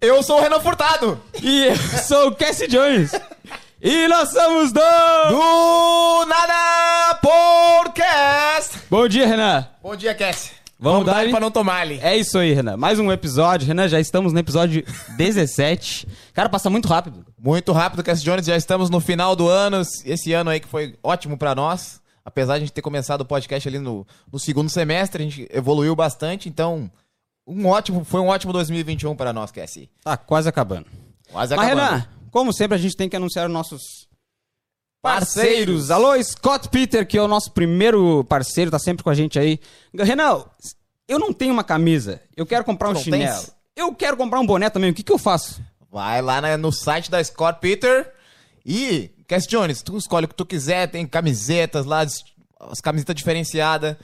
Eu sou o Renan Furtado. E eu sou o Cassie Jones. E nós somos do... Do Nada Podcast. Bom dia, Renan. Bom dia, Cassie. Vamos dar dar ele? pra não tomar ali. É isso aí, Renan. Mais um episódio. Renan, já estamos no episódio 17. Cara, passa muito rápido. Muito rápido, Cassie Jones. Já estamos no final do ano. Esse ano aí que foi ótimo pra nós. Apesar de a gente ter começado o podcast ali no, no segundo semestre, a gente evoluiu bastante. Então, um ótimo, foi um ótimo 2021 pra nós, Cassie. Tá quase acabando. Quase Mas, acabando. Renan, como sempre, a gente tem que anunciar os nossos Parceiros. parceiros. Alô, Scott Peter, que é o nosso primeiro parceiro, tá sempre com a gente aí. Renan, eu não tenho uma camisa. Eu quero comprar um não chinelo. tens? Eu quero comprar um boné também. O que, que eu faço? Vai lá no site da Scott Peter e, Cass Jones, tu escolhe o que tu quiser, tem camisetas lá, as camisetas diferenciadas,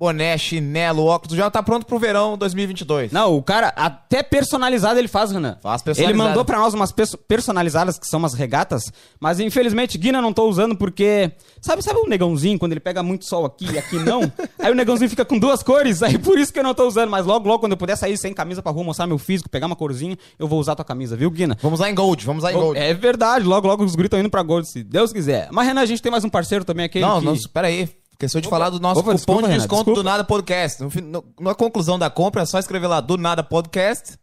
boné, chinelo, óculos, já tá pronto pro verão 2022. Não, o cara, até personalizado ele faz, Renan. Faz Ele personalizado. mandou pra nós umas perso- personalizadas, que são umas regatas, mas infelizmente, Guina, não tô usando porque... Sabe, sabe o negãozinho, quando ele pega muito sol aqui e aqui não? aí o negãozinho fica com duas cores, aí por isso que eu não tô usando. Mas logo, logo, quando eu puder sair sem camisa pra rua, mostrar meu físico, pegar uma corzinha, eu vou usar tua camisa, viu, Guina? Vamos lá em Gold, vamos lá em Gold. É verdade, logo, logo os gritos indo pra Gold, se Deus quiser. Mas, Renan, a gente tem mais um parceiro também, aquele não, que... não, espera aí. Esqueceu de falar do nosso Opa, cupom desculpa, de desconto do Nada Podcast. No, no- na conclusão da compra, é só escrever lá do Nada Podcast,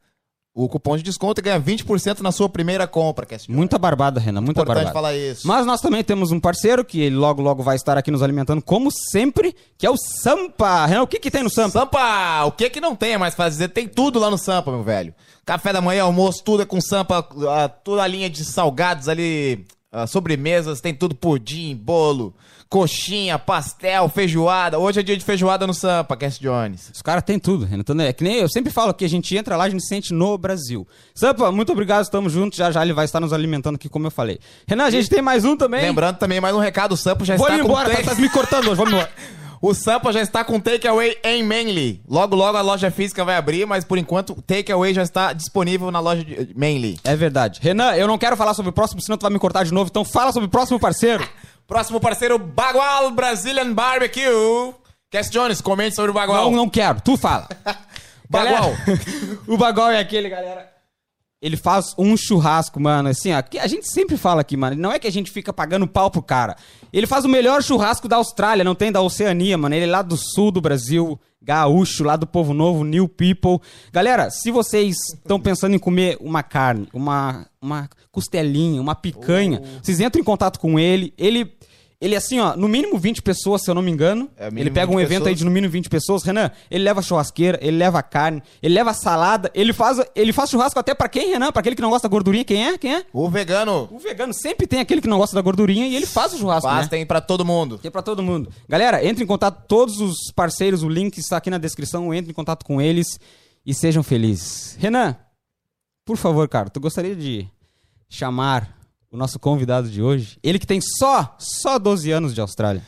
o cupom de desconto e ganha 20% na sua primeira compra, Jones. Muita barbada, Renan, muita Importante barbada. falar isso. Mas nós também temos um parceiro que ele logo, logo vai estar aqui nos alimentando, como sempre, que é o Sampa. Renan, o que que tem no Sampa? Sampa, o que que não tem mais pra dizer? Tem tudo lá no Sampa, meu velho. Café da manhã, almoço, tudo é com Sampa, ah, toda a linha de salgados ali, ah, sobremesas, tem tudo pudim, bolo, coxinha, pastel, feijoada. Hoje é dia de feijoada no Sampa, Cass Jones. Os caras têm tudo, Renan. Então, é que nem eu sempre falo que a gente entra lá, a gente se sente no Brasil. Sampa, muito obrigado, estamos juntos. Já já ele vai estar nos alimentando aqui, como eu falei. Renan, a gente tem mais um também. Lembrando também mais um recado, o Sampa já Vou está embora, com tá, tá me cortando hoje, vamos embora. O Sampa já está com takeaway em Manly. Logo, logo a loja física vai abrir, mas por enquanto o takeaway já está disponível na loja de Manly. É verdade. Renan, eu não quero falar sobre o próximo, senão tu vai me cortar de novo. Então fala sobre o próximo parceiro. Próximo parceiro, Bagual Brazilian Barbecue. Cass Jones, comente sobre o Bagual. Não, não quero. Tu fala. Bagual. O Bagual é aquele, galera. Ele faz um churrasco, mano, assim, ó. Que a gente sempre fala aqui, mano. Não é que a gente fica pagando pau pro cara. Ele faz o melhor churrasco da Austrália, não tem da Oceania, mano. Ele é lá do sul do Brasil, gaúcho, lá do povo novo, new people. Galera, se vocês estão pensando em comer uma carne, uma, uma costelinha, uma picanha, vocês entram em contato com ele. Ele. Ele, assim, ó, no mínimo 20 pessoas, se eu não me engano. É, ele pega um 20 evento aí pessoas. de no mínimo 20 pessoas. Renan, ele leva churrasqueira, ele leva carne, ele leva salada, ele faz, ele faz churrasco até pra quem, Renan? Pra aquele que não gosta da gordurinha, quem é? Quem é? O vegano O vegano sempre tem aquele que não gosta da gordurinha e ele faz o churrasco, faz, né? tem pra todo mundo. É pra todo mundo. Galera, entre em contato, todos os parceiros, o link está aqui na descrição, entre em contato com eles e sejam felizes. Renan, por favor, cara, tu gostaria de chamar o nosso convidado de hoje? Ele que tem só, só 12 anos de Austrália.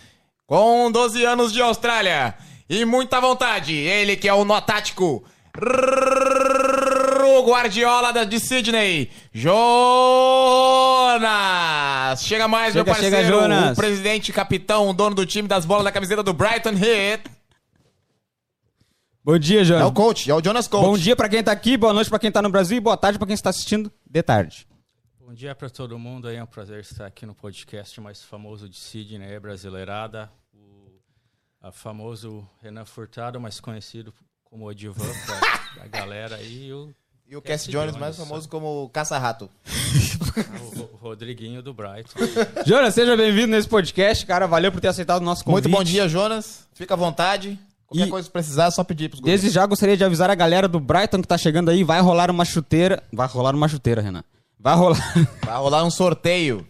Com 12 anos de Austrália e muita vontade, ele que é o nó tático, o Guardiola de Sydney, Jonas! Chega mais, meu Chega, parceiro, chega, Jonas. o presidente, capitão, dono do time das bolas da camiseta do Brighton Heat. Bom dia, É Jonas. o coach, é o Jonas Coach. Bom dia pra quem tá aqui, boa noite pra quem tá no Brasil e boa tarde pra quem está assistindo de tarde. Bom dia para todo mundo é um prazer estar aqui no podcast mais famoso de Sydney, é brasileirada, o a famoso Renan Furtado, mais conhecido como o Divan da, galera aí, e o, E o Cass Jones, Jones, mais famoso como Caça-Rato. o Ro- Rodriguinho do Brighton. Jonas, seja bem-vindo nesse podcast, cara. Valeu por ter aceitado o nosso convite. Muito bom dia, Jonas. Fica à vontade. Qualquer E- coisa que precisar, é só pedir pros Desde já gostaria de avisar a galera do Brighton que tá chegando aí, vai rolar uma chuteira. Vai rolar uma chuteira, Renan. Vai rolar. Vai rolar um sorteio.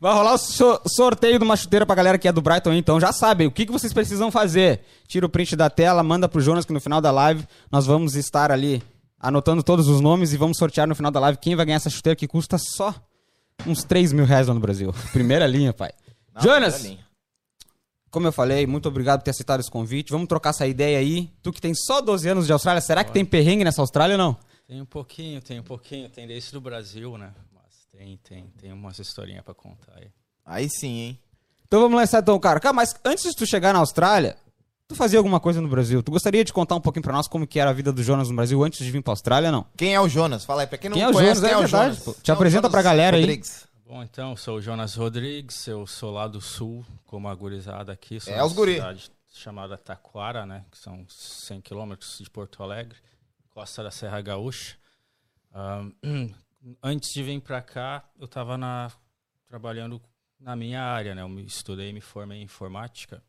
Vai rolar o so- sorteio de uma chuteira pra galera que é do Brighton então já sabem o que, que vocês precisam fazer. Tira o print da tela, manda pro Jonas que no final da live nós vamos estar ali anotando todos os nomes e vamos sortear no final da live quem vai ganhar essa chuteira que custa só uns 3 mil reais lá no Brasil. Primeira linha, pai. Não, Jonas, linha. como eu falei, muito obrigado por ter aceitado esse convite. Vamos trocar essa ideia aí. Tu que tem só 12 anos de Austrália, será que tem perrengue nessa Austrália ou não? Tem um pouquinho, tem um pouquinho, tem desse do Brasil, né? Mas tem, tem, tem umas historinhas para contar aí. Aí sim, hein? Então vamos lançar então, cara. Cara, mas antes de tu chegar na Austrália, tu fazia alguma coisa no Brasil. Tu gostaria de contar um pouquinho pra nós como que era a vida do Jonas no Brasil antes de vir pra Austrália, não? Quem é o Jonas? Fala aí, pra quem não Quem é o conhece, Jonas? quem É é o verdade, Jonas? pô. Te é apresenta Jonas pra galera aí. Rodrigues? Bom, então, sou o Jonas Rodrigues, eu sou lá do sul, como a gurizada aqui. Sou É, os guri. cidade chamada Taquara, né? Que são 100 quilômetros de Porto Alegre, costa da Serra Gaúcha. Ahn, antes de vir para cá, eu estava na, trabalhando na minha área, né? Eu estudei e me formei em informática.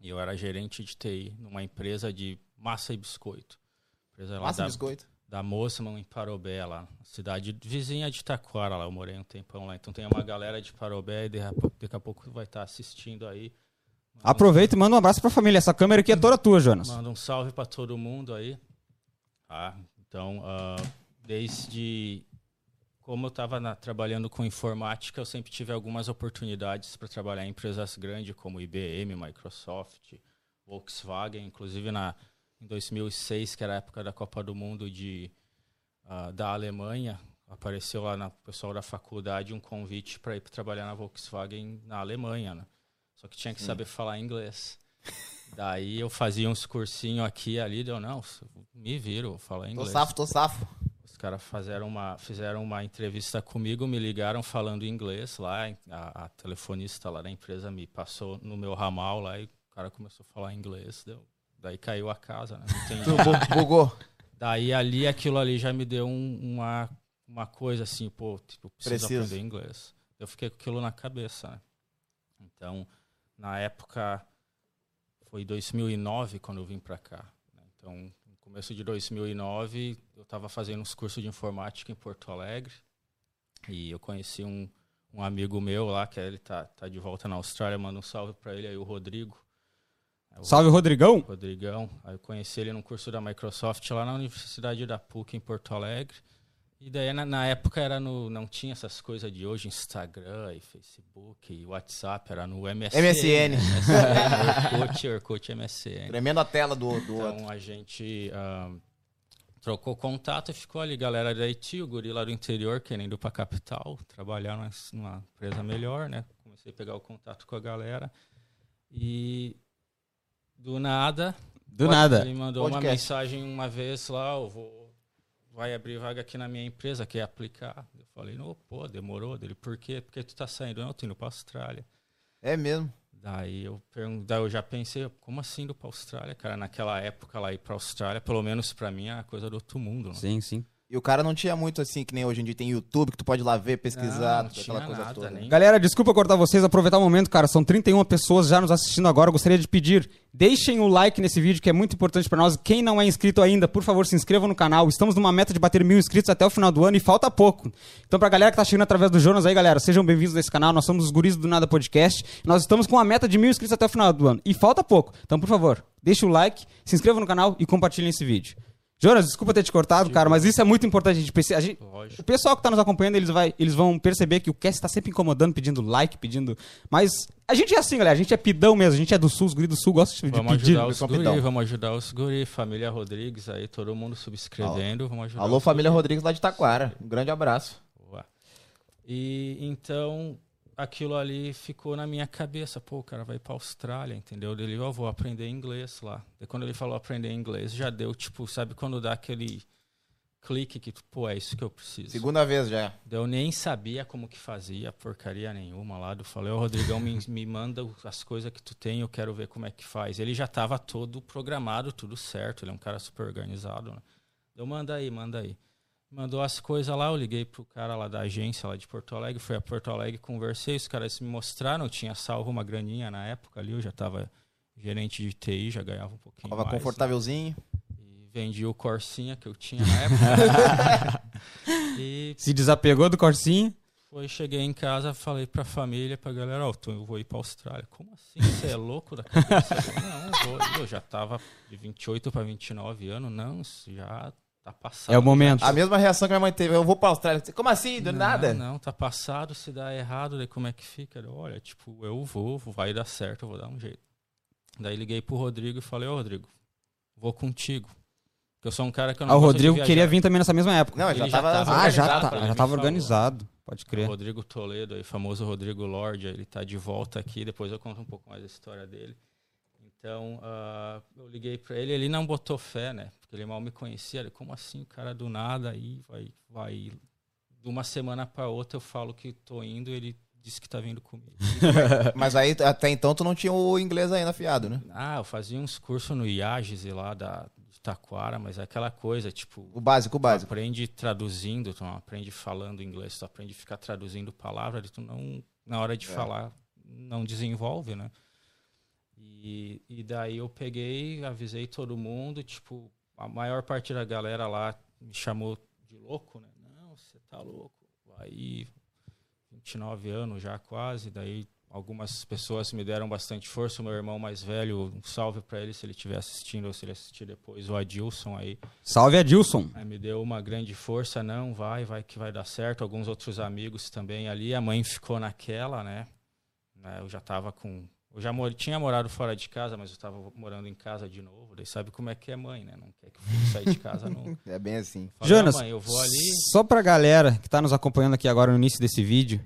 E eu era gerente de TI numa empresa de massa e biscoito. Empresa lá Massa da, biscoito. da Moçamão em Parobé, lá, cidade vizinha de Taquara, lá, eu morei um tempão lá. Então tem uma galera de Parobé e daqui a pouco vai estar assistindo aí. Manda um- Aproveita e manda um abraço pra família. Essa câmera aqui é toda tua, Jonas. Manda um salve para todo mundo aí. Tá? Então, ah, desde como eu estava trabalhando com informática, eu sempre tive algumas oportunidades para trabalhar em empresas grandes como IBM, Microsoft, Volkswagen, inclusive na em 2006, que era a época da Copa do Mundo de ah, da Alemanha, apareceu lá na pessoal da faculdade um convite para ir pra trabalhar na Volkswagen na Alemanha, né? Só que tinha que saber falar inglês. Daí eu fazia uns cursinhos aqui e ali, deu não, me viro, falar Tô inglês. safo, tô safo. Os caras fizeram uma, fizeram uma entrevista comigo, me ligaram falando inglês lá, a, a telefonista lá da empresa me passou no meu ramal lá e o cara começou a falar inglês, deu. Daí caiu a casa, né? Tu bu- bugou. Daí ali, aquilo ali já me deu um- uma, uma coisa assim, pô, tipo, preciso Preciso. aprender inglês. Eu fiquei com aquilo na cabeça, né? Então, na época, foi 2009 quando eu vim pra cá. né? Então, no começo de 2009, eu tava fazendo uns cursos de informática em Porto Alegre e eu conheci um, um amigo meu lá, que ele tá, tá de volta na Austrália, manda um salve pra ele aí, o Rodrigo. É o Salve, Rodrigão. Rodrigão. Aí eu conheci ele num curso da Microsoft lá na Universidade da PUC em Porto Alegre. E daí na, na época era no não tinha essas coisas de hoje, Instagram e Facebook e WhatsApp, era no MSN. MSN. MSN Orkut, Orkut MSN. Tremendo a tela do, do outro. Então a gente ah, trocou contato e ficou ali, galera da Haiti, o guri lá do interior, querendo ir pra capital, trabalhar numa, numa empresa melhor, né? Comecei a pegar o contato com a galera. E do nada, Do nada. ele mandou uma Podcast. mensagem uma vez lá, eu vou vai abrir vaga aqui na minha empresa, quer aplicar? Eu falei, não, pô, demorou dele. Por quê? Porque tu tá saindo? Não, eu tô indo pra Austrália. É mesmo. Daí eu, pergun- daí eu já pensei, como assim indo pra Austrália, cara? Naquela época lá ir pra Austrália, pelo menos pra mim, é uma coisa do outro mundo. Né? Sim, sim. E o cara não tinha muito assim, que nem hoje em dia tem YouTube, que tu pode ir lá ver, pesquisar, Não, não aquela tinha coisa nada, toda. nem- Galera, desculpa cortar vocês, aproveitar o momento, cara. São 31 pessoas já nos assistindo agora. Eu gostaria de pedir, deixem o like nesse vídeo, que é muito importante pra nós. Quem não é inscrito ainda, por favor, se inscreva no canal. Estamos numa meta de bater mil inscritos até o final do ano e falta pouco. Então, pra galera que tá chegando através do Jonas aí, galera, sejam bem-vindos nesse canal. Nós somos os guris do Nada Podcast. Nós estamos com a meta de mil inscritos até o final do ano. E falta pouco. Então, por favor, deixe o like, se inscreva no canal e compartilhem esse vídeo. Jonas, desculpa ter te cortado, cara, mas isso é muito importante. A gente precisa, a gente- o pessoal que tá nos acompanhando, eles, vai, eles vão perceber que o cast tá sempre incomodando, pedindo like, pedindo. Mas a gente é assim, galera. A gente é pidão mesmo. A gente é do sul, os guris do sul gostam de Vamos pedir. ajudar os guri, vamos ajudar os guri, família Rodrigues aí, todo mundo subscrevendo, vamos ajudar Alô, família guri. Rodrigues lá de Taquara. Um grande abraço. Boa. E então aquilo ali ficou na minha cabeça, pô, o cara vai pra Austrália, entendeu? Ele, eu vou aprender inglês lá. E quando ele falou aprender inglês, já deu, tipo, sabe quando dá aquele clique que, pô, é isso que eu preciso. Segunda vez já. Eu nem sabia como que fazia porcaria nenhuma lá. Eu falei, ô Rodrigão, me, me manda as coisas que tu tem, eu quero ver como é que faz. Ele já tava todo programado, tudo certo. Ele é um cara super organizado, né? Eu manda aí, manda aí. Mandou as coisas lá, eu liguei pro cara lá da agência lá de Porto Alegre, fui a Porto Alegre, conversei, os caras me mostraram, eu tinha salvo uma graninha na época ali, eu já tava gerente de TI, já ganhava um pouquinho Tava mais. né? confortávelzinho. E vendi o Corsinha que eu tinha na época. e Se desapegou do corsinho. foi, cheguei em casa, falei pra família, pra galera, ó, tô- eu vou ir pra Austrália. Como assim? Você é louco da cabeça? não, vou. Eu já tava de 28 pra 29 anos. Não, já tá passado. É o momento. A mesma reação que minha mãe teve. Eu vou pra Austrália. Como assim? Do Não, nada? Não, tá passado, se dá errado, daí como é que fica? Eu, Olha, tipo, eu vou, vai dar certo, eu vou dar um jeito. Daí liguei pro Rodrigo e falei, ô Rodrigo, vou contigo. Porque eu sou um cara que eu não Ah, o Rodrigo queria vir também nessa mesma época. Não, ele já já tava. tava- ah, já, organizado tá, já tava organizado. Pode O crer. Rodrigo Toledo, aí, famoso Rodrigo Lorde, ele tá de volta aqui, depois eu conto um pouco mais a história dele. Então, ah, eu liguei pra ele, ele não botou fé, né? Porque ele mal me conhecia. Ele, como assim, o cara do nada aí vai, vai. De uma semana pra outra eu falo que tô indo, ele disse que tá vindo comigo. Mas aí, até então, tu não tinha o inglês ainda afiado, né? ah, eu fazia uns cursos no IAGES lá da de Taquara, mas é aquela coisa, tipo, O básico, o Tu básico. aprende traduzindo, tu não aprende falando inglês, tu aprende a ficar traduzindo palavras, tu não, na hora de É. falar, não desenvolve, né? E, e daí eu peguei, avisei todo mundo, tipo, a maior parte da galera lá me chamou de louco, né? Não, você tá louco. Aí, 29 anos já quase, daí algumas pessoas me deram bastante força, o meu irmão mais velho, um salve pra ele se ele estiver assistindo ou se ele assistir depois, o Adilson aí, Salve Adilson. Aí me deu uma grande força, não, vai, vai que vai dar certo. Alguns outros amigos também ali. A mãe ficou naquela, né? Né, Eu já tava com. Eu já mor- tinha morado fora de casa, mas eu tava morando em casa de novo. Daí sabe como é que é mãe, né? Não quer que o filho saia de casa nunca. É bem assim. Falei, Jonas, "Ah, mãe, eu vou ali. só pra galera que tá nos acompanhando aqui agora no início desse vídeo,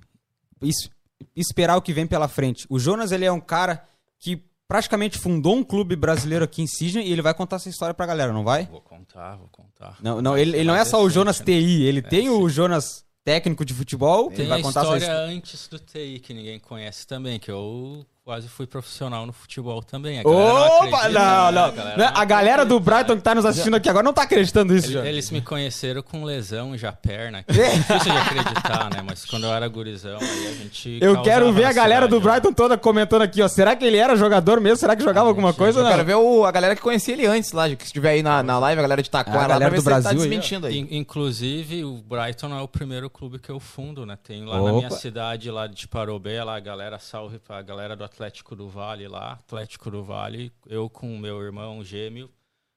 es- esperar o que vem pela frente. O Jonas, ele é um cara que praticamente fundou um clube brasileiro aqui em Sydney e ele vai contar essa história pra galera, não vai? Vou contar, vou contar. Não, não ele, ele não é só o Jonas né? TI, ele É, tem o sim. Jonas técnico de futebol, ele Tem vai a contar essa história história. antes do TI, que ninguém conhece também, que eu quase fui profissional no futebol também. A galera não Opa, acredita, não, né? não. A galera Né, não A galera do. Brighton que tá nos assistindo aqui agora não tá acreditando nisso, Ele- Jonas. Eles me conheceram com lesão já perna. Que é difícil de acreditar, né? Mas quando eu era gurizão, aí a gente. Eu quero ver a galera do? Brighton toda comentando aqui, ó. Será que ele era jogador mesmo? Será que jogava A alguma gente- coisa? Eu Não. quero ver o- a galera que conhecia ele antes lá, que estiver aí na, na live, a galera de Taquara, A lá, galera do se ele Brasil tá desmentindo aí. In- Inclusive, o Brighton não é o primeiro clube que eu fundo, né? Tem lá na minha Opa. cidade, lá de Parobé, lá a galera, salve pra galera do Atlético do Vale lá. Atlético do Vale, eu com o meu irmão gêmeo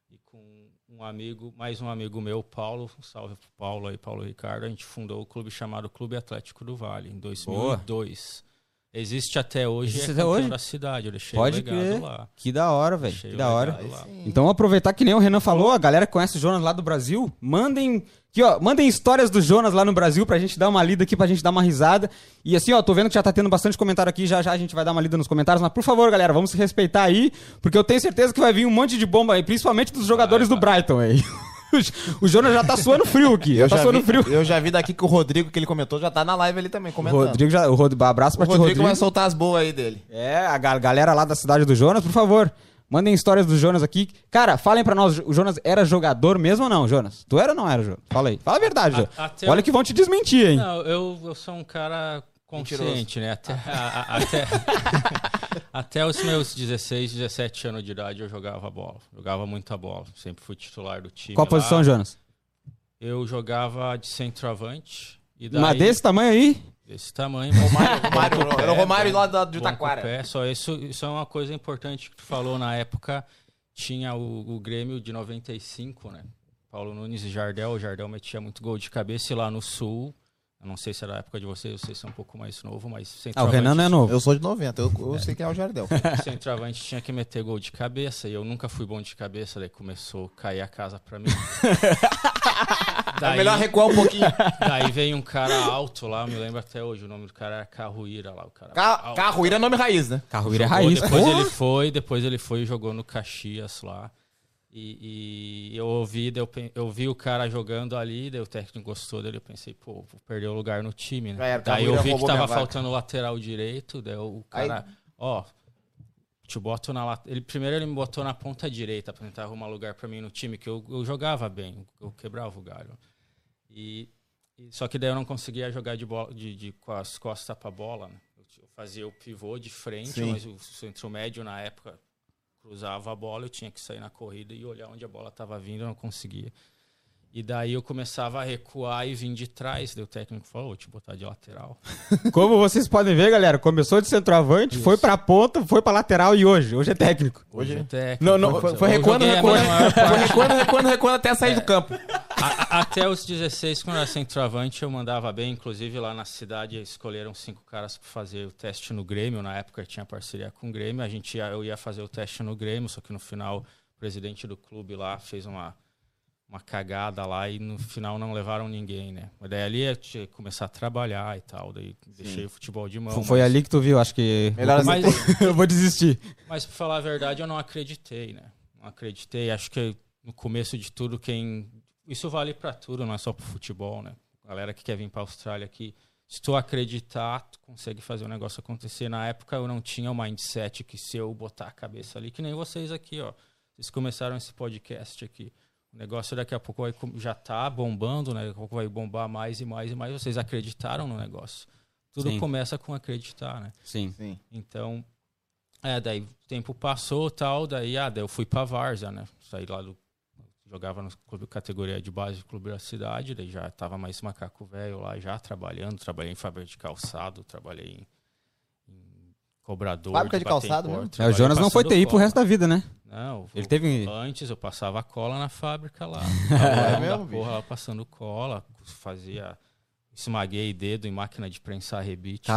e com um amigo, mais um amigo meu, Paulo, um salve pro Paulo aí, Paulo Ricardo, a gente fundou o clube chamado Clube Atlético do Vale, em 2002. Existe até hoje, Existe é até hoje? da cidade, eu deixei Pode crer. lá. Que da hora, velho. Que da hora. Então, aproveitar que nem o Renan falou, a galera que conhece o Jonas lá do Brasil, mandem. Aqui, ó, mandem histórias do Jonas lá no Brasil pra gente dar uma lida aqui, pra gente dar uma risada. E assim, ó, tô vendo que já tá tendo bastante comentário aqui, já já a gente vai dar uma lida nos comentários, mas por favor, galera, vamos se respeitar aí, porque eu tenho certeza que vai vir um monte de bomba aí, principalmente dos jogadores do Brighton aí. O Jonas já tá suando frio aqui, Eu já tá suando vi, frio. eu já vi daqui que o Rodrigo, que ele comentou, já tá na live ali também, O comentando. Rodrigo já. O Rod... Abraço o pra ti, Rodrigo, Rodrigo. vai soltar as boas aí dele. É, a ga- galera lá da cidade do Jonas, por favor, mandem histórias do Jonas aqui. Cara, falem pra nós, o Jonas era jogador mesmo ou não, Jonas? Tu era ou não era, Jonas? Fala aí. Fala a verdade, Jonas. até Olha o- que vão te desmentir, hein? Não, eu, eu sou um cara consciente, né? Até, a- a- até, até os meus 16, 17 anos de idade eu jogava bola. Jogava muita bola. Sempre fui titular do time. Qual a posição. Jonas? Eu jogava de centroavante. E daí, Mas desse tamanho aí? Desse tamanho. Romário, bom com o era o Romário lá da- de bom com o Taquara. pé. Só isso, isso é uma coisa importante que tu falou na época. Tinha o, o Grêmio de 95, né? Paulo Nunes e Jardel. O Jardel metia muito gol de cabeça e lá no Sul. Eu não sei se era a época de vocês, vocês são um pouco mais novo, mas Ah, o Renan não é novo. Eu sou de 90, eu, eu sei quem é o Jardel. centroavante tinha que meter gol de cabeça e eu nunca fui bom de cabeça, daí começou a cair a casa pra mim. É melhor recuar um pouquinho. daí veio um cara alto lá, eu me lembro até hoje, o nome do cara era Carruíra lá, o cara Ca alto. Carruíra é nome raiz, né? Carruíra é raiz, depois porra. ele foi, depois ele foi e jogou no Caxias lá. E, e eu ouvi, daí eu, eu vi o cara jogando ali, daí o técnico gostou dele, eu pensei, pô, vou perder o lugar no time, né? era, daí eu vi que tava faltando o lateral direito, daí o cara, ó, te boto na ele Primeiro ele me botou na ponta direita pra tentar arrumar lugar pra mim no time, que eu, eu jogava bem, eu quebrava o galho. E, e- só que daí eu não conseguia jogar de, bola, de, de- com as costas pra bola, né? Eu, eu fazia o pivô de frente, Sim. mas o centro médio na época cruzava a bola, eu tinha que sair na corrida e olhar onde a bola estava vindo, eu não conseguia. E daí eu começava a recuar e vir de trás, daí o técnico falou, vou te botar de lateral. Como vocês podem ver, galera, começou de centroavante, foi pra ponta, foi pra lateral e hoje, hoje é técnico. Hoje é técnico. Não, não, foi, foi Eu recuando, recuando, foi recuando, recuando, recuando até sair do campo. A- até os 16, quando eu era centroavante, eu mandava bem. Inclusive, lá na cidade, escolheram cinco caras para fazer o teste no Grêmio. Na época, eu tinha parceria com o Grêmio. A gente ia, eu ia fazer o teste no Grêmio, só que no final, o presidente do clube lá fez uma, uma cagada lá e no final não levaram ninguém, né? Mas daí ali eu tinha que começar a trabalhar e tal, daí deixei o futebol de mão. Foi mas- ali que tu viu, acho que. Melhor Mas, eu vou desistir. mas pra falar a verdade, eu não acreditei, né? Não acreditei. Acho que no começo de tudo, quem. Isso vale pra tudo, não é só pro futebol, né? Galera que quer vir pra Austrália aqui. Se tu acreditar, tu consegue fazer o negócio acontecer. Na época eu não tinha o mindset que se eu botar a cabeça ali, que nem vocês aqui, ó. Vocês começaram esse podcast aqui. O negócio daqui a pouco vai, já tá bombando, né? Daqui a pouco vai bombar mais e mais e mais. Vocês acreditaram no negócio. Tudo Sim. começa com acreditar, né? Sim. Sim. Então, é, daí o tempo passou tal, daí, ah, daí eu fui pra Várzea, né? Saí lá do. Jogava no clube categoria de base do clube da cidade, daí já tava mais macaco velho lá já trabalhando, trabalhei em fábrica de calçado, trabalhei em cobrador. Fábrica de em calçado porta, mesmo? É, o Jonas não foi TI pro cola. resto da vida, né? Não, Ele eu- teve- Antes eu passava cola na fábrica lá. É mesmo, porra, lá passando cola, fazia. Esmaguei dedo em máquina de prensar rebite.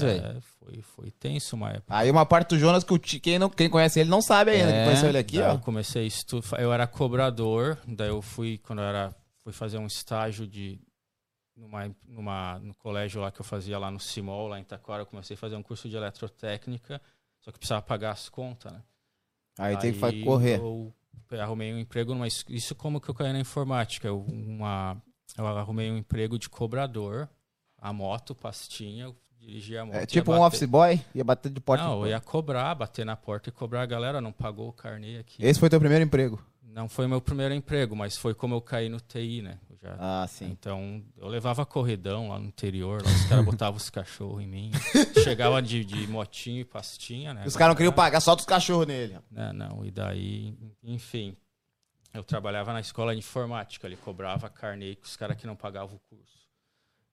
De- velho. É, foi, foi tenso uma época. Aí uma parte do Jonas que o Ti- quem, não, quem conhece ele não sabe ainda. É. Quem conheceu ele aqui, ó. eu comecei estu... eu era cobrador, daí eu fui quando eu era fui fazer um estágio de numa, numa no colégio lá que eu fazia lá no Simol, lá em Taquara, eu comecei a fazer um curso de eletrotécnica, só que precisava pagar as contas, né? Aí, tem que correr. Eu arrumei um emprego numa es- isso como que eu caí na informática, eu, uma eu arrumei um emprego de cobrador, a moto, pastinha, eu dirigia a moto. É tipo um office boy, ia bater de porta. Não, eu ia cobrar, bater na porta e cobrar a galera, não pagou o carnê aqui. Esse foi teu primeiro emprego. Não foi meu primeiro emprego, mas foi como eu caí no TI, né? Eu já- Ah, sim. Então, eu levava corredão lá no interior, lá os caras botavam os cachorros em mim. Chegava de, de motinho e pastinha, né? Os caras não queriam pagar, solta os cachorros nele. Não, não, e daí, enfim. Eu trabalhava na escola de informática, ele cobrava carnê com os caras que não pagavam o curso.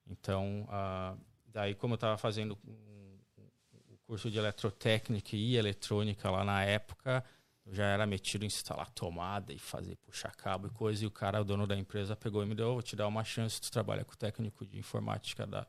Então, ah, daí como eu estava fazendo um- o curso de eletrotécnica e eletrônica lá na época, eu já era metido em instalar tomada e fazer puxar cabo e coisa, e o cara, o dono da empresa, pegou e me deu, vou te dar uma chance, tu trabalha com o técnico de informática da,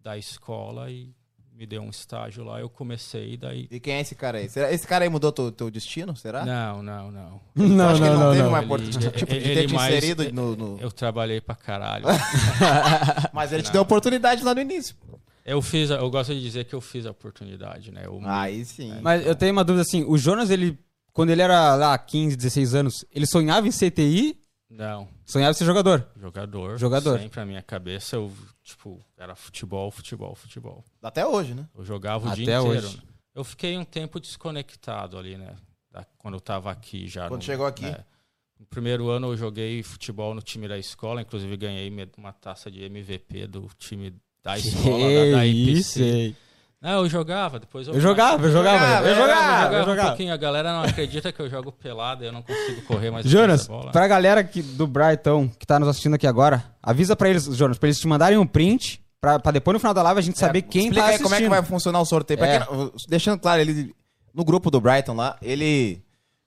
da escola e me deu um estágio lá, eu comecei, daí E quem é esse cara aí? Será, esse cara aí mudou teu, teu destino? Será? não, não, não. Não, acha que ele não, não, não, teve não. uma Ele- oportunidade tipo, de ele ter te mais- inserido no, no- Eu trabalhei pra caralho. Mas ele te deu oportunidade lá no início. eu fiz, a- eu gosto de dizer que eu fiz a oportunidade, né? Eu, Aí sim. Mas eu tenho uma dúvida assim: o Jonas, ele. Quando ele era lá 15, 16 anos, ele sonhava em ser TI, Não, sonhava em ser jogador. jogador. Jogador. Sempre a minha cabeça, eu, tipo, era futebol, futebol, futebol. Até hoje, né? Eu jogava o Até dia inteiro. hoje. né? Eu fiquei um tempo desconectado ali, né? Da- quando eu tava aqui já. Quando no- chegou aqui? é. No primeiro ano eu joguei futebol no time da escola, inclusive ganhei uma taça de MVP do time da escola, da, da isso, IPC. hein? Não, eu jogava, depois eu... Eu jogava, eu jogava, jogava, eu é, jogava, eu um jogava. pouquinho. A galera não acredita que eu jogo pelado, eu não consigo correr mais Jonas, bola. pra galera que, do Brighton que tá nos assistindo aqui agora, avisa pra eles, Jonas, pra eles te mandarem um print, pra, pra depois no final da live a gente saber É, quem explica tá aí assistindo. como é que vai funcionar o sorteio. É. quem deixando claro, ele no grupo do Brighton lá, ele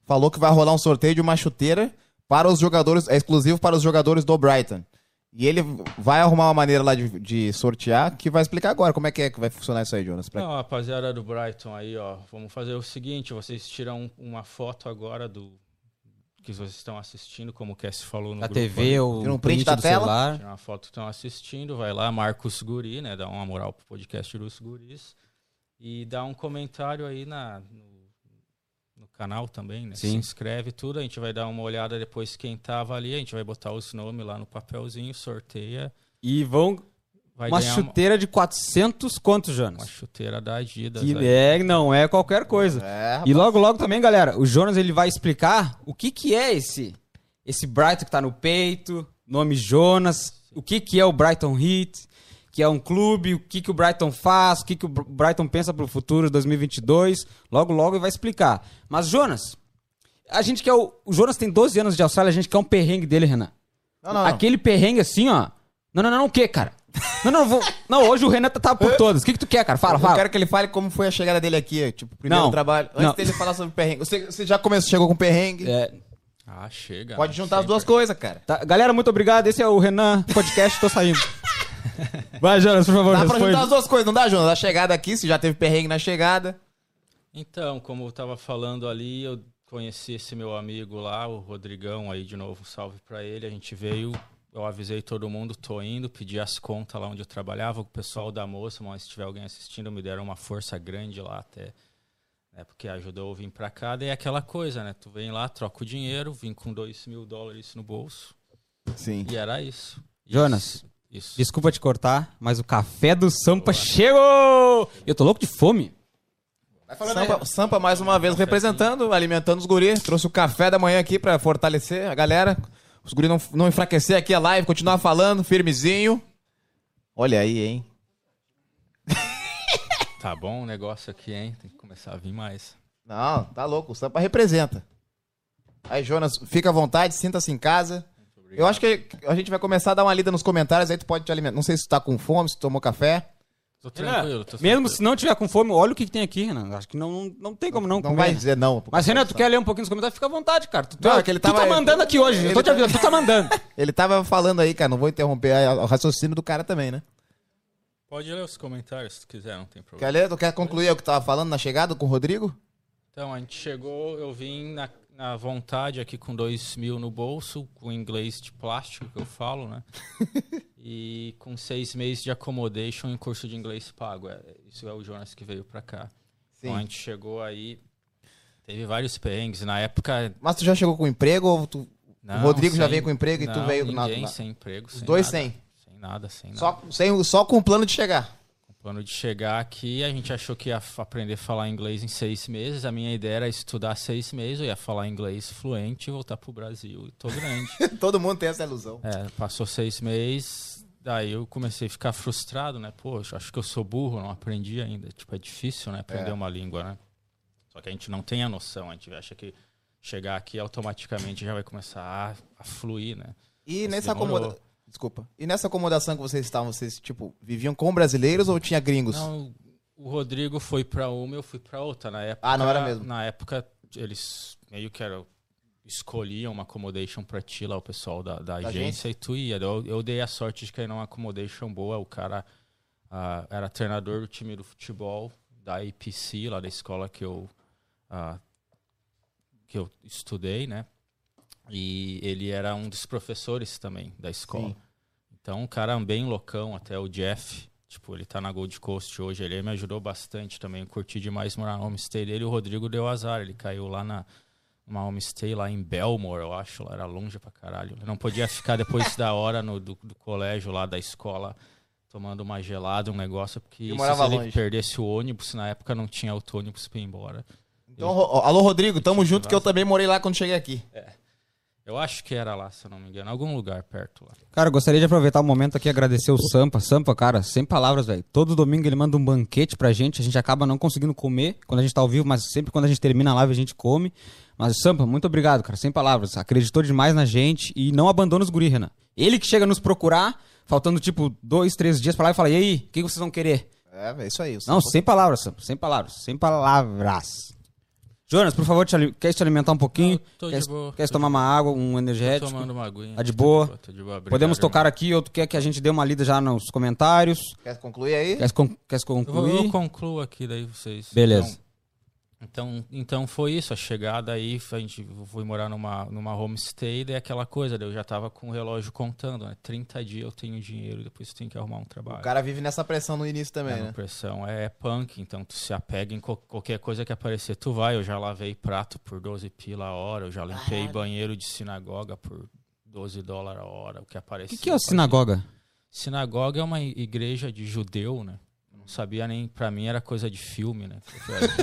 falou que vai rolar um sorteio de uma chuteira para os jogadores, é exclusivo para os jogadores do Brighton. E ele vai arrumar uma maneira lá de, de sortear que vai explicar agora como é que é que vai funcionar isso aí, Jonas. Pra- Não, rapaziada do Brighton aí, ó. Vamos fazer o seguinte: vocês tiram uma foto agora do que vocês estão assistindo, como o Cass falou no Da grupo TV ou Tira um print print da do tela. celular. Tirar uma foto que estão assistindo, vai lá, marca os guri, né? Dá uma moral pro podcast dos guris. E dá um comentário aí na, no canal também, né? Sim. Se inscreve tudo, a gente vai dar uma olhada depois quem tava ali, a gente vai botar os nomes lá no papelzinho, sorteia. E vão Vai uma chuteira de 400 quantos, uma, Jonas? uma chuteira da Adidas. Que é, não é qualquer coisa. É, E logo, logo também, galera, o Jonas ele vai explicar o que que é esse esse Brighton que tá no peito, nome Jonas, o que que é o Brighton Heat, que é um clube, o que que o Brighton faz, o que que o Br- Brighton pensa pro futuro de 2022. Logo, logo ele vai explicar. Mas Jonas, a gente quer o, o Jonas tem 12 anos de Austrália, a gente quer um perrengue dele, Renan. Não, não, não. Aquele perrengue assim, ó. Não, não, não, não, o quê, cara? Não, não, vou... não, hoje o Renan tá, tá por todas. O que que tu quer, cara? Fala, eu fala. quero que ele fale como foi a chegada dele aqui, tipo, primeiro Não, trabalho. Antes não. dele falar sobre perrengue. Você, você já começou, chegou com perrengue. É, Ah, chega. Pode juntar as Sempre. duas coisas, cara. Tá, galera, muito obrigado. Esse é o Renan Podcast, tô saindo. Vai, Jonas, por favor, Dá pra responde. juntar as duas coisas, não dá, Jonas? A chegada aqui, se já teve perrengue na chegada. Então, como eu tava falando ali, eu conheci esse meu amigo lá, o Rodrigão, aí de novo, um salve pra ele. A gente veio, eu avisei todo mundo, tô indo, pedi as contas lá onde eu trabalhava, o pessoal da moça, mas se tiver alguém assistindo, me deram uma força grande lá até. né, porque ajudou eu vir pra cá, daí é aquela coisa, né? Tu vem lá, troca o dinheiro, vim com dois mil dólares no bolso, Sim. e era isso. Jonas, Isso. desculpa te cortar, mas o café do Sampa chegou! Eu tô louco de fome. Sampa, Sampa mais uma vez representando, alimentando os guris. Trouxe o café da manhã aqui pra fortalecer a galera. Os guris não, não enfraquecer aqui a live, continuar falando, firmezinho. Olha aí, hein? Tá bom o negócio aqui, hein? Tem que começar a vir mais. Não, tá louco. O Sampa representa. Aí, Jonas, fica à vontade, sinta-se em casa. Eu acho que a gente vai começar a dar uma lida nos comentários, aí tu pode te alimentar. Não sei se tu tá com fome, se tu tomou café. Tô tranquilo, tô É, Mesmo tranquilo. se não tiver com fome, olha o que, que tem aqui, Renan. Acho que não, não, não tem como não, Não comer. vai né? dizer não. Mas, Renan, tu quer ler um pouquinho nos comentários? Fica à vontade, cara. Tu, Não, tu- é que ele tu tá tava- mandando aqui hoje. ele Eu tô te tá- avisando, tu tá mandando. Ele tava falando aí, cara, não vou interromper a- o raciocínio do cara também, né? Pode ler os comentários se tu quiser, não tem problema. Quer ler? Tu quer concluir o que tu tava falando na chegada com o Rodrigo? Então, a gente chegou, eu vim na, na vontade aqui com dois mil no bolso, com inglês de plástico que eu falo, né? e com seis meses de accommodation em curso de inglês pago. É, isso é o Jonas que veio pra cá. Sim. Então a gente chegou aí, teve vários perrengues. Na época. Mas tu já chegou com emprego ou tu... Não, Rodrigo já sem- veio com emprego e tu não, veio na- Ninguém na- sem emprego. Os sem dois nada, sem? Sem nada, sem nada. Só, sem, só com o plano de chegar. Plano de chegar aqui, a gente achou que ia aprender a falar inglês em seis meses. A minha ideia era estudar seis meses, eu ia falar inglês fluente e voltar pro Brasil. E tô grande. Todo mundo tem essa ilusão. É, passou seis meses, daí eu comecei a ficar frustrado, né? Poxa, acho que eu sou burro, não aprendi ainda. Tipo, é difícil, né? Aprender É. uma língua, né? Só que a gente não tem a noção, a gente acha que chegar aqui automaticamente já vai começar a, a fluir, né? E Mas nessa demorou. Desculpa. E nessa acomodação que vocês estavam, vocês, tipo, viviam com brasileiros ou tinha gringos? Não, o Rodrigo foi pra uma, eu fui pra outra. Na época, Ah, não era mesmo? Na época, eles meio que era, escolhiam uma accommodation pra ti lá, o pessoal da, da Da agência, e tu ia. Eu, eu dei a sorte de cair numa accommodation boa. O cara ah, era treinador do time do futebol da APC, lá da escola que eu, ah, que eu estudei, né? E ele era um dos professores também da escola. Sim. Então, um cara bem loucão, até o Jeff. Tipo, ele tá na Gold Coast hoje. Ele me ajudou bastante também. Eu curti demais morar no homestay dele. O Rodrigo deu azar. Ele caiu lá na uma homestay lá em Belmore, eu acho. Lá era longe pra caralho. Ele não podia ficar depois da hora no, do, do colégio lá, da escola, tomando uma gelada, um negócio. Porque se ele longe. perdesse o ônibus, na época não tinha outro ônibus pra ir embora. Então, alô, Rodrigo, tamo junto que eu também morei lá quando cheguei aqui. Eu acho que era lá, se eu não me engano. Algum lugar perto lá. Cara, eu gostaria de aproveitar o momento aqui e agradecer o Sampa. Sampa, cara, sem palavras, velho. Todo domingo ele manda um banquete pra gente. A gente acaba não conseguindo comer quando a gente tá ao vivo, mas sempre quando a gente termina a live a gente come. Mas, Sampa, muito obrigado, cara. Sem palavras. Acreditou demais na gente e não abandona os guri, Renan. Ele que chega a nos procurar, faltando tipo dois, três dias pra lá e fala: E aí, o que vocês vão querer? É, é isso aí. Não, sem palavras, Sampa. Sem palavras. Sem palavras. Jonas, por favor, te quer te alimentar um pouquinho? Não, tô quer de boa, quer tô tomar uma água, um Tô energético? tomando uma aguinha. Tá de Tô boa? tô de boa. Podemos Obrigado, tocar irmão. aqui ou tu quer que a gente dê uma lida já nos comentários? Quer concluir aí? Quer, con quer Eu, vou- concluir? eu concluo aqui, daí vocês. Beleza. Então, então, então foi isso, a chegada aí, a gente foi morar numa, numa homestay, daí aquela coisa, daí eu já tava com o relógio contando, né? 30 dias eu tenho dinheiro, depois tu tem que arrumar um trabalho. O cara vive nessa pressão no início também, é, né? pressão é punk, então tu se apega em co- qualquer coisa que aparecer, tu vai. Eu já lavei prato por 12 pila a hora, eu já limpei Caralho. banheiro de sinagoga por 12 dólares a hora, o que O aparecer. que, que é o pode- sinagoga? Sinagoga é uma igreja de judeu, né? Sabia nem, pra mim era coisa de filme, né?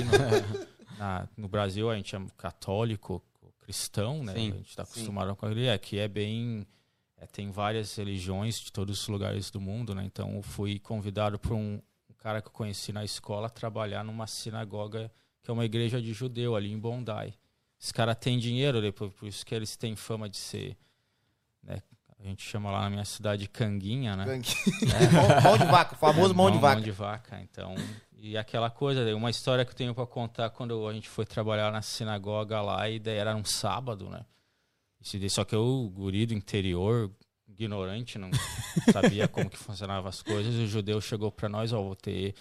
No, na- no Brasil a gente é católico, cristão, né? Sim, a gente tá acostumado com ele. Aqui é bem. é, tem várias religiões de todos os lugares do mundo, né? Então eu fui convidado por um, um cara que eu conheci na escola a trabalhar numa sinagoga que é uma igreja de judeu ali em Bondi. Esse cara tem dinheiro, né? por, por isso que eles têm fama de ser. Né? A gente chama lá na minha cidade canguinha, né? Gangue. mão, mão de vaca, o famoso mão de Mão- vaca. Mão de vaca, então. E aquela coisa, uma história que eu tenho pra contar quando a gente foi trabalhar na sinagoga lá, e daí era um sábado, né? Só que eu, guri do interior, ignorante, não sabia como que funcionavam as coisas, e o judeu chegou pra nós, ó, vou ter.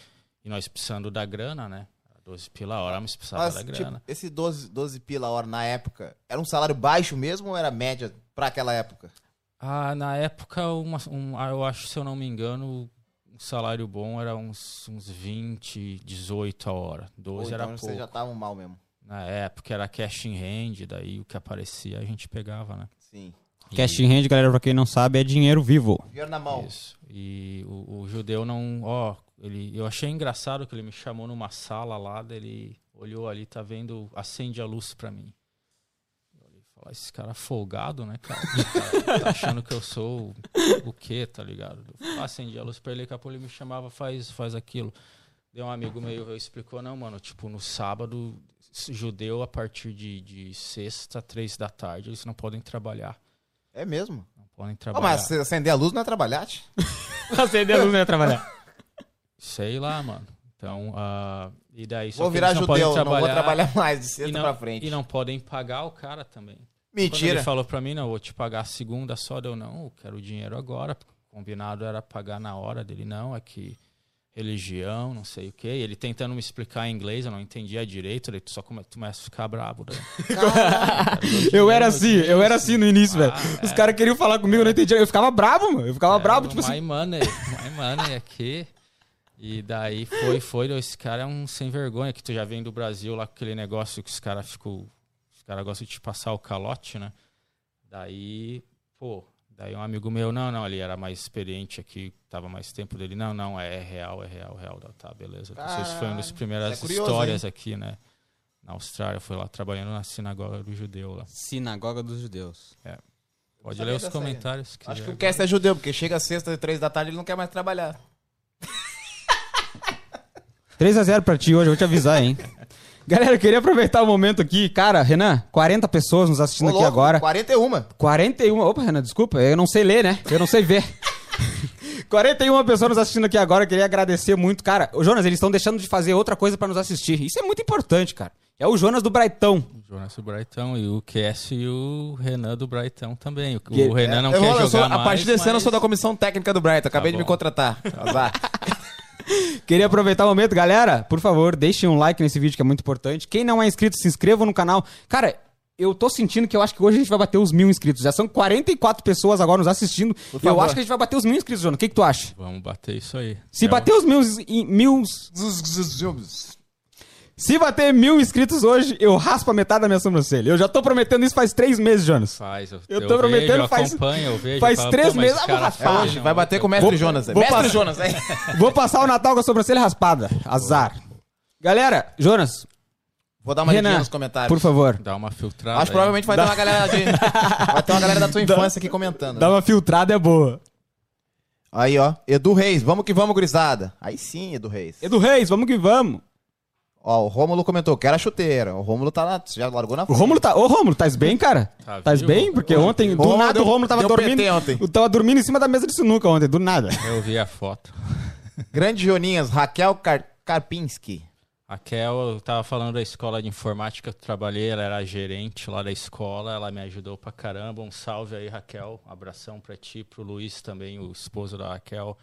E nós precisando da grana, né? 12 pila a hora, mas precisava Mas, da tipo, grana. esse 12, 12 pila a hora na época, era um salário baixo mesmo ou era média pra aquela época? Ah, na época, uma, um, ah, eu acho, se eu não me engano, um salário bom era uns, uns 20, 18 a hora. 12 Ou era então pouco. vocês já estavam mal mesmo. Na época era cash in hand, daí o que aparecia a gente pegava, né? Sim. E- Cash in hand, galera, pra quem não sabe, é dinheiro vivo. Dinheiro na mão. Isso. E o, o judeu não. Ó, ele, eu achei engraçado que ele me chamou numa sala lá, daí ele olhou ali, tá vendo, acende a luz pra mim. Esse cara é folgado, né, cara? Cara tá achando que eu sou o, quê, tá ligado? Eu acendi a luz pra ele, daqui a pouco ele me chamava, faz, faz aquilo. Deu um amigo meu explicou, não, mano, tipo, no sábado, judeu, a partir de, de sexta, três da tarde, eles não podem trabalhar. É mesmo? Não podem trabalhar. mas você acender a luz não é trabalhar? Acender a luz não ia trabalhar. Sei lá, mano. Então, ah, e daí só Vou virar não judeu, não vou trabalhar mais de sexta não, pra frente. E não podem pagar o cara também. Quando Mentira. ele falou pra mim, não, vou te pagar a segunda só, deu não, eu quero o dinheiro agora. Combinado era pagar na hora dele, não, é que religião, não sei o quê. E ele tentando me explicar em inglês, eu não entendia direito, daí tu só começa a ficar bravo. Daí. Eu era assim, eu era assim no início, velho. Ah, Os é. caras queriam falar comigo, eu não entendia. Eu ficava bravo, mano. Eu ficava bravo, tipo my assim. money, my money aqui. E daí foi, foi, esse cara é um sem vergonha, que tu já vem do Brasil lá com aquele negócio que os caras ficam. Os caras gostam de te passar o calote, né? Daí, pô, daí um amigo meu, não, não, ele era mais experiente aqui, tava mais tempo dele, não, não, é real, é real, real. Tá, beleza. Então, Isso foi uma das Caralho. primeiras é curioso, histórias aqui, né? Na Austrália, foi lá trabalhando na sinagoga do judeu lá. Sinagoga dos Judeus. Pode sabia ler os comentários. se Acho que quiser. o Cast é judeu, porque chega sexta, três da tarde, ele não quer mais trabalhar. 3x0 pra ti hoje, eu vou te avisar, hein. Galera, eu queria aproveitar o momento aqui. Cara, Renan, 40 pessoas nos assistindo Ô, aqui louco, agora. 41. 41. Opa, Renan, desculpa, eu não sei ler, né? Eu não sei ver. 41 pessoas nos assistindo aqui agora, eu queria agradecer muito. Cara, o Jonas, eles estão deixando de fazer outra coisa pra nos assistir. Isso é muito importante, cara. É o Jonas do Braitão. O Jonas do Brightão e o QS e o Renan do Brightão também. O, Que- o Renan não Eu quer vou- eu jogar sou- mais, A partir desse ano eu mas- sou da comissão técnica do Brighton. Acabei de Tá me bom. contratar. Azar. Queria aproveitar o momento, galera. Por favor, deixem um like nesse vídeo que é muito importante. Quem não é inscrito, se inscreva no canal. Cara, eu tô sentindo que eu acho que hoje a gente vai bater os mil inscritos. Já são 44 pessoas agora nos assistindo. Eu acho que a gente vai bater os mil inscritos, Jonas. O que, que tu acha? Vamos bater isso aí. Se É, bater os mil, mil. Se bater mil inscritos hoje, eu raspo a metade da minha sobrancelha. Eu já tô prometendo isso faz três meses, Jonas. Faz, eu, Eu eu tô vejo, prometendo eu faz- acompanho, eu vejo. faz eu falo, três meses, ah, vou raspar. faz, Hoje vai bater com o eu- mestre Jonas. vou Mestre Jonas, hein? Vou passar o Natal com a sobrancelha raspada. Azar. Galera, Jonas, Vou dar uma Renan, nos comentários. por favor, Dá uma filtrada. Acho que provavelmente vai ter uma galera de... Vai ter uma galera da tua infância aqui comentando. dá uma filtrada é boa. Aí, ó. Edu Reis, vamos que vamos, gurizada. Aí sim, Edu Reis. Edu Reis, vamos que vamos. Ó, o Rômulo comentou, quero a chuteira. O Rômulo tá lá, já largou na O Rômulo tá. Ô, Rômulo, tá bem, cara? Tá Tá bem? Porque ontem, do Rômulo nada, deu- o Rômulo tava deu dormindo. PT ontem. Eu tava dormindo em cima da mesa de sinuca ontem, do nada. Eu vi a foto. Grande Joninhas, Raquel Kar Karpinski. A Kel, eu tava falando da escola de informática que eu trabalhei, ela era gerente lá da escola, ela me ajudou pra caramba. Um salve aí, Raquel. Um abração pra ti, pro Luiz também, o esposo da Raquel.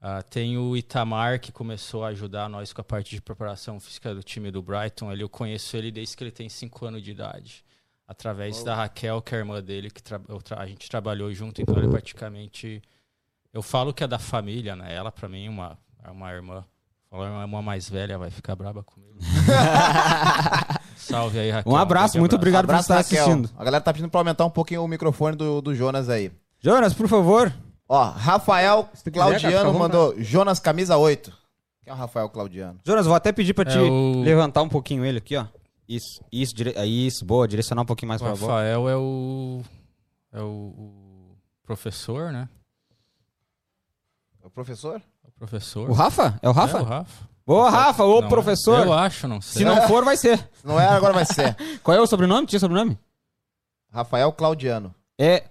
Ah, tem o Itamar, que começou a ajudar nós com a parte de preparação física do time do Brighton. Ele, eu conheço ele desde que ele tem 5 anos de idade. Através da Raquel, que é a irmã dele, que a gente trabalhou junto, então ele praticamente. Eu falo que é da família, né? Ela, pra mim, é uma, é uma irmã. Falar uma irmã mais velha vai ficar braba comigo. Salve aí, Raquel. Um abraço, grande muito abraço. obrigado por Abraço, estar Raquel. assistindo. A galera tá pedindo pra aumentar um pouquinho o microfone do, do Jonas aí. Jonas, por favor. Ó, Rafael Claudiano mandou Jonas camisa 8. Quem é o Rafael Claudiano? Jonas, vou até pedir pra É te o- levantar um pouquinho ele aqui, ó. Isso, isso, dire... é isso, boa, direcionar um pouquinho mais O pra bola. Rafael é o. É o, o professor, né? O professor? O professor. O Rafa? É o Rafa? É o Rafa. Ô, Rafa, ô, Não é? professor. Eu acho, não sei. Se não for, vai ser. Se não é, agora vai ser. Qual é o sobrenome? Tinha sobrenome? Rafael Claudiano. É.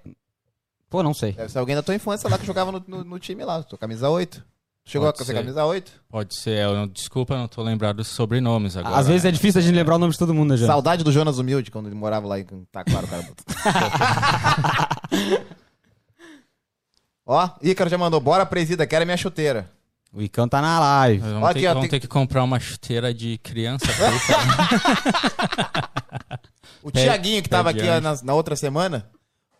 Pô, não sei. Deve ser alguém da tua infância lá que jogava no, no- no time lá. Tua camisa 8. Chegou Pode a ser camisa 8? Pode ser. Eu não, desculpa, eu não tô lembrado dos sobrenomes agora. Às vezes é né? difícil a gente lembrar o nome de todo mundo, né, Jonas? Saudade do Jonas Humilde, quando ele morava lá em Taquaro, cara. Ó, Ícaro já mandou, bora presida, quero a minha chuteira. O Icão tá na live. Vamos, Ó, ter, aqui, ó, vamos tem- ter que comprar uma chuteira de criança. feita. O Tiaguinho, que tava aqui ó, na, na outra semana,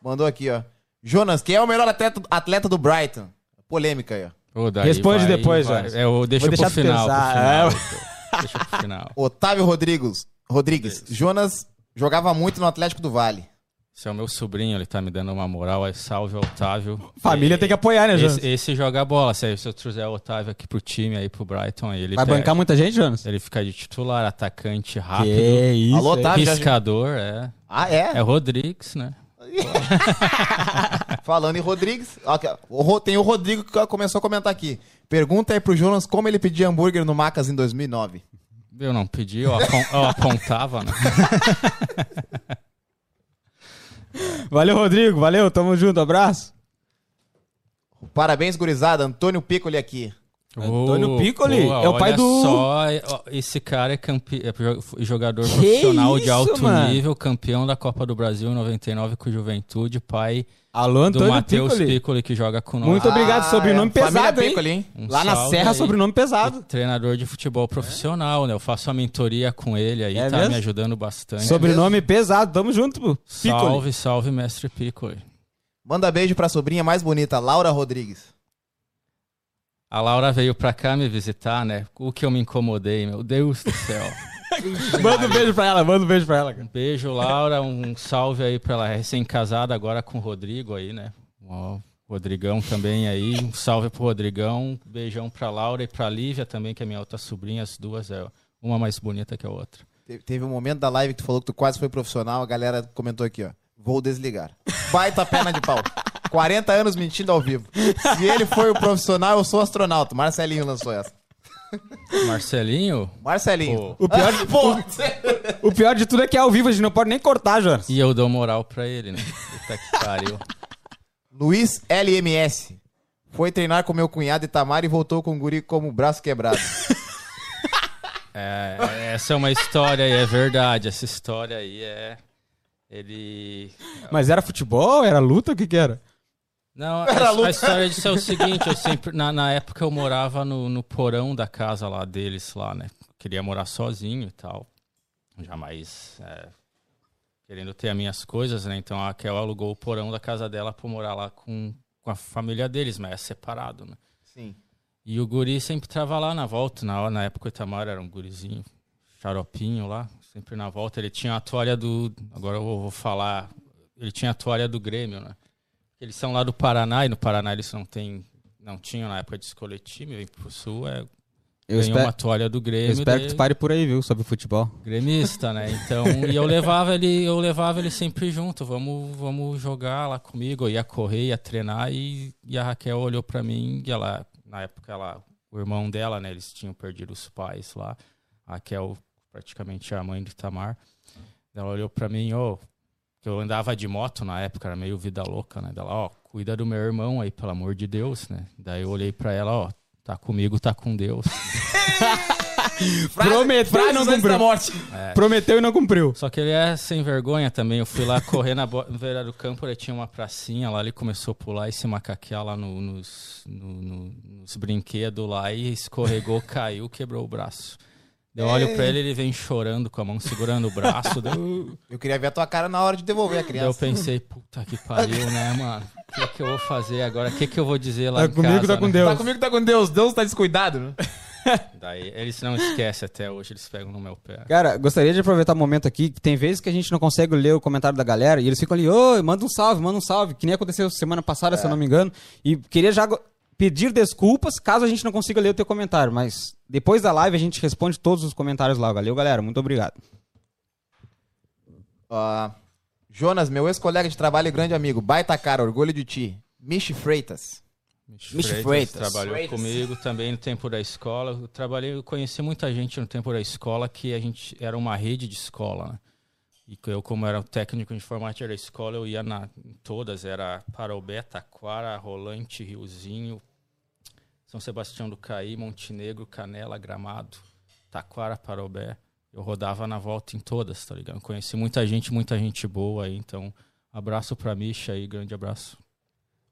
mandou aqui, ó. Jonas, quem é o melhor atleta, atleta do Brighton? Polêmica aí, ó. Daí Responde vai- depois, vai-. É, eu deixo Vou deixar pro final. pro final, é. Deixa pro final. Otávio Rodrigues. Rodrigues. Jonas jogava muito no Atlético do Vale. Esse é o meu sobrinho, ele tá me dando uma moral. É salve, Otávio. Família É, tem que apoiar, né, Jonas? Esse, esse joga bola. Se, se eu trouxer o Otávio aqui pro time, aí pro Brighton, aí ele, Vai pega. bancar muita gente, Jonas? ele fica de titular, atacante rápido, Que isso. Alô, aí. Otávio. já- é. Ah, é? É Rodrigues, né? Falando em Rodrigues, tem o Rodrigo que começou a comentar aqui. Pergunta aí pro Jonas como ele pedia hambúrguer no Macas em 2009. Eu não pedi, eu, apon- eu apontava, né? Valeu, Rodrigo. Valeu, tamo junto. Abraço. Parabéns, gurizada. Antônio Piccoli aqui. Antônio Piccoli, é o olha pai do- Só, esse cara é, campe... é jo- jogador Que profissional de isso, alto mano? nível, campeão da Copa do Brasil em 99 com Juventude, pai Alô, do Matheus Piccoli. Piccoli. que joga com nós. Muito obrigado. Sobrenome é. Família pesado, hein? Piccoli, hein? Um Lá na Serra, aí. sobrenome pesado. Treinador de futebol profissional, né? Eu faço a mentoria com ele aí, É tá mesmo? me ajudando bastante. Sobrenome pesado. Tamo junto, pô. Piccoli. Salve, salve, mestre Piccoli. Manda beijo pra sobrinha mais bonita, Laura Rodrigues. A Laura veio pra cá me visitar, né? O que eu me incomodei, meu Deus do céu. Manda um beijo pra ela, manda um beijo pra ela. cara. Um beijo, Laura. Um salve aí pra ela, recém-casada agora com o Rodrigo aí, né? Ó, Rodrigão também aí. Um salve pro Rodrigão. Um beijão pra Laura e pra Lívia também, que é minha outra sobrinha. As duas é uma mais bonita que a outra. Te- Teve um momento da live que tu falou que tu quase foi profissional, a galera comentou aqui, ó. Vou desligar. Baita perna de pau. 40 anos mentindo ao vivo. Se ele foi o profissional, eu sou astronauta. Marcelinho lançou essa. Marcelinho. Marcelinho. Pô. O pior, Ah, pô, o pior de tudo é que é ao vivo, a gente não pode nem cortar, Jonas. E eu dou moral pra ele, né? Puta que pariu. Luiz LMS. Foi treinar com meu cunhado Itamar e voltou com o guri como braço quebrado. É, essa é uma história aí, é verdade. Essa história aí é. Ele. Mas era futebol? Era luta? O que que era? Não, Era a, a história disso é o seguinte, eu sempre. Na, na época eu morava no, no porão da casa lá deles, lá, né? Queria morar sozinho e tal. Jamais é, querendo ter as minhas coisas, né? Então a Kel alugou o porão da casa dela pra morar lá com, com a família deles, mas é separado, né? Sim. E o guri sempre tava lá na volta. Na, na época o Itamar era um gurizinho, xaropinho lá, sempre na volta. Ele tinha a toalha do. Agora eu vou falar. Ele tinha a toalha do Grêmio, né? Eles são lá do Paraná e no Paraná eles não têm. Não tinham na época de escolher time, vem pro sul, é. Eu espero, uma toalha do Grêmio. eu espero que tu pare por aí, viu, sobre futebol. gremista, né? Então, e eu levava ele, eu levava ele sempre junto, vamos, vamos jogar lá comigo, eu ia correr, ia treinar e, e a Raquel olhou pra mim e ela, na época ela, o irmão dela, né, eles tinham perdido os pais lá. A Raquel praticamente a mãe do Tamar. Ela olhou pra mim, ô, que eu andava de moto na época, era meio vida louca, né? Dela, ó, cuida do meu irmão aí, pelo amor de Deus, né? Daí eu olhei pra ela, ó, tá comigo, tá com Deus. Prometeu e não cumpriu. morte. Prometeu e não cumpriu. Só que ele é sem vergonha também. Eu fui lá correr na beira do campo, ele tinha uma pracinha lá, ele começou a pular e se macaquear lá no- nos, no- no- nos brinquedos lá e escorregou, caiu, quebrou o braço. Eu olho pra ele, ele vem chorando com a mão segurando o braço. daí eu- queria ver a tua cara na hora de devolver a daí eu criança. pensei, puta que pariu, né, mano? O que, que eu vou fazer agora? O que, que eu vou dizer lá Tá em comigo, casa, tá com né? Deus. Tá comigo, tá com Deus. Deus tá descuidado, né? Daí eles não esquecem até hoje, eles pegam no meu pé. Cara, gostaria de aproveitar o momento aqui, que tem vezes que a gente não consegue ler o comentário da galera, e eles ficam ali, ô, manda um salve, manda um salve, que nem aconteceu semana passada, se eu não me engano. E queria já go- pedir desculpas caso a gente não consiga ler o teu comentário, mas depois da live a gente responde todos os comentários lá. Valeu, galera, muito obrigado. Ó, Jonas, meu ex-colega de trabalho e grande amigo. Baita cara, orgulho de ti. Michi Freitas. Michi Freitas. trabalhou Freitas. comigo também no tempo da escola. Eu trabalhei, eu conheci muita gente no tempo da escola que a gente era uma rede de escola. Né? E eu, como era um técnico de informática da escola, eu ia na, em todas. Era Parobé, Taquara, Rolante, Riozinho, São Sebastião do Caí, Montenegro, Canela, Gramado, Taquara, Parobé. Eu rodava na volta em todas, tá ligado? Conheci muita gente, muita gente boa aí. Então, abraço pra Misha aí, grande abraço.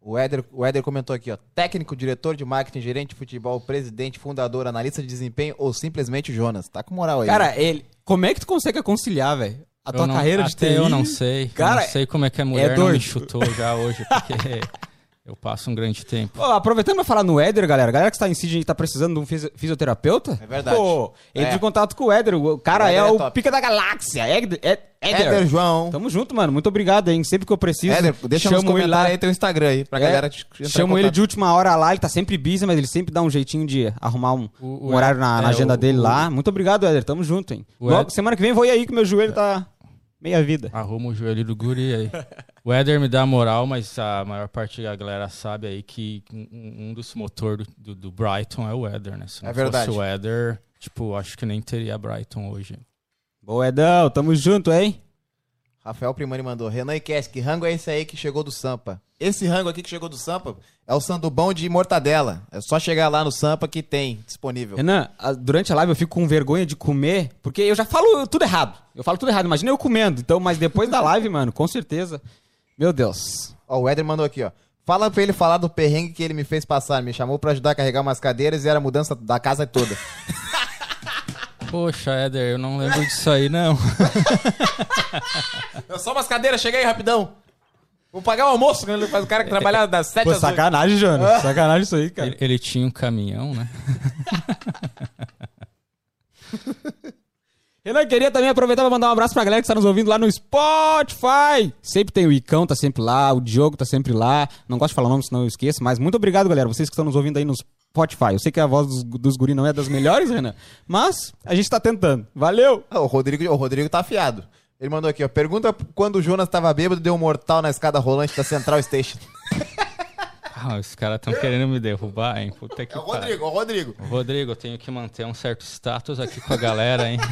O Éder, o Éder comentou aqui, ó. Técnico, diretor de marketing, gerente de futebol, presidente, fundador, analista de desempenho ou simplesmente o Jonas. Tá com moral aí. Cara, ele. Como é que tu consegue conciliar, velho? A tua não- carreira de TI. eu não sei. Cara, eu não sei como é que a mulher não doido. me chutou já hoje, porque eu passo um grande tempo. Aproveitando pra falar no Éder, galera. Galera que está em Sydney e tá precisando de um fisi- fisioterapeuta. É verdade. Pô, entre É. em contato com o Éder. O cara O Éder é, é o top. pica da galáxia. Éder. Éder. Éder João. Tamo junto, mano. Muito obrigado, hein. Sempre que eu preciso. Éder, deixa chamo ele lá. aí teu Instagram aí, pra É, galera te, Chamo ele de última hora lá, ele tá sempre busy, mas ele sempre dá um jeitinho de arrumar um, O- um horário na, na é, agenda o- dele o- lá. Muito obrigado, Éder. Tamo junto, hein. Logo, semana que vem vou ir aí que meu joelho tá meia vida. Arruma o joelho do guri aí. O Éder me dá moral, mas a maior parte da galera sabe aí que um, um dos motores do, do- do Brighton é o Éder, né? Se não É verdade. fosse o Éder, tipo, acho que nem teria Brighton hoje. Boa, Edão. Tamo junto, hein. Rafael Primani mandou. Renan e Kess, que rango é esse aí que chegou do Sampa? Esse rango aqui que chegou do Sampa é o sandubão de mortadela. É só chegar lá no Sampa que tem disponível. Renan, durante a live eu fico com vergonha de comer, porque eu já falo tudo errado. Eu falo tudo errado. Imagina eu comendo. Então, mas depois da live, mano, com certeza. Meu Deus. Ó, o Éder mandou aqui, ó. Fala pra ele falar do perrengue que ele me fez passar. Me chamou pra ajudar a carregar umas cadeiras e era a mudança da casa toda. Poxa, Éder, eu não lembro disso aí, não. Só umas cadeiras, chega aí rapidão. Vou pagar o almoço, né? Faz o cara que trabalha das 7 às 8. sacanagem, Jonas. Sacanagem isso aí, cara. Ele, ele tinha um caminhão, né? Renan, queria também aproveitar pra mandar um abraço pra galera que está nos ouvindo lá no Spotify. Sempre tem o Icão, tá sempre lá, o Diogo tá sempre lá. Não gosto de falar o nome, senão eu esqueço. Mas muito obrigado, galera, vocês que estão nos ouvindo aí no Spotify. Eu sei que a voz dos, dos guri não é das melhores, Renan, mas a gente tá tentando. Valeu! Ah, o, Rodrigo, o Rodrigo tá afiado. Ele mandou aqui, ó. Pergunta quando o Jonas tava bêbado e deu um mortal na escada rolante da Central Station. Ah, os caras estão querendo me derrubar, hein? Puta que É o. Rodrigo, é o Rodrigo. Rodrigo, eu tenho que manter um certo status aqui com a galera, hein?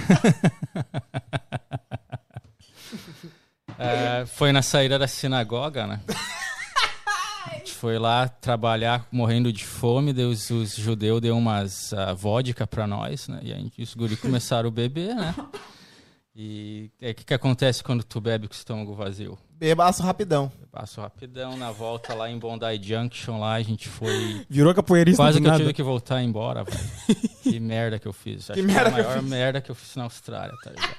É, foi na saída da sinagoga, né? A gente foi lá trabalhar morrendo de fome, daí os, judeus deu umas ah, vodka pra nós, né? E aí os guri começaram a beber, né? E o que, que acontece quando tu bebe com o estômago vazio? Bebaço rapidão. Eu passo rapidão na volta lá em Bondi Junction, lá a gente foi Virou capoeirista Quase que eu nada. tive que voltar embora, velho. que merda que eu fiz. Acho que, merda foi que a maior merda que eu fiz na Austrália, tá ligado?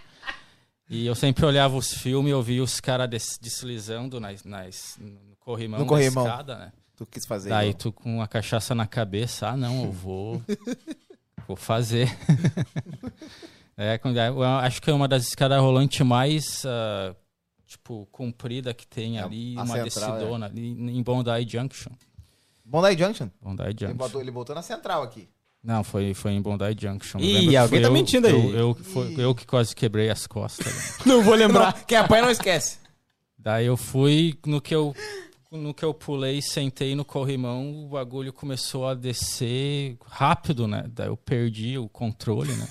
E eu sempre olhava os filmes e ouvia os caras des deslizando nas, nas- no corrimão No corrimão. escada, né? Tu quis fazer. Daí igual. tu com a cachaça na cabeça, ah não, eu vou. vou fazer. é, eu acho que é uma das escadas rolantes mais. ah, tipo, comprida que tem É, ali, uma central, descidona ali em Bondi Junction. Bondi Junction. Bondi Ele Junction. botou, ele botou na Central aqui. Não, foi, foi em Bondi Junction. Ih, alguém tá eu- mentindo aí. Eu, eu, foi, eu que quase quebrei as costas. Não vou lembrar. Quem apanha não esquece. Daí eu fui, no que eu, no que eu pulei, sentei no corrimão, o bagulho começou a descer rápido, né? Daí eu perdi o controle, né?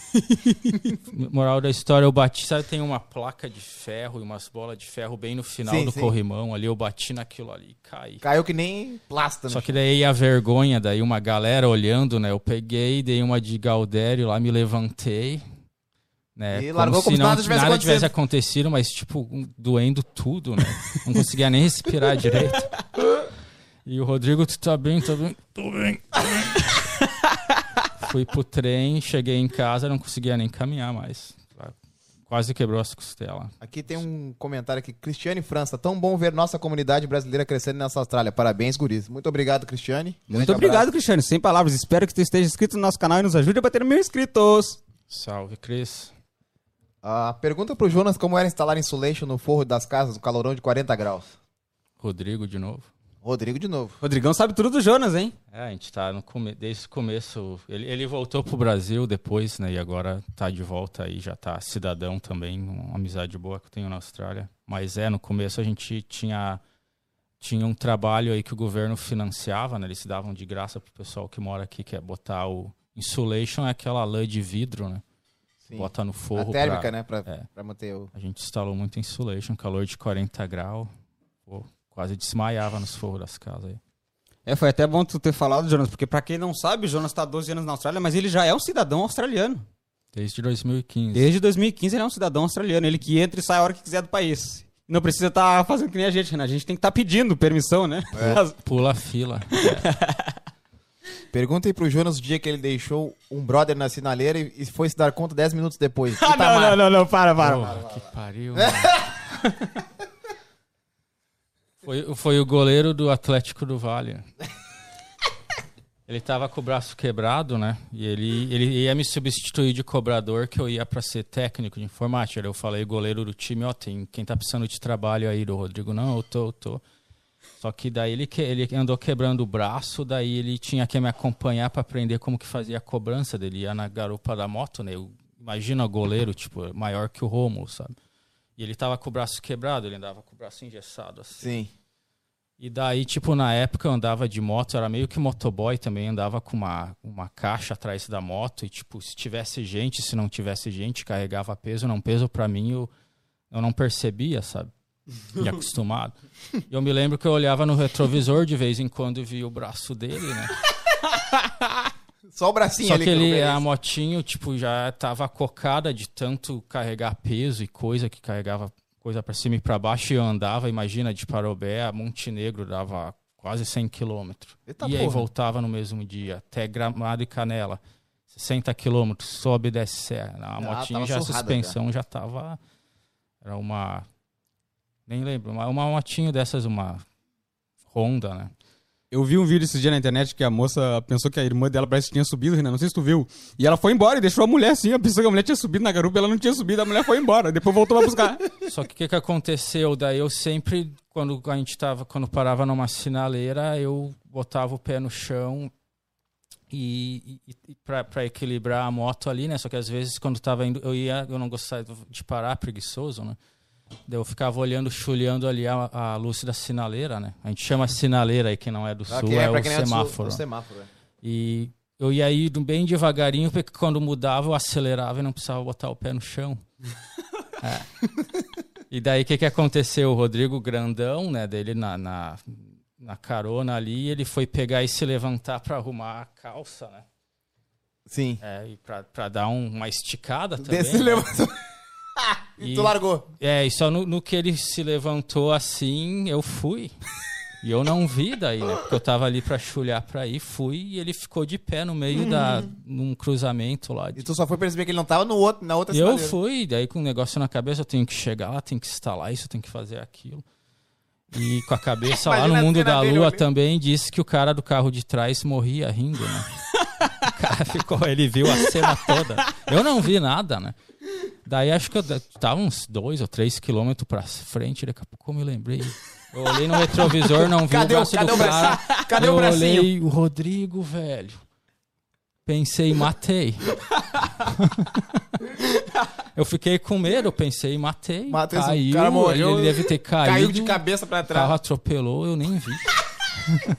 Moral da história, eu bati, sabe, tem uma placa de ferro e umas bolas de ferro bem no final Sim, do sim. corrimão ali, eu bati naquilo ali e caí. Caiu que nem plasta. Só no que daí a vergonha, daí uma galera olhando, né? Eu peguei, dei uma de Galdério lá, me levantei. Né, E largou como se nada tivesse nada tivesse acontecido, mas tipo, doendo tudo, né? Não conseguia nem respirar direito. E o Rodrigo, tu tá bem, tá bem? Tô bem. tô bem. Fui pro trem, cheguei em casa, não conseguia nem caminhar mais. Quase quebrou as costelas. Aqui tem um comentário aqui. Cristiane França, tão bom ver nossa comunidade brasileira crescendo nessa Austrália. Parabéns, guris. Muito obrigado, Cristiane. Muito Grande obrigado, abraço. Cristiano. Sem palavras. Espero que tu esteja inscrito no nosso canal e nos ajude a bater mil inscritos. Salve, Cris. Ah, pergunta pro Jonas como era instalar insulation no forro das casas, no calorão de 40 graus. Rodrigo de novo. Rodrigo de novo. Rodrigão sabe tudo do Jonas, hein? É, a gente tá no come... desde o começo. Ele, ele voltou pro Brasil depois, né? E agora tá de volta aí, já tá cidadão também, uma amizade boa que eu tenho na Austrália. Mas é, no começo a gente tinha tinha um trabalho aí que o governo financiava, né? Eles davam de graça pro pessoal que mora aqui, que é botar o insulation, é aquela lã de vidro, né? Sim. Bota no A forro. térmica, pra- né? Pra, É. pra manter o. A gente instalou muito insulation, calor de 40 graus. Pô, quase desmaiava nos forros das casas aí. É, foi até bom tu ter falado, Jonas, porque pra quem não sabe, o Jonas tá há 12 anos na Austrália, mas ele já é um cidadão australiano. Desde 2015. Desde 2015 ele é um cidadão australiano. Ele que entra e sai a hora que quiser do país. Não precisa estar fazendo que nem a gente, né? A gente tem que estar pedindo permissão, né? Pula a fila. Perguntem pro Jonas o dia que ele deixou um brother na sinaleira e, e foi se dar conta 10 minutos depois. Ah, não, não, não, não, para, para. Porra, que pariu. foi, foi o goleiro do Atlético do Vale. Ele tava com o braço quebrado, né? E ele, ele ia me substituir de cobrador, que eu ia para ser técnico de informática. Eu falei, goleiro do time, ó, tem quem tá precisando de trabalho aí do Rodrigo. Não, eu tô, eu tô. Só que daí ele, que- ele andou quebrando o braço, daí ele tinha que me acompanhar para aprender como que fazia a cobrança dele. Ia na garupa da moto, né? Eu, imagina o goleiro, tipo, maior que o Romulo, sabe? E ele tava com o braço quebrado, ele andava com o braço engessado, assim. Sim. E daí, tipo, na época eu andava de moto, era meio que motoboy também, andava com uma, uma caixa atrás da moto e, tipo, se tivesse gente, se não tivesse gente, carregava peso, não peso pra mim, eu, eu não percebia, sabe? E acostumado. Eu me lembro que eu olhava no retrovisor de vez em quando e via o braço dele, né? Só o bracinho Só que ele, a motinho, tipo, já tava cocada de tanto carregar peso e coisa que carregava coisa pra cima e pra baixo e eu andava, imagina, de Parobé a Montenegro dava quase 100 quilômetros. Eita E aí porra. voltava no mesmo dia, até Gramado e Canela. 60 quilômetros, sobe e desce serra. A Ah, motinha já, a suspensão já tava... Era uma... Nem lembro, uma, uma motinho dessas, uma Honda, né? Eu vi um vídeo esses dias na internet que a moça pensou que a irmã dela parece que tinha subido, Renan. Não sei se tu viu. E ela foi embora e deixou a mulher assim. A pessoa que a mulher tinha subido na garupa, ela não tinha subido, a mulher foi embora. Depois voltou pra buscar. Só que o que, que aconteceu? Daí eu sempre, quando a gente tava, quando parava numa sinaleira, eu botava o pé no chão e, e, e pra equilibrar a moto ali, né? Só que às vezes quando tava indo, eu ia, eu não gostava de parar, preguiçoso, né? Eu ficava olhando, chulhando ali a, a luz da sinaleira, né? A gente chama sinaleira aí, que não é do sul, é, pra o quem não é sul, semáforo. semáforo. é. E eu ia indo bem devagarinho, porque quando mudava eu acelerava e não precisava botar o pé no chão. É. E daí o que, que aconteceu? O Rodrigo Grandão, né, dele na, na, na carona ali, ele foi pegar e se levantar pra arrumar a calça, né? Sim. É, e pra, pra dar um- uma esticada também. Desse né? levantou. E E- tu largou. É, e só no, no que ele se levantou assim, eu fui. E eu não vi daí, né? Porque eu tava ali pra chulhar pra ir, fui e ele ficou de pé no meio da. num cruzamento lá. E De... tu só foi perceber que ele não tava no outro, na outra E eu fui, daí com o negócio na cabeça, eu tenho que chegar lá, tenho que instalar isso, eu tenho que fazer aquilo. E com a cabeça lá no mundo da lua também disse que o cara do carro de trás morria rindo, né? o cara ficou, ele viu a cena toda. Eu não vi nada, né? Daí acho que eu tava uns dois ou três quilômetros pra frente, daqui a pouco eu me lembrei. Eu olhei no retrovisor, não vi Cadê o o- braço cadê do o cara. Cadê eu o bracinho? olhei o Rodrigo, velho. Pensei, matei. eu fiquei com medo, eu pensei, matei. Matei, caiu, cara morreu, ele deve ter caído. Caiu de cabeça pra O carro trás. atropelou, eu nem vi.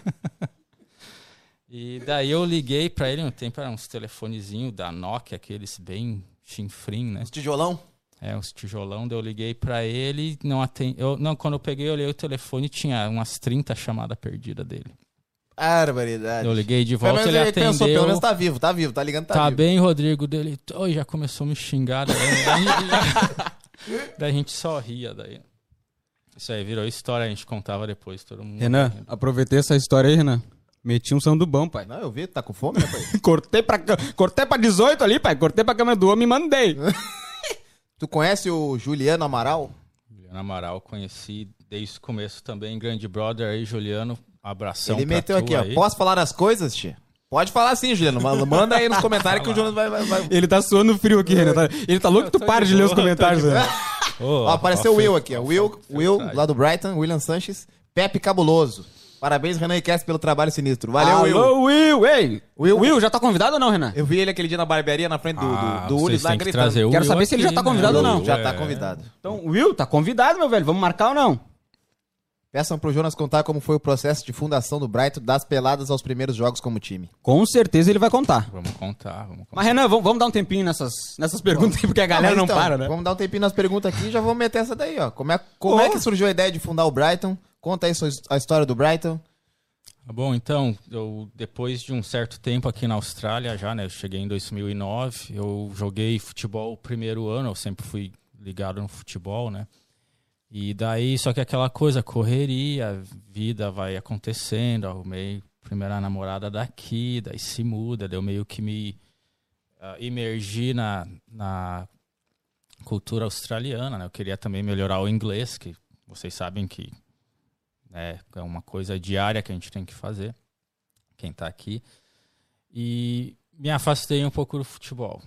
e daí eu liguei pra ele, no tempo era uns telefonezinhos da Nokia, aqueles bem chinfrim, né? Os tijolão. É, uns tijolão, daí eu liguei pra ele, não atende... eu Não, quando eu peguei, eu olhei o telefone, tinha umas 30 chamadas perdidas dele. Barbaridade. Eu liguei de volta, ele ele pensou, atendeu. pelo menos tá vivo, tá vivo, tá ligando, tá, Tá vivo. bem, Rodrigo dele. Oi, já começou a me xingar. Daí, daí, daí a gente só ria daí. Isso aí virou história, a gente contava depois, todo mundo. Renan, aproveitei essa história aí, Renan. Meti um sandubão, pai. Não, eu vi, tá com fome, né, pai? Cortei pra, cortei pra 18 ali, pai. Cortei pra câmera do homem e mandei. tu conhece o Juliano Amaral? Juliano Amaral, conheci desde o começo também, grande brother aí, Juliano. Abração ele meteu aqui, ó. aí. Posso falar as coisas, tia? Pode falar sim, Juliano. Manda, aí nos comentários que o Jonas vai. vai, vai... Ele tá suando frio aqui, Renan. Tá- Ele tá louco que tu pare de de ler os boa, comentários, de Renan. Ô, Ó, apareceu o ó, Will aqui, ó. ó, Will, Will, lá do Brighton, William Sanches. Pepe Cabuloso. Parabéns, Renan e Cass, pelo trabalho sinistro. Valeu, Will. Alô, Will. Ei, Will. Will. já tá convidado ou não, Renan? Eu vi ele aquele dia na barbearia na frente do, Ah, do, do Ulis vocês lá têm que gritando. trazer o Quero Will saber se ele já aqui, tá né? convidado ou não. Já É. tá convidado. Então, Will, tá convidado, meu velho. Vamos marcar ou não? Peçam pro Jonas contar como foi o processo de fundação do Brighton das peladas aos primeiros jogos como time. Com certeza ele vai contar. Vamos contar, vamos contar. Mas, Renan, vamos, vamos dar um tempinho nessas, nessas perguntas aí, porque a galera Mas não então, para, né? Vamos dar um tempinho nas perguntas aqui e já vamos meter essa daí, ó. Como é, como é que surgiu a ideia de fundar o Brighton? Conta aí a história do Brighton. Tá Bom, então, eu, depois de um certo tempo aqui na Austrália já, né? Eu cheguei em 2009, eu joguei futebol o primeiro ano, eu sempre fui ligado no futebol, né? E daí, só que aquela coisa, correria, vida vai acontecendo, arrumei primeira namorada daqui, daí se muda, deu meio que me uh, imergi na, na cultura australiana, né? Eu queria também melhorar o inglês, que vocês sabem que né, é uma coisa diária que a gente tem que fazer, quem está aqui. E me afastei um pouco do futebol.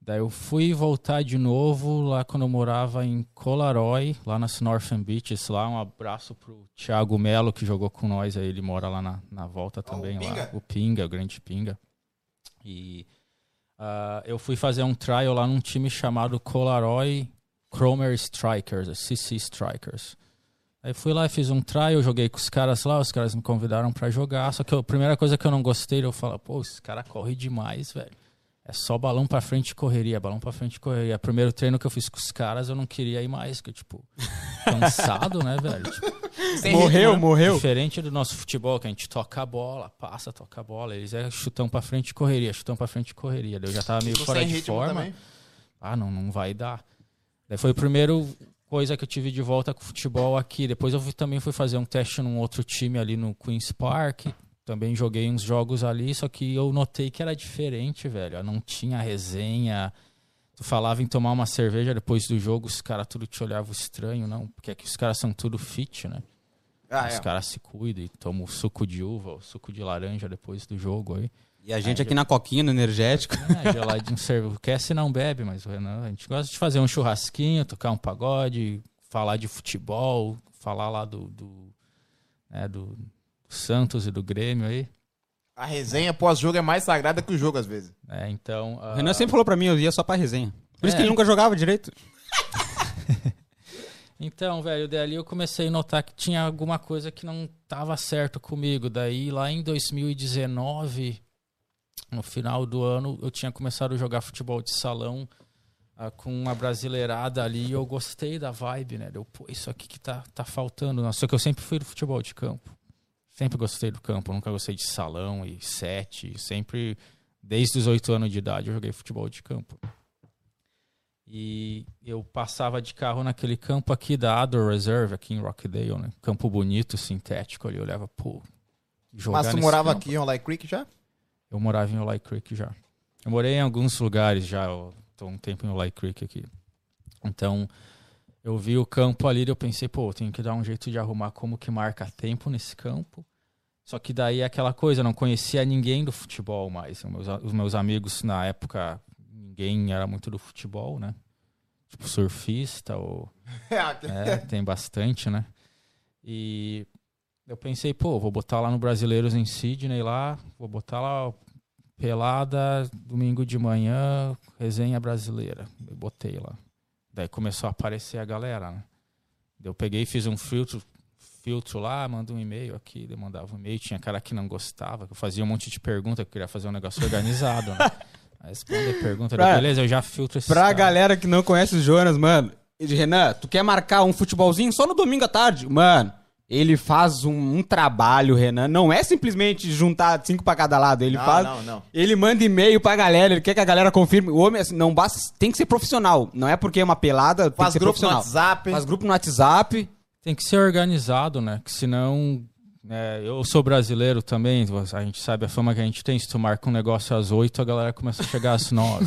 Daí eu fui voltar de novo lá quando eu morava em Colaroy, lá nas Northern Beaches, lá um abraço pro Thiago Melo que jogou com nós, aí ele mora lá na, na volta também, oh, o lá, o Pinga, o grande Pinga. E uh, eu fui fazer um trial lá num time chamado Colaroy Cromer Strikers, CC Strikers. Aí fui lá e fiz um trial, joguei com os caras lá, os caras me convidaram para jogar, só que a primeira coisa que eu não gostei, eu falo, pô, esse cara corre demais, velho. É só balão pra frente e correria, balão pra frente e correria. Primeiro treino que eu fiz com os caras, eu não queria ir mais, que tipo, cansado, né, velho? Tipo, morreu, ritmo, morreu. Diferente do nosso futebol, que a gente toca a bola, passa, toca a bola. Eles é chutão pra frente e correria, chutão pra frente e correria. Eu já tava meio fora de forma. Também. Ah, não, não vai dar. Daí foi o primeiro coisa que eu tive de volta com o futebol aqui. Depois eu fui, também fui fazer um teste num outro time ali no Queen's Park também joguei uns jogos ali, só que eu notei que era diferente, velho. Não tinha resenha. Tu falava em tomar uma cerveja depois do jogo, os caras tudo te olhavam estranho, não? Porque aqui os caras são tudo fit, né? Ah, os é. caras se cuidam e tomam suco de uva, suco de laranja depois do jogo aí. E a gente é, aqui na coquinha, no energético. É, geladinho cerveja. Quer se não bebe, mas o Renan, a gente gosta de fazer um churrasquinho, tocar um pagode, falar de futebol, falar lá do, do, né, do Santos e do Grêmio aí. A resenha pós-jogo é mais sagrada que o jogo, às vezes. É, então. Uh... O Renan sempre falou pra mim, eu ia só pra resenha. Por é. isso que ele nunca jogava direito. então, velho, dali eu comecei a notar que tinha alguma coisa que não tava certo comigo. Daí, lá em 2019, no final do ano, eu tinha começado a jogar futebol de salão uh, com uma brasileirada ali e eu gostei da vibe, né? Deu, pô, isso aqui que tá, tá faltando. Só que eu sempre fui do futebol de campo. Sempre gostei do campo, nunca gostei de salão e sete. Sempre, desde os oito anos de idade, eu joguei futebol de campo. E eu passava de carro naquele campo aqui da Ador Reserve, aqui em Rockdale, né? Campo bonito, sintético ali. Eu olhava, pô, jogar Mas tu morava campo. aqui em Olay Creek já? Eu morava em Olay Creek já. Eu morei em alguns lugares já, eu tô um tempo em Olay Creek aqui. Então, eu vi o campo ali e eu pensei, pô, tenho que dar um jeito de arrumar como que marca tempo nesse campo. Só que daí é aquela coisa, eu não conhecia ninguém do futebol mais. Os meus, os meus amigos na época, ninguém era muito do futebol, né? Tipo surfista ou... é, tem bastante, né? E eu pensei, pô, vou botar lá no Brasileiros em Sydney lá, vou botar lá pelada, domingo de manhã, resenha brasileira. Eu botei lá. Daí começou a aparecer a galera, né? Eu peguei e fiz um filtro, filtro lá, manda um e-mail aqui, eu mandava um e-mail, tinha cara que não gostava, que eu fazia um monte de pergunta, que eu queria fazer um negócio organizado, né? Responder pergunta, pra, beleza, eu já filtro esse Pra cara. galera que não conhece o Jonas, mano, Renan, tu quer marcar um futebolzinho só no domingo à tarde? Mano, ele faz um, um, trabalho, Renan. Não é simplesmente juntar cinco para cada lado. Ele não, faz. Não, não. Ele manda e-mail pra galera, ele quer que a galera confirme. O homem, assim, não basta. Tem que ser profissional. Não é porque é uma pelada. Faz tem que grupo ser no WhatsApp. Faz grupo no WhatsApp. Tem que ser organizado, né? Que senão. É, eu sou brasileiro também, a gente sabe a fama que a gente tem. Se tu marca um negócio às oito, a galera começa a chegar às nove.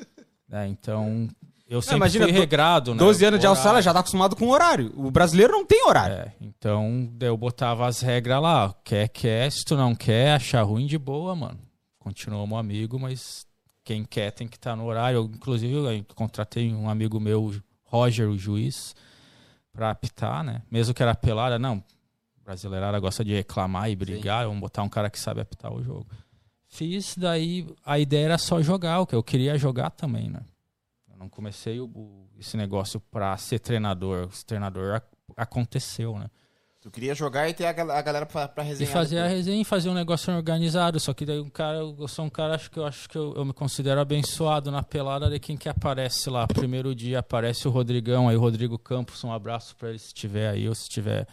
é, então, eu sempre imagina, fui regrado, né? 12 anos de Austrália já tá acostumado com horário. O brasileiro não tem horário. É, então eu botava as regras lá. Quer, quer. Se tu não quer, achar ruim de boa, mano. Continuamos amigo, mas quem quer tem que estar tá no horário. Eu, inclusive, eu contratei um amigo meu, Roger, o juiz, pra apitar, né? Mesmo que era pelada, não. Brasileirada gosta de reclamar e brigar. Sim. Vamos botar um cara que sabe apitar o jogo. Fiz, daí a ideia era só jogar, o que eu queria jogar também, né? Não comecei o, o, esse negócio para ser treinador. O treinador aconteceu, né? Tu queria jogar e ter a, a galera pra, pra resenhar. E fazer depois. a resenha e fazer um negócio organizado. Só que daí um cara, eu sou um cara, acho que eu acho que eu, eu, me considero abençoado na pelada de quem que aparece lá. Primeiro dia aparece o Rodrigão, aí o Rodrigo Campos, um abraço para ele se estiver aí ou se estiver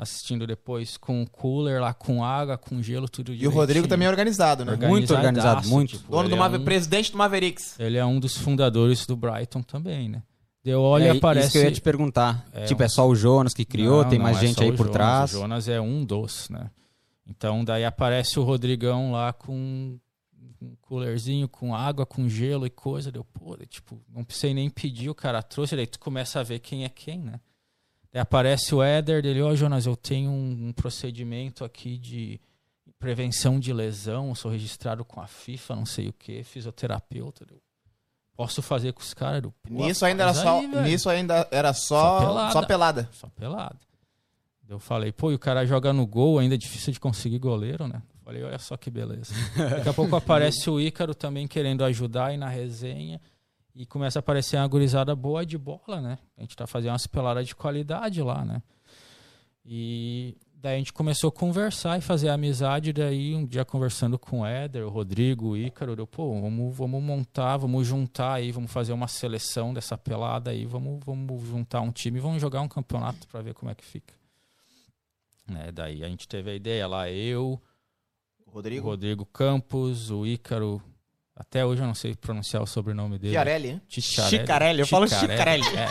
assistindo depois com cooler lá, com água, com gelo, tudo direitinho. E o Rodrigo também é organizado, né? Muito organizado, muito. Tipo, Dono do é um, presidente do Mavericks. Ele é um dos fundadores do Brighton também, né? Deu olha é, e aparece. Isso que eu ia te perguntar. É, tipo, um- é só o Jonas que criou, Não, tem não mais é gente aí por Jonas, trás. O Jonas é um dos, né? Então daí aparece o Rodrigão lá com um coolerzinho com água, com gelo e coisa. Deu, pô, daí, tipo, não precisei nem pedir, o cara trouxe, daí tu começa a ver quem é quem, né? Daí aparece o Éder dele, ó, Jonas, eu tenho um, um procedimento aqui de prevenção de lesão, sou registrado com a FIFA, não sei o que, fisioterapeuta. Deu, Posso fazer com os caras? Deu, "Pô, Nisso ainda era só, aí, velho." nisso ainda era Só só, pelada. só pelada. Só pelado. Eu falei, pô, e o cara joga no gol, ainda é difícil de conseguir goleiro, né? Eu falei, olha só que beleza. Daqui a pouco aparece o Ícaro também querendo ajudar aí na resenha. E começa a aparecer uma gurizada boa de bola, né? A gente tá fazendo umas peladas de qualidade lá, né? E daí a gente começou a conversar e fazer amizade. Daí um dia conversando com o Éder, o Rodrigo, o Ícaro, eu, pô, vamos, vamos montar, vamos juntar aí, vamos fazer uma seleção dessa pelada aí, vamos, vamos juntar um time e vamos jogar um campeonato pra ver como é que fica. Né, daí a gente teve a ideia lá, eu, o Rodrigo. Rodrigo Campos, o Ícaro. Até hoje eu não sei pronunciar o sobrenome dele. Chiarelli, hein? Chicarelli, eu falo Chicarelli. É.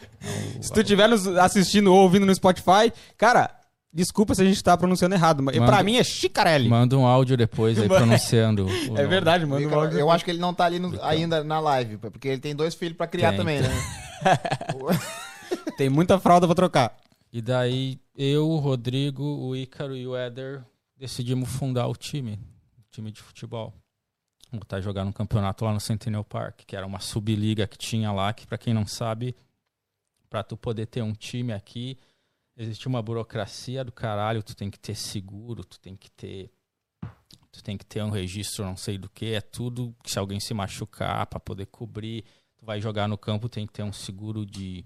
Se tu estiver assistindo ou ouvindo no Spotify, cara, desculpa se a gente tá pronunciando errado, mas Manda- pra mim é Chicarelli. Manda um áudio depois aí pronunciando. o É verdade, mano. Eu, eu acho que ele não tá ali no- ainda na live, porque ele tem dois filhos pra criar Tem, também, tem. né? Tem muita fralda pra trocar. E daí eu, o Rodrigo, o Ícaro e o Éder decidimos fundar o time, o time de futebol. Botar jogar no campeonato lá no Centennial Park, que era uma subliga que tinha lá, que pra quem não sabe, pra tu poder ter um time aqui, existe uma burocracia do caralho, tu tem que ter seguro, tu tem que ter tu tem que ter um registro não sei do que, é tudo que se alguém se machucar pra poder cobrir, tu vai jogar no campo, tem que ter um seguro de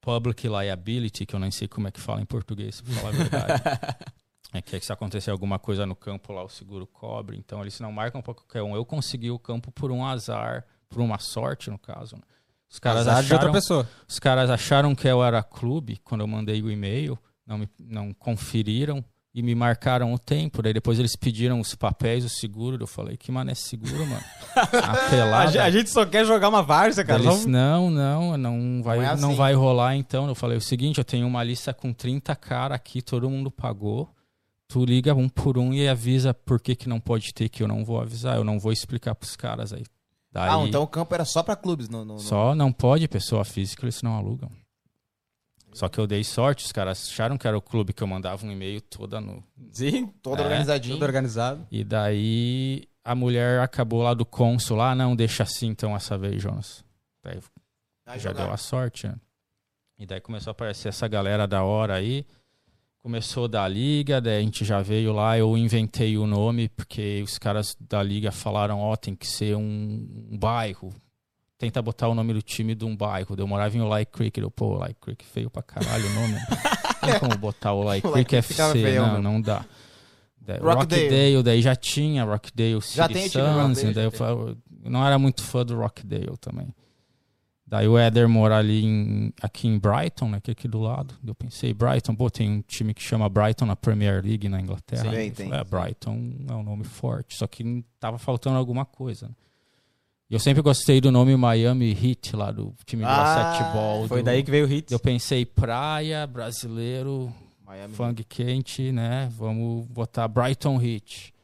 public liability, que eu nem sei como é que fala em português, pra falar a verdade. é que se acontecer alguma coisa no campo lá, o seguro cobre. Então eles não marcam pra qualquer um. Eu consegui o campo por um azar, por uma sorte, no caso. né? Os caras, Azar de outra acharam, pessoa. os caras acharam que eu era clube quando eu mandei o e-mail, não, me, não conferiram e me marcaram o tempo. Daí depois eles pediram os papéis, o seguro. Eu falei, que mano é seguro, mano? A A, pelada. ge- a gente só quer jogar uma várzea, cara. Eles, não, não, não vai, Não não, é assim. vai rolar então. Eu falei o seguinte, eu tenho uma lista com 30 cara aqui, todo mundo pagou. Tu liga um por um e avisa por que, que não pode ter, que eu não vou avisar, eu não vou explicar pros caras aí. Daí, Ah, então o campo era só pra clubes. No, no- no- só não pode pessoa física, eles não alugam. Só que eu dei sorte, os caras acharam que era o clube que eu mandava um e-mail toda no. Sim, Todo É, organizadinho. tudo organizado. E daí a mulher acabou lá do cônsul lá, não, deixa assim então essa vez, Jonas. Daí já jogar. deu a sorte, né? E daí começou a aparecer essa galera da hora aí. Começou da liga, daí a gente já veio lá, eu inventei o nome, porque os caras da liga falaram, ó, tem que ser um, um bairro. Tenta botar o nome do time de um bairro. Eu morava em Olay Creek, eu, pô, Olay Creek feio pra caralho o nome. Não tem como botar Olay Creek FC, feio, não, meu. não dá. Daí, Rockdale. Rockdale, daí já tinha Rockdale City Já tem Suns, daí eu, eu não era muito fã do Rockdale também. Daí o Éder mora ali em- aqui em Brighton, né, que é aqui do lado. Eu pensei, Brighton, pô, tem um time que chama Brighton na Premier League na Inglaterra. Sim, tem, é, Brighton é um nome forte, só que tava faltando alguma coisa. né. Eu sempre gostei do nome Miami Heat lá do time de Ah, basquetebol. Foi do- daí que veio o hit. Eu pensei praia, brasileiro, Miami. funk quente, né? Vamos botar Brighton Heat.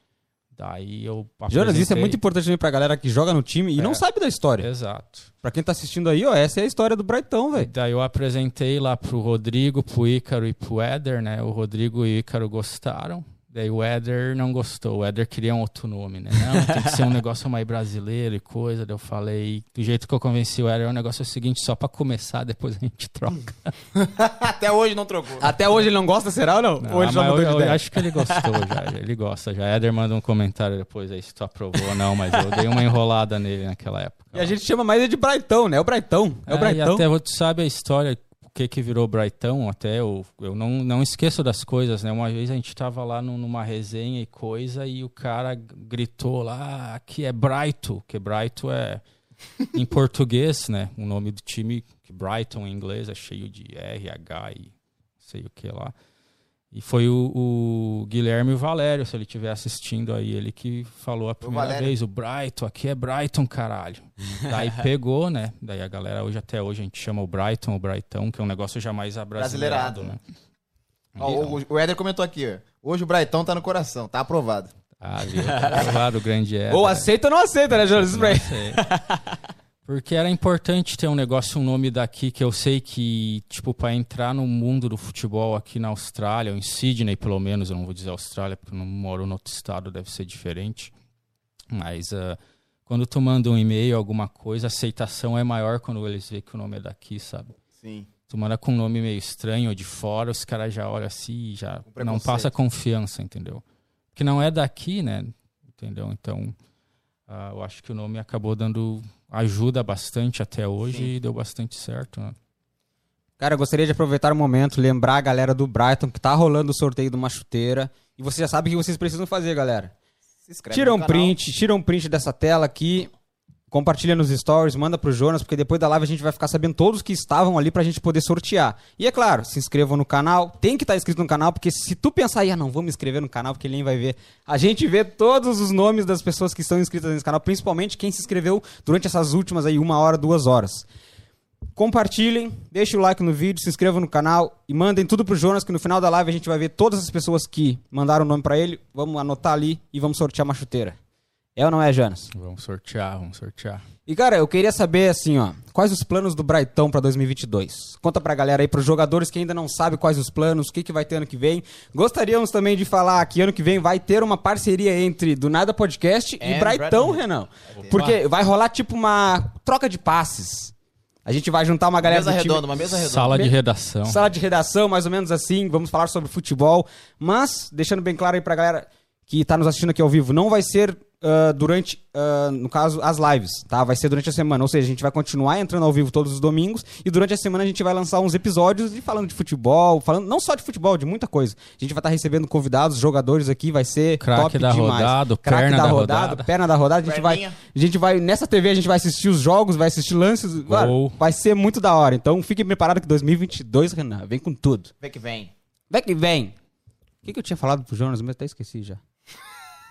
Daí eu Jonas, isso é muito importante também pra galera que joga no time e É. não sabe da história. Exato. Pra quem tá assistindo aí, ó, essa é a história do Brightão, velho. Daí eu apresentei lá pro Rodrigo, pro Ícaro e pro Éder, né? O Rodrigo e o Ícaro gostaram. Daí o Éder não gostou. O Éder queria um outro nome, né? Não, tem que ser um negócio mais brasileiro e coisa. Daí eu falei, do jeito que eu convenci o Éder, o negócio é o seguinte, só pra começar, depois a gente troca. Até hoje não trocou. Até hoje ele não gosta, será ou não? Não, ou ele já mas mudou eu, de eu ideia? acho que ele gostou já. Ele gosta já. Éder manda um comentário depois aí se tu aprovou ou não, mas eu dei uma enrolada nele naquela época. E a gente chama mais ele de Brightão, né? É o Brightão. É, o e Brightão. até tu sabe a história, que que virou Brightão, até eu, eu não, não esqueço das coisas, né? Uma vez a gente tava lá num- numa resenha e coisa e o cara gritou lá, aqui é Brighton, que Brighton é em português, né? O nome do time, que Brighton em inglês é cheio de R, H e sei o que lá. E foi o, o Guilherme Valério, se ele estiver assistindo aí, ele que falou a primeira vez, o Brighton, aqui é Brighton, caralho. Daí pegou, né? Daí a galera hoje até hoje a gente chama o Brighton, o Brightão, que é um negócio jamais abrasileirado, Brasileirado. né? Ó, o, o Éder comentou aqui, ó. Hoje o Brighton tá no coração, tá aprovado. Ah, viu? Tá aprovado, o grande é. Ou aceita ou não aceita, né, Jonas? Aí. Porque era importante ter um negócio, um nome daqui que eu sei que, tipo, para entrar no mundo do futebol aqui na Austrália, ou em Sydney pelo menos, eu não vou dizer Austrália porque eu não moro no outro estado, deve ser diferente. Mas ah, quando tu manda um e-mail, alguma coisa, a aceitação é maior quando eles veem que o nome é daqui, sabe? Sim. Tu manda com um nome meio estranho ou de fora, os caras já olham assim e já não passa confiança, entendeu? Que não é daqui, né? Entendeu? Então, ah, eu acho que o nome acabou dando ajuda bastante até hoje Sim. e deu bastante certo, né? Cara, eu gostaria de aproveitar o momento, lembrar a galera do Brighton que tá rolando o sorteio de uma chuteira. E você já sabe o que vocês precisam fazer, galera. Se inscreve Tira no um canal. print, tira um print dessa tela aqui, compartilha nos stories, manda pro Jonas, porque depois da live a gente vai ficar sabendo todos que estavam ali pra gente poder sortear. E é claro, se inscrevam no canal, tem que estar inscrito no canal, porque se tu pensar, ah, não, vamos me inscrever no canal, porque ninguém vai ver. A gente vê todos os nomes das pessoas que estão inscritas nesse canal, principalmente quem se inscreveu durante essas últimas aí, uma hora, duas horas. Compartilhem, deixem o like no vídeo, se inscrevam no canal e mandem tudo pro Jonas, que no final da live a gente vai ver todas as pessoas que mandaram o nome pra ele. Vamos anotar ali e vamos sortear uma chuteira. É ou não é, Jonas? Vamos sortear, vamos sortear. E cara, eu queria saber assim, ó, quais os planos do Brighton pra 2022? Conta pra galera aí, pros jogadores que ainda não sabem quais os planos, o que, que vai ter ano que vem. Gostaríamos também de falar que ano que vem vai ter uma parceria entre Do Nada Podcast e And. Renan. Porque vai rolar tipo uma troca de passes. A gente vai juntar uma galera Mesa do time- redonda, uma mesa redonda. Sala de redação. Sala de redação, mais ou menos assim. Vamos falar sobre futebol. Mas, deixando bem claro aí pra galera que tá nos assistindo aqui ao vivo, não vai ser ah, durante, ah, no caso, as lives, tá? Vai ser durante a semana. Ou seja, a gente vai continuar entrando ao vivo todos os domingos. E durante a semana a gente vai lançar uns episódios de falando de futebol, falando não só de futebol, de muita coisa. A gente vai estar recebendo convidados, jogadores aqui, vai ser Craque top da demais. rodada, Craque perna da, da rodada, rodada. perna da rodada. A gente, vai, Perninha. a gente vai, nessa TV a gente vai assistir os jogos, vai assistir lances. Mano, vai ser muito da hora. Então fiquem preparados que 2022, Renan, vem com tudo. Vem que vem. Vem que vem. O que, que eu tinha falado pro Jonas? Mas eu até esqueci já.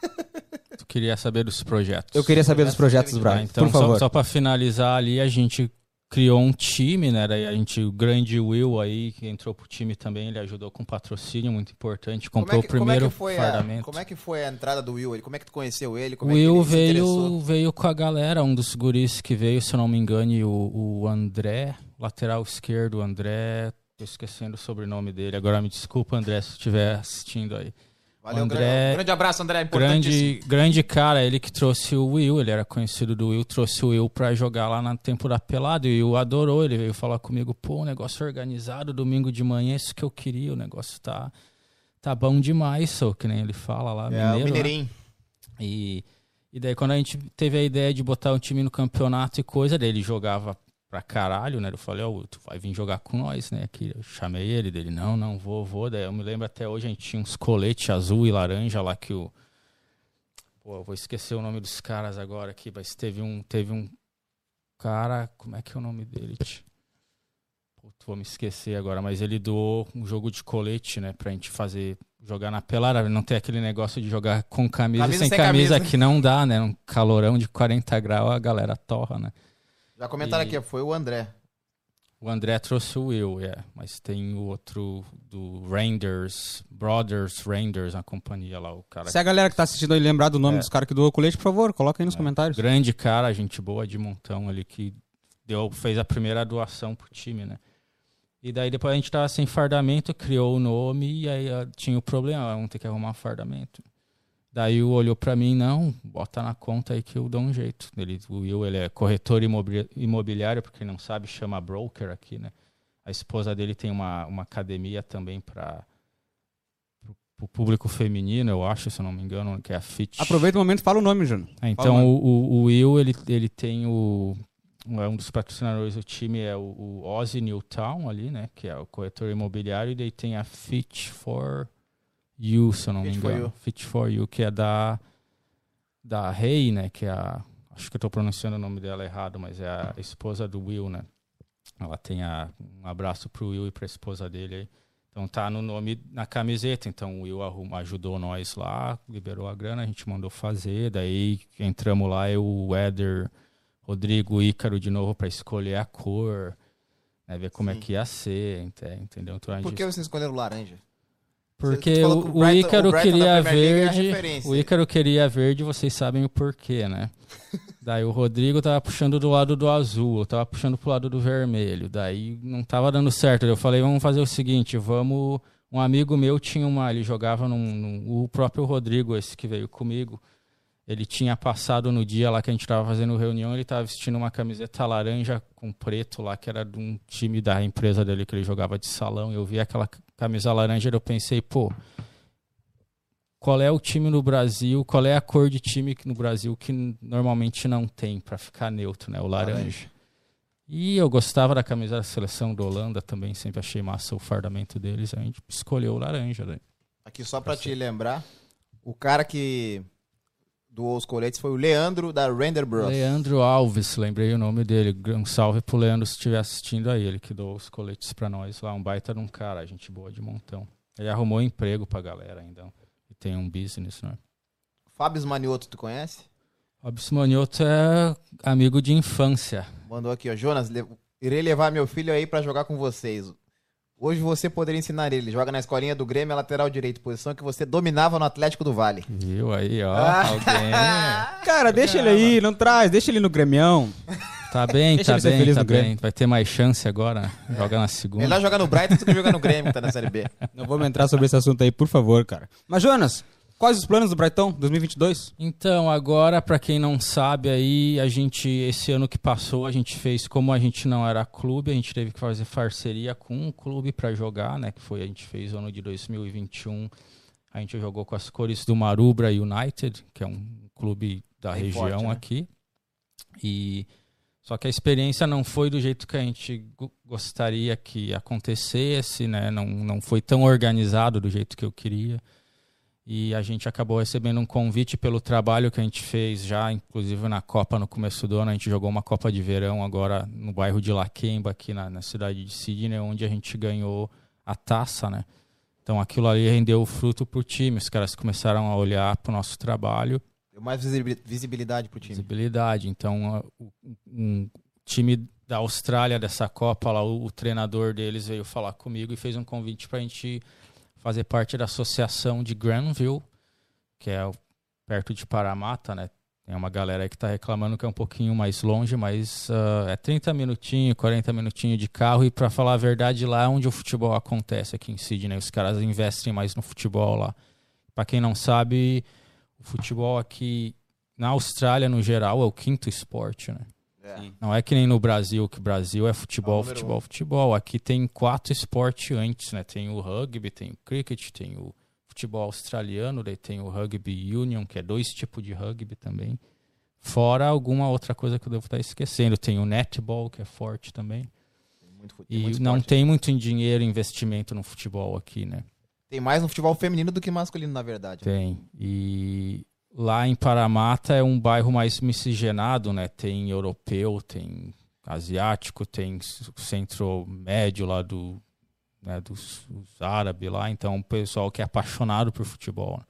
Tu queria saber dos projetos. Eu queria saber dos projetos Ah, Brian, então, por favor. só, só para finalizar ali, a gente criou um time, né? A gente, o grande Will aí, que entrou pro time também, ele ajudou com patrocínio, muito importante. Comprou como é que, o primeiro como é que foi fardamento. A, como é que foi a entrada do Will? Ele- Como é que tu conheceu ele? Como o é Will ele se veio, veio com a galera, um dos guris que veio, se eu não me engano, o, o André, lateral esquerdo, o André. Tô esquecendo o sobrenome dele. Agora me desculpa, André, se estiver assistindo aí. Valeu, André- grande, grande abraço, André. Importantíssimo. Grande, grande cara, ele que trouxe o Will, ele era conhecido do Will, trouxe o Will pra jogar lá no tempo da pelada e o Will adorou, ele veio falar comigo, pô, um negócio organizado, domingo de manhã, isso que eu queria, o negócio tá, tá bom demais, só que nem ele fala lá, É, o mineiro, né? Mineirinho. E, e daí quando a gente teve a ideia de botar um time no campeonato e coisa, daí ele jogava pra caralho, né? Eu falei, ó, tu vai vir jogar com nós, né? Aqui, eu chamei ele, dele, não, não, vou, vou. Daí eu me lembro até hoje, a gente tinha uns coletes azul e laranja lá que o... Pô, eu vou esquecer o nome dos caras agora aqui, mas teve um, teve um cara, como é que é o nome dele? Putz, vou me esquecer agora, mas ele doou um jogo de colete, né, pra gente fazer, jogar na pelada, não ter aquele negócio de jogar com camisa, Camisa sem, sem camisa, camisa. que não dá, né, um calorão de 40 graus, a galera torra, né. Já comentaram E- aqui, foi o André. O André trouxe o Will, é, mas tem o outro do Renders, Brothers Renders, a companhia lá, o cara Se a galera que tá assistindo aí lembrar do nome É. dos caras que doou o colete, por favor, coloca aí nos comentários. Grande cara, gente boa de montão ali que deu, fez a primeira doação pro time, né? E daí depois a gente tava sem fardamento, criou o nome e aí ah, tinha o problema, ah, vamos ter que arrumar fardamento. Daí o olhou pra mim, não, bota na conta aí que eu dou um jeito. Ele, o Will, ele é corretor imobili- imobiliário, porque quem não sabe, chama broker aqui, né? A esposa dele tem uma, uma academia também para o público feminino, eu acho, se eu não me engano, que é a Fit. Aproveita o momento e fala o nome, Júnior. É, então o, o, o Will, ele, ele tem o. É um dos patrocinadores do time é o, o Ozzy Newtown ali, né? Que é o corretor imobiliário, e daí tem a Fit for You, se eu não Fit me for engano. You. Fit for You, que é da. Da Rei, né? Que é a. Acho que eu tô pronunciando o nome dela errado, mas é a esposa do Will, né? Ela tem a, um abraço pro Will e pra esposa dele aí. Então tá no nome na camiseta. Então o Will arruma, ajudou nós lá, liberou a grana, a gente mandou fazer. Daí entramos lá, eu, o Éder, Rodrigo, Ícaro de novo para escolher a cor, né, ver como Sim. é que ia ser, ente- entendeu? Então, Por gente- que vocês escolheram laranja? Porque o, o Brighton- Ícaro o queria é verde. O Ícaro queria verde, vocês sabem o porquê, né? Daí o Rodrigo tava puxando do lado do azul, eu tava puxando pro lado do vermelho. Daí não tava dando certo. Eu falei, vamos fazer o seguinte, vamos. Um amigo meu tinha uma. Ele jogava num, num- O próprio Rodrigo, esse que veio comigo. Ele tinha passado no dia lá que a gente tava fazendo reunião, ele tava vestindo uma camiseta laranja com preto lá, que era de um time da empresa dele que ele jogava de salão. Eu vi aquela camisa laranja e eu pensei, pô, qual é o time no Brasil, qual é a cor de time no Brasil que normalmente não tem pra ficar neutro, né? O laranja. Laranja. E eu gostava da camisa da seleção da Holanda também, sempre achei massa o fardamento deles, a gente escolheu o laranja, né? Aqui só pra te lembrar, o cara que doou os coletes foi o Leandro da Render Bros. Leandro Alves, lembrei o nome dele. Um salve pro Leandro se estiver assistindo aí. Ele que deu os coletes pra nós lá. Um baita de um cara, gente boa de montão. Ele arrumou emprego pra galera ainda. E tem um business, né? Fábio Manioto, tu conhece? Robson Manioto é amigo de infância. Mandou aqui, ó. Jonas, irei levar meu filho aí pra jogar com vocês. Hoje você poderia ensinar ele. Joga na escolinha do Grêmio, é lateral direito, posição que você dominava no Atlético do Vale. Viu aí, ó. Ah. Alguém. Cara, deixa ele aí, não traz, deixa ele no gremião. Tá bem, Deixa tá bem, feliz tá no Grêmio. bem. Vai ter mais chance agora. Joga na segunda. Melhor jogar no Brighton do que jogar no Grêmio, que tá na Série B. Não vamos entrar sobre esse assunto aí, por favor, cara. Mas, Jonas, quais os planos do Brighton 2022? Então, agora, pra quem não sabe aí, a gente, esse ano que passou, a gente fez, como a gente não era clube, a gente teve que fazer parceria com um clube pra jogar, né? Que foi, a gente fez no ano de 2021, a gente jogou com as cores do Marubra United, que é um clube da Bem região forte, né? aqui. E só que a experiência não foi do jeito que a gente go- gostaria que acontecesse, né? Não, não foi tão organizado do jeito que eu queria. E a gente acabou recebendo um convite pelo trabalho que a gente fez já, inclusive na Copa no começo do ano. A gente jogou uma Copa de Verão agora no bairro de Laquemba, aqui na, na cidade de Sydney, onde a gente ganhou a taça, né? Então aquilo ali rendeu fruto pro time. Os caras começaram a olhar pro nosso trabalho Deu mais visibi- visibilidade pro time. visibilidade. Então, o- um time da Austrália dessa Copa, lá, o, o treinador deles veio falar comigo e fez um convite para a gente fazer parte da associação de Granville, que é perto de Paramata, né? Tem uma galera aí que tá reclamando que é um pouquinho mais longe, mas ah, é 30 minutinhos, 40 minutinhos de carro. E para falar a verdade, lá é onde o futebol acontece aqui em Sydney. Os caras investem mais no futebol lá. Para quem não sabe, o futebol aqui na Austrália, no geral, é o quinto esporte, né? É. Não é que nem no Brasil, que Brasil é futebol, É futebol, um. futebol. Aqui tem quatro esportes antes, né? Tem o rugby, tem o cricket, tem o futebol australiano, daí tem o rugby union, que é dois tipos de rugby também. Fora alguma outra coisa que eu devo estar esquecendo. Tem o netball, que é forte também. Tem muito, E muito não esporte. tem muito dinheiro e investimento no futebol aqui, né? Tem mais no futebol feminino do que masculino, na verdade. Tem. E lá em Paramata é um bairro mais miscigenado, né? Tem europeu, tem asiático, tem centro médio lá do, né, dos, dos árabes lá. Então, o pessoal que é apaixonado por futebol. né?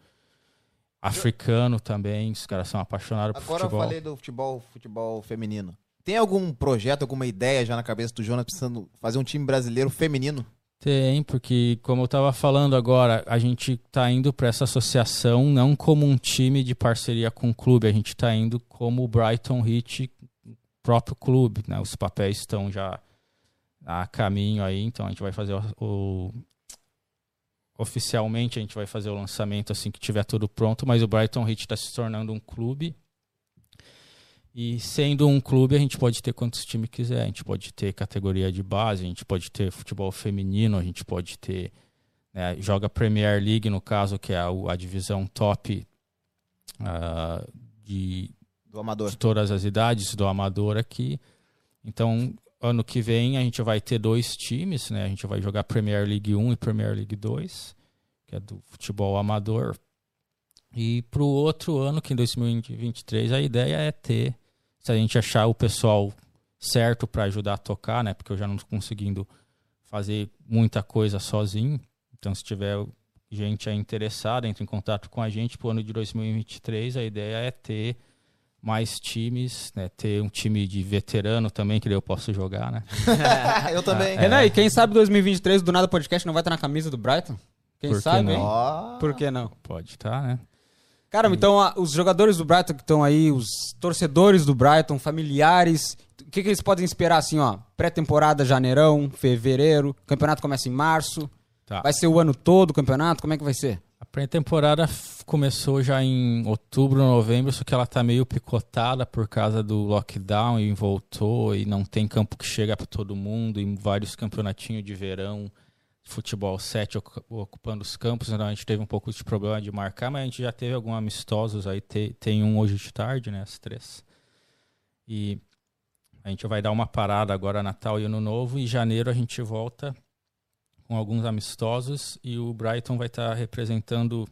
Africano também, os caras são apaixonados por Agora eu futebol. falei do futebol, futebol feminino. Tem algum projeto, alguma ideia já na cabeça do Jonas precisando fazer um time brasileiro feminino? Tem, porque como eu estava falando agora, a gente está indo para essa associação não como um time de parceria com o clube, a gente está indo como o Brighton Heat, próprio clube, né? Os papéis estão já a caminho aí, então a gente vai fazer o, o- oficialmente a gente vai fazer o lançamento assim que tiver tudo pronto, mas o Brighton Heat está se tornando um clube. E sendo um clube, a gente pode ter quantos times quiser. A gente pode ter categoria de base, a gente pode ter futebol feminino, a gente pode ter. né, joga Premier League, no caso, que é a, a divisão top ah, de, Do amador. de todas as idades do amador aqui. Então, ano que vem a gente vai ter dois times, né? A gente vai jogar Premier League 1 e Premier League 2, que é do futebol amador. E pro outro ano, que em 2023, a ideia é ter, se a gente achar o pessoal certo para ajudar a tocar, né? Porque eu já não tô conseguindo fazer muita coisa sozinho. Então, se tiver gente aí interessada, entre em contato com a gente pro ano de 2023. A ideia é ter mais times, né? Ter um time de veterano também, que daí eu posso jogar, né? eu também. Renan, e quem sabe 2023 do Nada Podcast não vai estar na camisa do Brighton? Quem Por que sabe, não? hein? Por que não? Pode estar, né? Cara, então a- os jogadores do Brighton que estão aí, os torcedores do Brighton, familiares, o que, que eles podem esperar assim, ó? Pré-temporada, janeirão, fevereiro, campeonato começa em março. Tá. Vai ser o ano todo o campeonato? Como é que vai ser? A pré-temporada começou já em outubro, novembro, só que ela tá meio picotada por causa do lockdown e voltou e não tem campo que chega para todo mundo e vários campeonatinhos de verão, futebol 7 ocu- ocupando os campos, então a gente teve um pouco de problema de marcar, mas a gente já teve alguns amistosos aí, te- tem um hoje de tarde, né, às três. E a gente vai dar uma parada agora Natal e Ano Novo e em janeiro a gente volta com alguns amistosos e o Brighton vai estar representando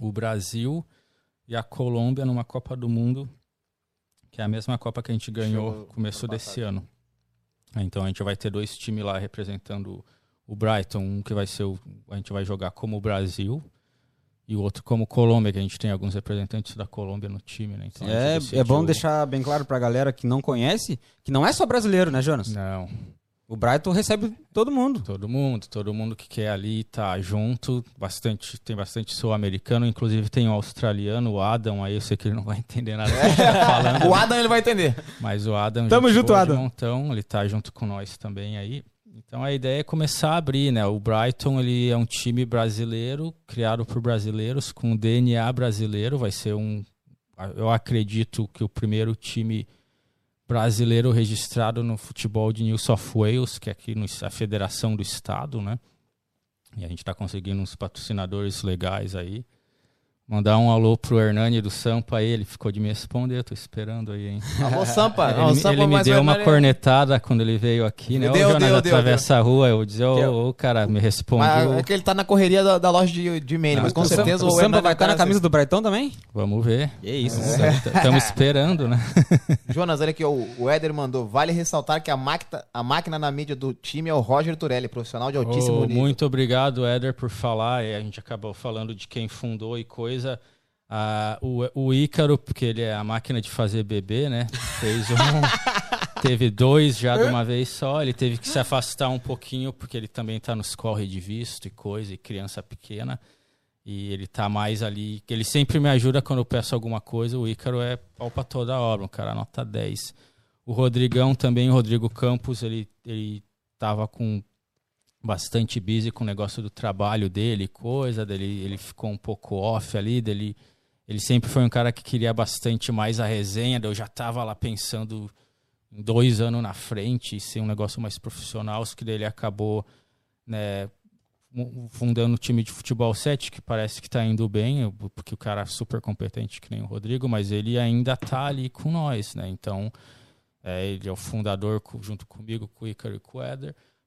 o Brasil e a Colômbia numa Copa do Mundo, que é a mesma Copa que a gente ganhou no começo desse ano. Então a gente vai ter dois times lá representando o Brighton, um que vai ser o, a gente vai jogar como o Brasil e o outro como Colômbia, que a gente tem alguns representantes da Colômbia no time, né? Então, É, é bom deixar bem claro pra galera que não conhece que não é só brasileiro, né, Jonas? Não, O Brighton recebe todo mundo. Todo mundo, todo mundo que quer ali tá junto, bastante, tem bastante sul-americano, inclusive tem o australiano, o Adam, aí eu sei que ele não vai entender nada do que tá falando, O Adam ele vai entender. mas o Adam, Tamo junto, Adam. montão, ele tá junto com nós também aí. Então a ideia é começar a abrir, né? O Brighton, ele é um time brasileiro, criado por brasileiros, com DNA brasileiro, vai ser um eu acredito que o primeiro time brasileiro registrado no futebol de New South Wales, que é aqui no, a federação do estado, né? E a gente está conseguindo uns patrocinadores legais aí. Mandar um alô pro Hernani do Sampa aí, ele ficou de me responder, tô esperando aí, hein? Alô, Sampa. Ele, o me- Sampa ele me deu uma cornetada quando ele veio aqui, né? Deu, Ô, Jonas, deu, deu, atravessa a rua, eu dizer, ô, Deu. ô, cara, me responde. Mas é que ele tá na correria da, da loja de, de e-mail, Ah, mas com o Sampa- certeza o Samba Hernani vai é um estar na cara camisa do Brighton também? Vamos ver. Que isso. Estamos esperando, né? Jonas, olha aqui, ó, o Éder mandou. Vale ressaltar que a máquina, a máquina na mídia do time é o Roger Turelli, profissional de altíssimo Ô, nível. muito obrigado, Éder, por falar. É, A gente acabou falando de quem fundou e coisa. Ah, o, o Ícaro, porque ele é a máquina de fazer bebê, né? Fez um. teve dois já de uma vez só. Ele teve que se afastar um pouquinho, porque ele também tá nos corre de visto e coisa, e criança pequena. E ele tá mais ali. Ele sempre me ajuda quando eu peço alguma coisa. O Ícaro é pau pra toda obra, um cara nota 10. O Rodrigão também, o Rodrigo Campos, ele, ele tava com bastante busy com o negócio do trabalho dele, coisa dele, ele ficou um pouco off ali, dele, ele sempre foi um cara que queria bastante mais a resenha, eu já tava lá pensando em dois anos na frente, ser um negócio mais profissional, só que ele acabou, né, fundando o time de futebol 7, que parece que tá indo bem, porque o cara é super competente que nem o Rodrigo, mas ele ainda tá ali com nós, né, então é, ele é o fundador junto comigo, com o e com o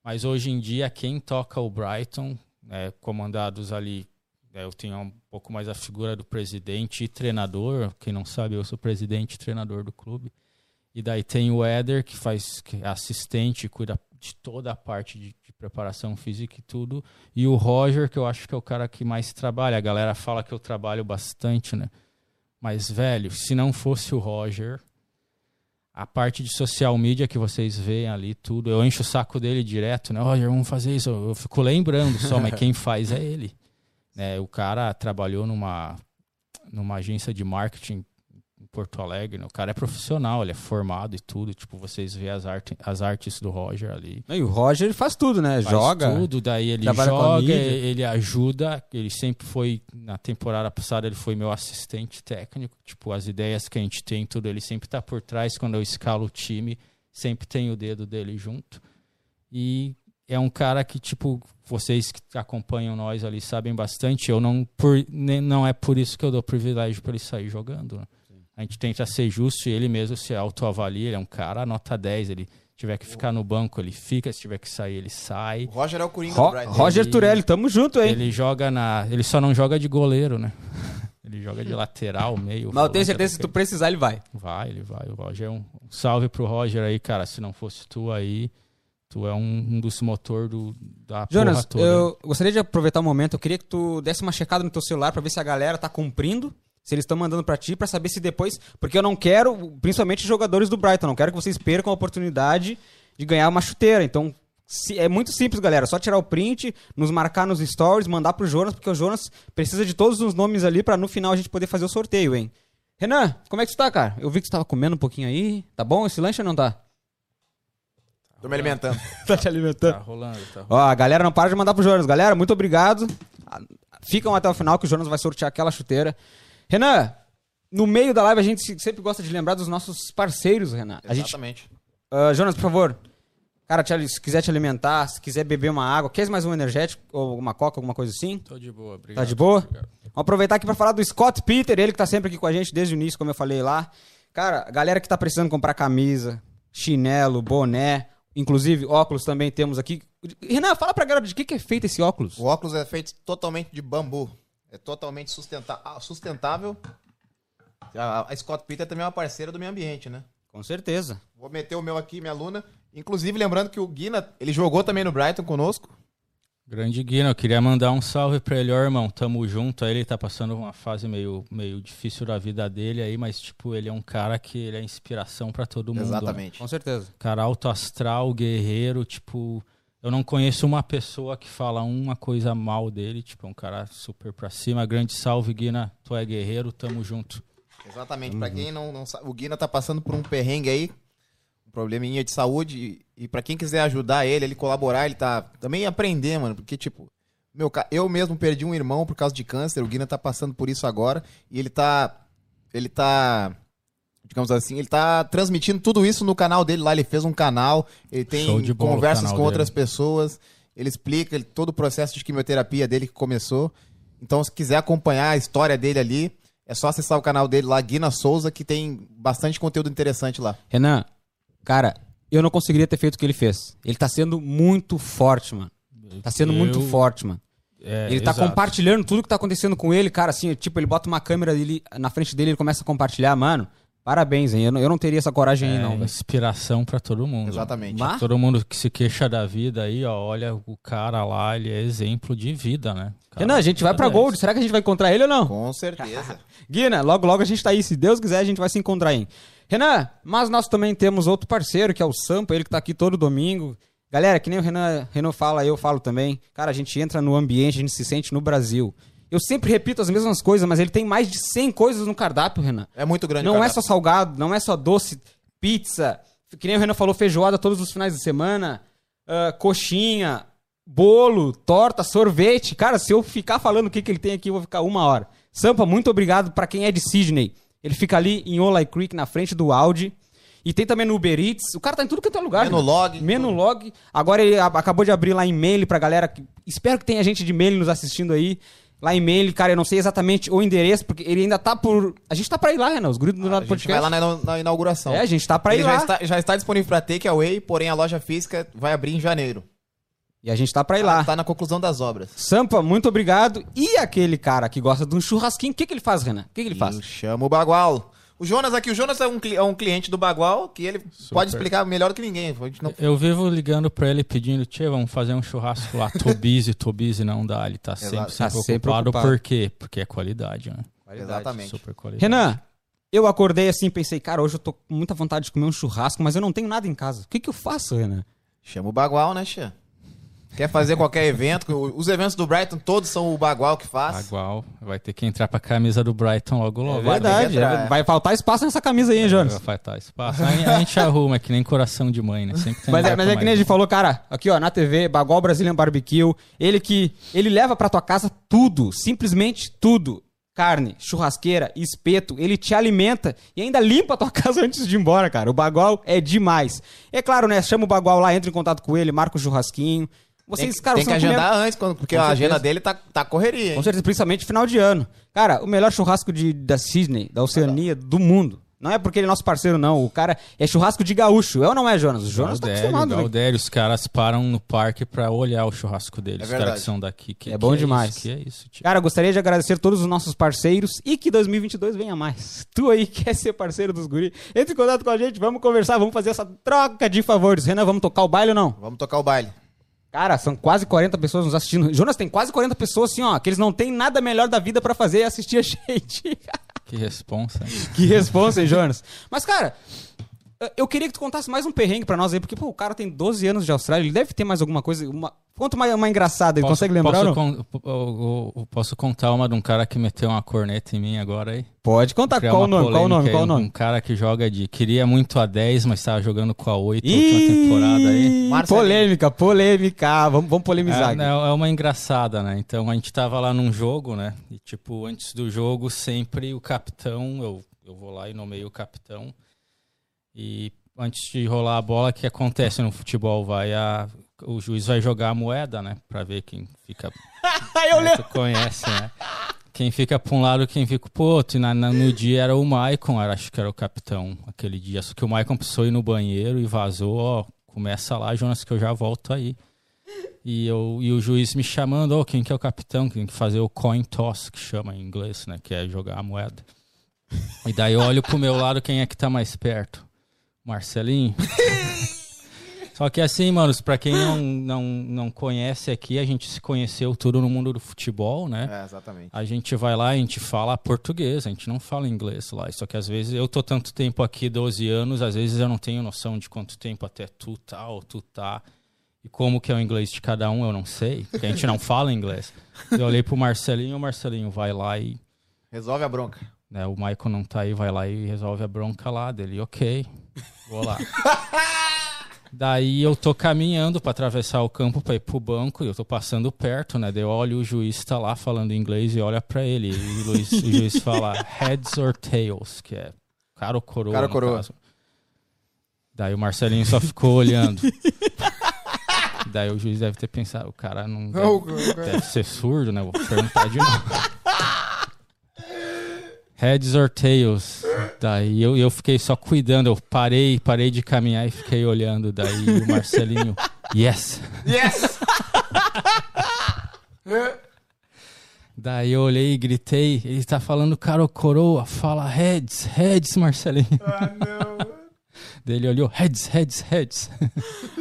mas hoje em dia, quem toca o Brighton, né, comandados ali, né, eu tenho um pouco mais a figura do presidente e treinador. Quem não sabe, eu sou presidente e treinador do clube. E daí tem o Éder, que faz que é assistente, cuida de toda a parte de, de preparação física e tudo. E o Roger, que eu acho que é o cara que mais trabalha. A galera fala que eu trabalho bastante, né? Mas, velho, se não fosse o Roger, a parte de social media que vocês veem ali, tudo, eu encho o saco dele direto, né? Roger, vamos fazer isso. Eu fico lembrando só, mas quem faz é ele. Né? O cara trabalhou numa, numa agência de marketing Porto Alegre, né? o cara é profissional, ele é formado e tudo. Tipo, vocês vêem as, arte, as artes do Roger ali. E o Roger faz tudo, né? Faz Joga. tudo, daí ele joga, ele ajuda, ele sempre foi, na temporada passada, ele foi meu assistente técnico, tipo, as ideias que a gente tem, tudo, ele sempre tá por trás, quando eu escalo o time, sempre tem o dedo dele junto, e é um cara que, tipo, vocês que acompanham nós ali sabem bastante, eu não, por, não é por isso que eu dou privilégio para ele sair jogando, né? A gente tenta ser justo e ele mesmo se autoavalia, ele é um cara nota 10, ele tiver que ficar no banco, ele fica, se tiver que sair, ele sai. O Roger é o Coringa Ro- Brighton. Roger Ele- Turelli, tamo junto, hein? Ele joga na. Ele só não joga de goleiro, né? Ele joga de lateral, meio. Mas eu tenho certeza que se tu precisar, ele vai. Vai, ele vai. O Roger é um. um salve pro Roger aí, cara. Se não fosse tu aí, Tu é um, um dos motor do, da Jonas, porra toda. eu gostaria de aproveitar o momento. Eu queria que tu desse uma checada no teu celular pra ver se a galera tá cumprindo, se eles estão mandando pra ti, pra saber se depois. Porque eu não quero, principalmente jogadores do Brighton, não quero que vocês percam a oportunidade de ganhar uma chuteira. Então, se- é muito simples, galera. Só tirar o print, nos marcar nos stories, mandar pro Jonas, porque o Jonas precisa de todos os nomes ali pra no final a gente poder fazer o sorteio, hein? Renan, como é que tu tá, cara? Eu vi que tu tava comendo um pouquinho aí. Tá bom esse lanche ou não tá? Tô me alimentando. tá te alimentando. Tá rolando, tá rolando. Ó, a galera não para de mandar pro Jonas. Galera, muito obrigado. Ficam até o final que o Jonas vai sortear aquela chuteira. Renan, no meio da live a gente se- sempre gosta de lembrar dos nossos parceiros, Renan. A gente, Exatamente. Ah, Jonas, por favor. Cara, te se quiser te alimentar, se quiser beber uma água, quer mais um energético ou uma coca, alguma coisa assim? Tô de boa, obrigado. Tá de boa? obrigado. Vamos aproveitar aqui pra falar do Scott Peter, ele que tá sempre aqui com a gente desde o início, como eu falei lá. Cara, a galera que tá precisando comprar camisa, chinelo, boné, inclusive óculos também temos aqui. Renan, fala pra galera de que, que é feito esse óculos. O óculos é feito totalmente de bambu. É totalmente sustenta- ah, sustentável. A, a Scott Peter também é uma parceira do meio ambiente, né? Com certeza. Vou meter o meu aqui, minha aluna. Inclusive, lembrando que o Guina, ele jogou também no Brighton conosco. Grande Guino, eu queria mandar um salve pra ele, ó, irmão. Tamo junto. Aí ele tá passando uma fase meio, meio difícil da vida dele aí, mas, tipo, ele é um cara que ele é inspiração pra todo mundo. né? Exatamente. Com certeza. Cara alto astral, guerreiro, tipo. Eu não conheço uma pessoa que fala uma coisa mal dele, tipo, é um cara super pra cima. Grande salve, Guina. Tu é guerreiro, tamo junto. Exatamente. Pra quem não, não sabe, o Guina tá passando por um perrengue aí, um probleminha de saúde. E, e para quem quiser ajudar ele, ele colaborar, ele tá também aprender, mano. Porque, tipo, meu, eu mesmo perdi um irmão por causa de câncer. O Guina tá passando por isso agora. E ele tá. Ele tá. Digamos assim, ele tá transmitindo tudo isso no canal dele lá. Ele fez um canal, ele tem conversas com dele. outras pessoas. Ele explica ele- todo o processo de quimioterapia dele que começou. Então, se quiser acompanhar a história dele ali, é só acessar o canal dele lá, Guina Souza, que tem bastante conteúdo interessante lá. Renan, cara, eu não conseguiria ter feito o que ele fez. Ele tá sendo muito forte, mano. Tá sendo muito Eu- forte, mano. É, ele tá exato. compartilhando tudo que tá acontecendo com ele, cara, assim, tipo, ele bota uma câmera dele na frente dele, ele começa a compartilhar, mano. Parabéns, hein? Eu não, eu não teria essa coragem aí, É, não, velho. inspiração pra todo mundo. Exatamente. Mas- Todo mundo que se queixa da vida aí, ó, olha o cara lá, ele é exemplo de vida, né? Cara, Renan, a gente vai pra Gold. Será que a gente vai encontrar ele ou não? Com certeza. Guina, logo logo a gente tá aí. Se Deus quiser, a gente vai se encontrar aí. Renan, mas nós também temos outro parceiro, que é o Sampa, ele que tá aqui todo domingo. Galera, que nem o Renan, Renan fala, eu falo também. Cara, a gente entra no ambiente, a gente se sente no Brasil. Eu sempre repito as mesmas coisas, mas ele tem mais de 100 coisas no cardápio, Renan. É muito grande. Não é só salgado, não é só doce, pizza. Que nem o Renan falou, feijoada todos os finais de semana, ah, coxinha, bolo, torta, sorvete. Cara, se eu ficar falando o que, que ele tem aqui, eu vou ficar uma hora. Sampa, muito obrigado pra quem é de Sydney. Ele fica ali em Olay Creek, na frente do Audi. E tem também no Uber Eats. O cara tá em tudo que é lugar. Menulog, Renan. Menulog. Agora ele acabou de abrir lá em mail pra galera. Espero que tenha gente de mail nos assistindo aí. Lá em mail, cara, eu não sei exatamente o endereço, porque ele ainda tá por. A gente tá pra ir lá, Renan. Os gritos do A lado do gente podcast. vai lá na, na inauguração. É, a gente tá pra ir Ele já lá. está, já está disponível para takeaway, porém a loja física vai abrir em janeiro. E a gente tá pra ir lá. Tá na conclusão das obras. Sampa, muito obrigado. E aquele cara que gosta de um churrasquinho, o que, que ele faz, Renan? O que, que ele faz? Eu chamo o Bagual. O Jonas aqui, o Jonas é um, cli- é um cliente do Bagual que ele pode explicar melhor do que ninguém. A gente não- Eu vivo ligando pra ele pedindo, Tchê, vamos fazer um churrasco lá. Tobise, Tobise não dá. Ele tá sempre, sempre, Tá sempre ocupado. ocupado. Por quê? Porque é qualidade, né? Exatamente. Super qualidade. Renan, eu acordei assim, pensei, cara, hoje eu tô com muita vontade de comer um churrasco, mas eu não tenho nada em casa. O que, que eu faço, Renan? Chama o Bagual, né, Xê? Quer fazer qualquer evento? Os eventos do Brighton todos são o Bagual que faz. Igual, vai ter que entrar pra camisa do Brighton logo logo. vai Verdade, entrar, é, é. vai faltar espaço nessa camisa aí, hein, Jonas? Vai faltar espaço. A gente- arruma, é que nem coração de mãe, né? Sempre tem Mas, é, mas é que nem a gente falou, cara, aqui ó, na TV, Bagual Brazilian Barbecue, ele que, ele leva pra tua casa tudo, simplesmente tudo. Carne, churrasqueira, espeto, ele te alimenta e ainda limpa a tua casa antes de ir embora, cara. O Bagual é demais. É claro, né, chama o Bagual lá, entra em contato com ele, marca o churrasquinho. Vocês, tem, cara, tem que agendar antes, quando- porque Com a certeza. agenda dele tá, tá correria, hein? Com certeza, principalmente final de ano. Cara, o melhor churrasco de, da Sydney, da Oceania, do mundo. Não é porque ele é nosso parceiro, não. O cara é churrasco de gaúcho. É ou não é, Jonas? O Jonas tá Galdério, acostumado, né? Galdério, os caras param no parque pra olhar o churrasco deles. É os verdade. caras que são daqui. Que, É que bom é demais. Isso, que é isso, tio. Cara, eu gostaria de agradecer todos os nossos parceiros e que 2022 venha mais. Tu aí quer ser parceiro dos guri? Entre em contato com a gente, vamos conversar, vamos fazer essa troca de favores. Renan, vamos tocar o baile ou não? Vamos tocar o baile. Cara, são quase 40 pessoas nos assistindo. Jonas, tem quase 40 pessoas assim, ó, que eles não têm nada melhor da vida pra fazer e assistir a gente. Que responsa. hein? que responsa, hein, Jonas? Mas, cara, eu queria que tu contasse mais um perrengue pra nós aí, porque, pô, o cara tem 12 anos de Austrália, ele deve ter mais alguma coisa. Uma... Conta uma, uma engraçada, ele consegue lembrar? Posso, con- eu- eu- eu posso contar uma de um cara que meteu uma corneta em mim agora aí? Pode contar. Qual o nome? Qual o nome? Qual o nome? Um cara que joga de. Queria muito a 10, mas tava jogando com a 8 a última temporada aí. Marcelinho. Polêmica, polêmica. Vamos, vamos polemizar. É, aqui. né, é uma engraçada, né? Então a gente tava lá num jogo, né? E tipo, antes do jogo, sempre o capitão, eu, eu vou lá e nomeio o capitão. E antes de rolar a bola, o que acontece no futebol? Vai a. O juiz vai jogar a moeda, né? Pra ver quem fica. eu né, Tu conhece, né? Quem fica pra um lado, quem fica pro outro. E na- na- no dia era o Maicon, era, acho que era o capitão aquele dia. Só que o Maicon precisou ir no banheiro e vazou, ó. Começa lá, Jonas, que eu já volto aí. E, eu, e o juiz me chamando, ó, quem que é o capitão? Tem que fazer o coin toss, que chama em inglês, né? Que é jogar a moeda. E daí eu olho pro meu lado, quem é que tá mais perto? Marcelinho? Só que assim, manos, pra quem não, não, não conhece aqui, a gente se conheceu tudo no mundo do futebol, né? É, exatamente. A gente vai lá, a gente fala português, a gente não fala inglês lá. Só que às vezes eu tô tanto tempo aqui, 12 anos, às vezes eu não tenho noção de quanto tempo até tu tá ou tu tá. E como que é o inglês de cada um, eu não sei, porque a gente não fala inglês. Eu olhei pro Marcelinho, o Marcelinho vai lá e Resolve a bronca. né, o Michael não tá aí, vai lá e resolve a bronca lá dele. Ok, vou lá. Daí eu tô caminhando pra atravessar o campo pra ir pro banco e eu tô passando perto, né? Daí eu olho o juiz tá lá falando inglês e olha pra ele. E o, Luiz- o juiz fala heads or tails, que é cara ou coroa. Cara ou coroa. caso. Daí o Marcelinho só ficou olhando. Daí o juiz deve ter pensado, o cara não deve, deve ser surdo, né? Vou perguntar de novo. Heads or tails? Daí eu, eu fiquei só cuidando, eu parei, parei de caminhar e fiquei olhando. Daí o Marcelinho, yes. Yes! Daí eu olhei e gritei, ele tá falando cara ou coroa, fala heads, heads, Marcelinho. ah, não. Daí ele olhou, heads, heads, heads.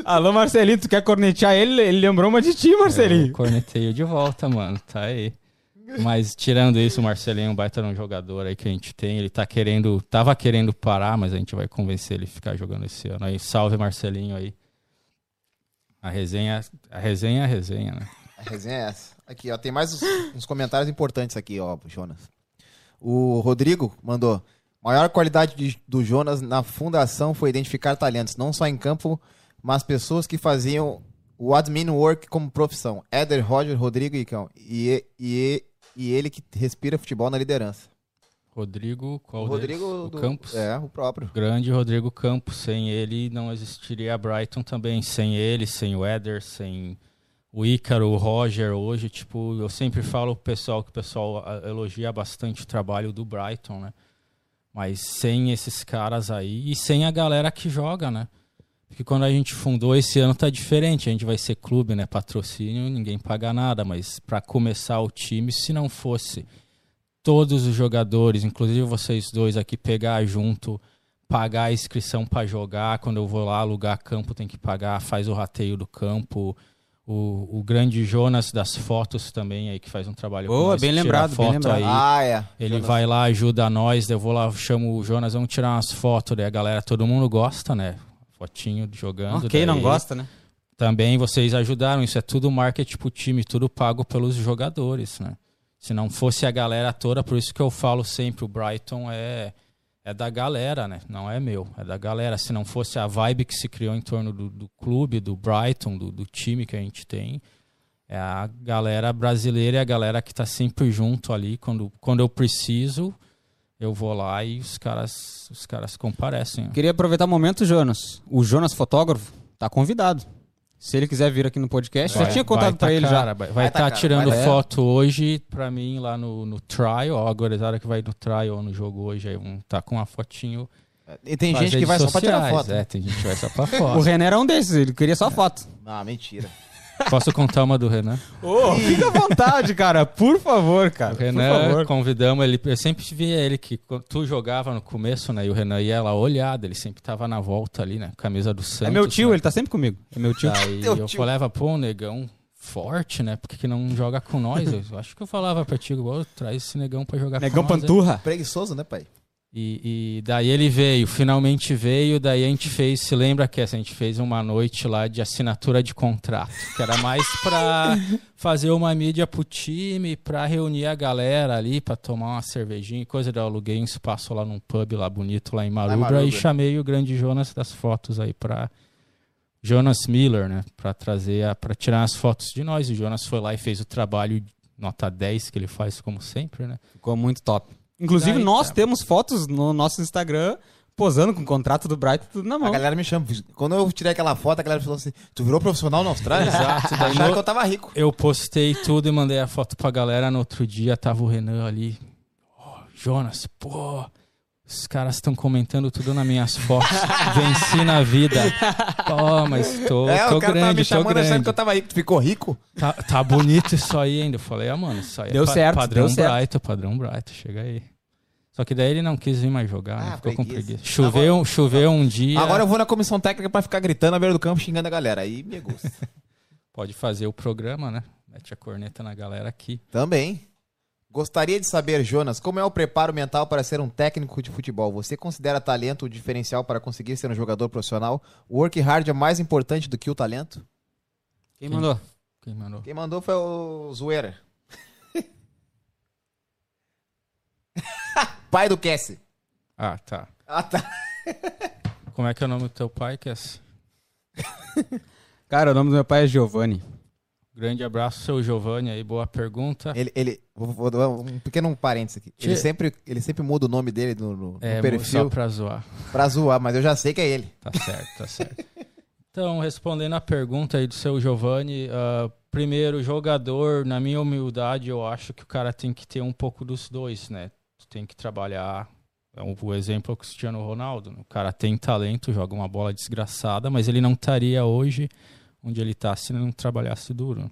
Alô, Marcelinho, tu quer cornetear ele? Ele lembrou uma de ti, Eu Marcelinho. corneteio de volta, mano, tá aí. Mas tirando isso, o Marcelinho é um baita jogador aí que a gente tem. Ele tá querendo, tava querendo parar, mas a gente vai convencer ele a ficar jogando esse ano aí. Salve Marcelinho aí. A resenha, a resenha é a resenha, né? A resenha é essa. Aqui, ó, tem mais uns, uns comentários importantes aqui, ó, Jonas. O Rodrigo mandou: maior qualidade de- do Jonas na fundação foi identificar talentos, não só em campo, mas pessoas que faziam o admin work como profissão. Éder, Roger, Rodrigo e Icão. E, e, e ele que respira futebol na liderança. Rodrigo, qual o? Rodrigo O do- Campos. É, o próprio. Grande Rodrigo Campos. Sem ele não existiria a Brighton também. Sem ele, sem o Éder, sem o Ícaro, o Roger hoje, tipo, eu sempre falo pro pessoal que o pessoal ah, elogia bastante o trabalho do Brighton, né? Mas sem esses caras aí e sem a galera que joga, né? Porque quando a gente fundou esse ano tá diferente, a gente vai ser clube, né? Patrocínio, ninguém paga nada, mas para começar o time, se não fosse todos os jogadores, inclusive vocês dois aqui, pegar junto, pagar a inscrição para jogar. Quando eu vou lá alugar campo, tem que pagar, faz o rateio do campo. O, o grande Jonas das fotos também aí, que faz um trabalho Boa, nós, bem lembrado, bem foto lembrado. aí. Ah, é. Ele Jonas. vai lá, ajuda nós, eu vou lá, chamo o Jonas, vamos tirar umas fotos, daí a galera, todo mundo gosta, né? Fotinho jogando. Quem não daí gosta, né? Também vocês ajudaram, isso é tudo marketing pro time, tudo pago pelos jogadores, né? Se não fosse a galera toda, por isso que eu falo sempre, o Brighton é, é da galera, né? Não é meu, é da galera. Se não fosse a vibe que se criou em torno do, do clube, do Brighton, do, do time que a gente tem, é a galera brasileira e a galera que tá sempre junto ali. Quando, quando eu preciso, eu vou lá e os caras, os caras comparecem. Queria aproveitar o momento, Jonas. O Jonas fotógrafo tá convidado. Se ele quiser vir aqui no podcast, Vai- já tinha contado tá ele cara, já. Vai Vai estar tá cara, tirando vai tá. foto hoje pra mim lá no, no trial. Ó, a gurizada que vai no trial no jogo hoje aí vão tá com uma fotinho. E tem gente que vai só pra tirar sociais. foto. É, tem gente que vai só pra O foto. Renan era um desses, ele queria só foto. Não, mentira. Posso contar uma do Renan? Ô, fica à vontade, cara. Por favor, cara. O Por Renan, favor. convidamos ele. Eu sempre via ele que tu jogava no começo, né? E o Renan ia lá olhado, ele sempre tava na volta ali, né? Camisa do Santos. É meu tio, né? ele tá sempre comigo. É meu tio. Daí Teu eu tio. falava, pô, negão forte, né? Por que, que não joga com nós? Eu acho que eu falava pra ti, igual, traz esse negão pra jogar Negão com nós. né?" Panturra. Preguiçoso, né, pai? E, e daí ele veio, finalmente veio, daí a gente fez, se lembra que essa, a gente fez uma noite lá de assinatura de contrato, que era mais pra fazer uma mídia pro time, pra reunir a galera ali, pra tomar uma cervejinha e coisa. Daí eu aluguei um espaço lá num pub lá bonito, lá em Marubra, Marubra. e chamei o grande Jonas das fotos aí pra... Jonas Miller, né, Pra trazer, a, pra tirar as fotos de nós. E o Jonas foi lá e fez o trabalho nota 10 que ele faz como sempre, né? Ficou muito top. Inclusive, Daí, nós tá. temos fotos no nosso Instagram posando com o contrato do Brighton tudo na A mão. galera me chama. Quando eu tirei aquela foto, a galera falou assim: Tu virou profissional na Austrália? Exato, daí Acharam no- que eu tava rico. Eu postei tudo e mandei a foto pra galera. No outro dia tava o Renan ali. Ó, Jonas, pô, os caras estão comentando tudo nas minhas fotos. Venci na vida. Pô, mas tô, é, tô o cara tava grande, me tô chamando achando que eu tava rico. Tu ficou rico? Tá, tá bonito isso aí ainda. Eu falei, ah, mano, isso aí Deu é pa- certo, padrão deu certo. Brighton, padrão Brighton, chega aí. Só que daí ele não quis vir mais jogar, né? Ah, Ficou com preguiça. preguiça. Choveu, choveu um dia. Agora eu vou na comissão técnica pra ficar gritando na beira do campo xingando a galera. Aí me gusta. Pode fazer o programa, né? Mete a corneta na galera aqui. Também. Gostaria de saber, Jonas, como é o preparo mental para ser um técnico de futebol? Você considera talento o diferencial para conseguir ser um jogador profissional? O work hard é mais importante do que o talento? Quem mandou? Quem mandou? Quem mandou foi o Zoeira. Pai do Cassie. Ah, tá. Ah, tá. Como é que é o nome do teu pai, Cass? Cara, o nome do meu pai é Giovanni. Grande abraço, seu Giovanni aí, boa pergunta. Ele, ele vou, vou dar um pequeno parênteses aqui. Ele Tchê. sempre, ele sempre muda o nome dele no, no- no É, só perfil pra zoar. pra zoar, mas eu já sei que é ele. Tá certo, tá certo. Então, respondendo a pergunta aí do seu Giovanni, ah, primeiro, jogador, na minha humildade, eu acho que o cara tem que ter um pouco dos dois, né? Tu tem que trabalhar. É um, o exemplo é o Cristiano Ronaldo. né? O cara tem talento, joga uma bola desgraçada, mas ele não estaria hoje onde ele tá se não trabalhasse duro.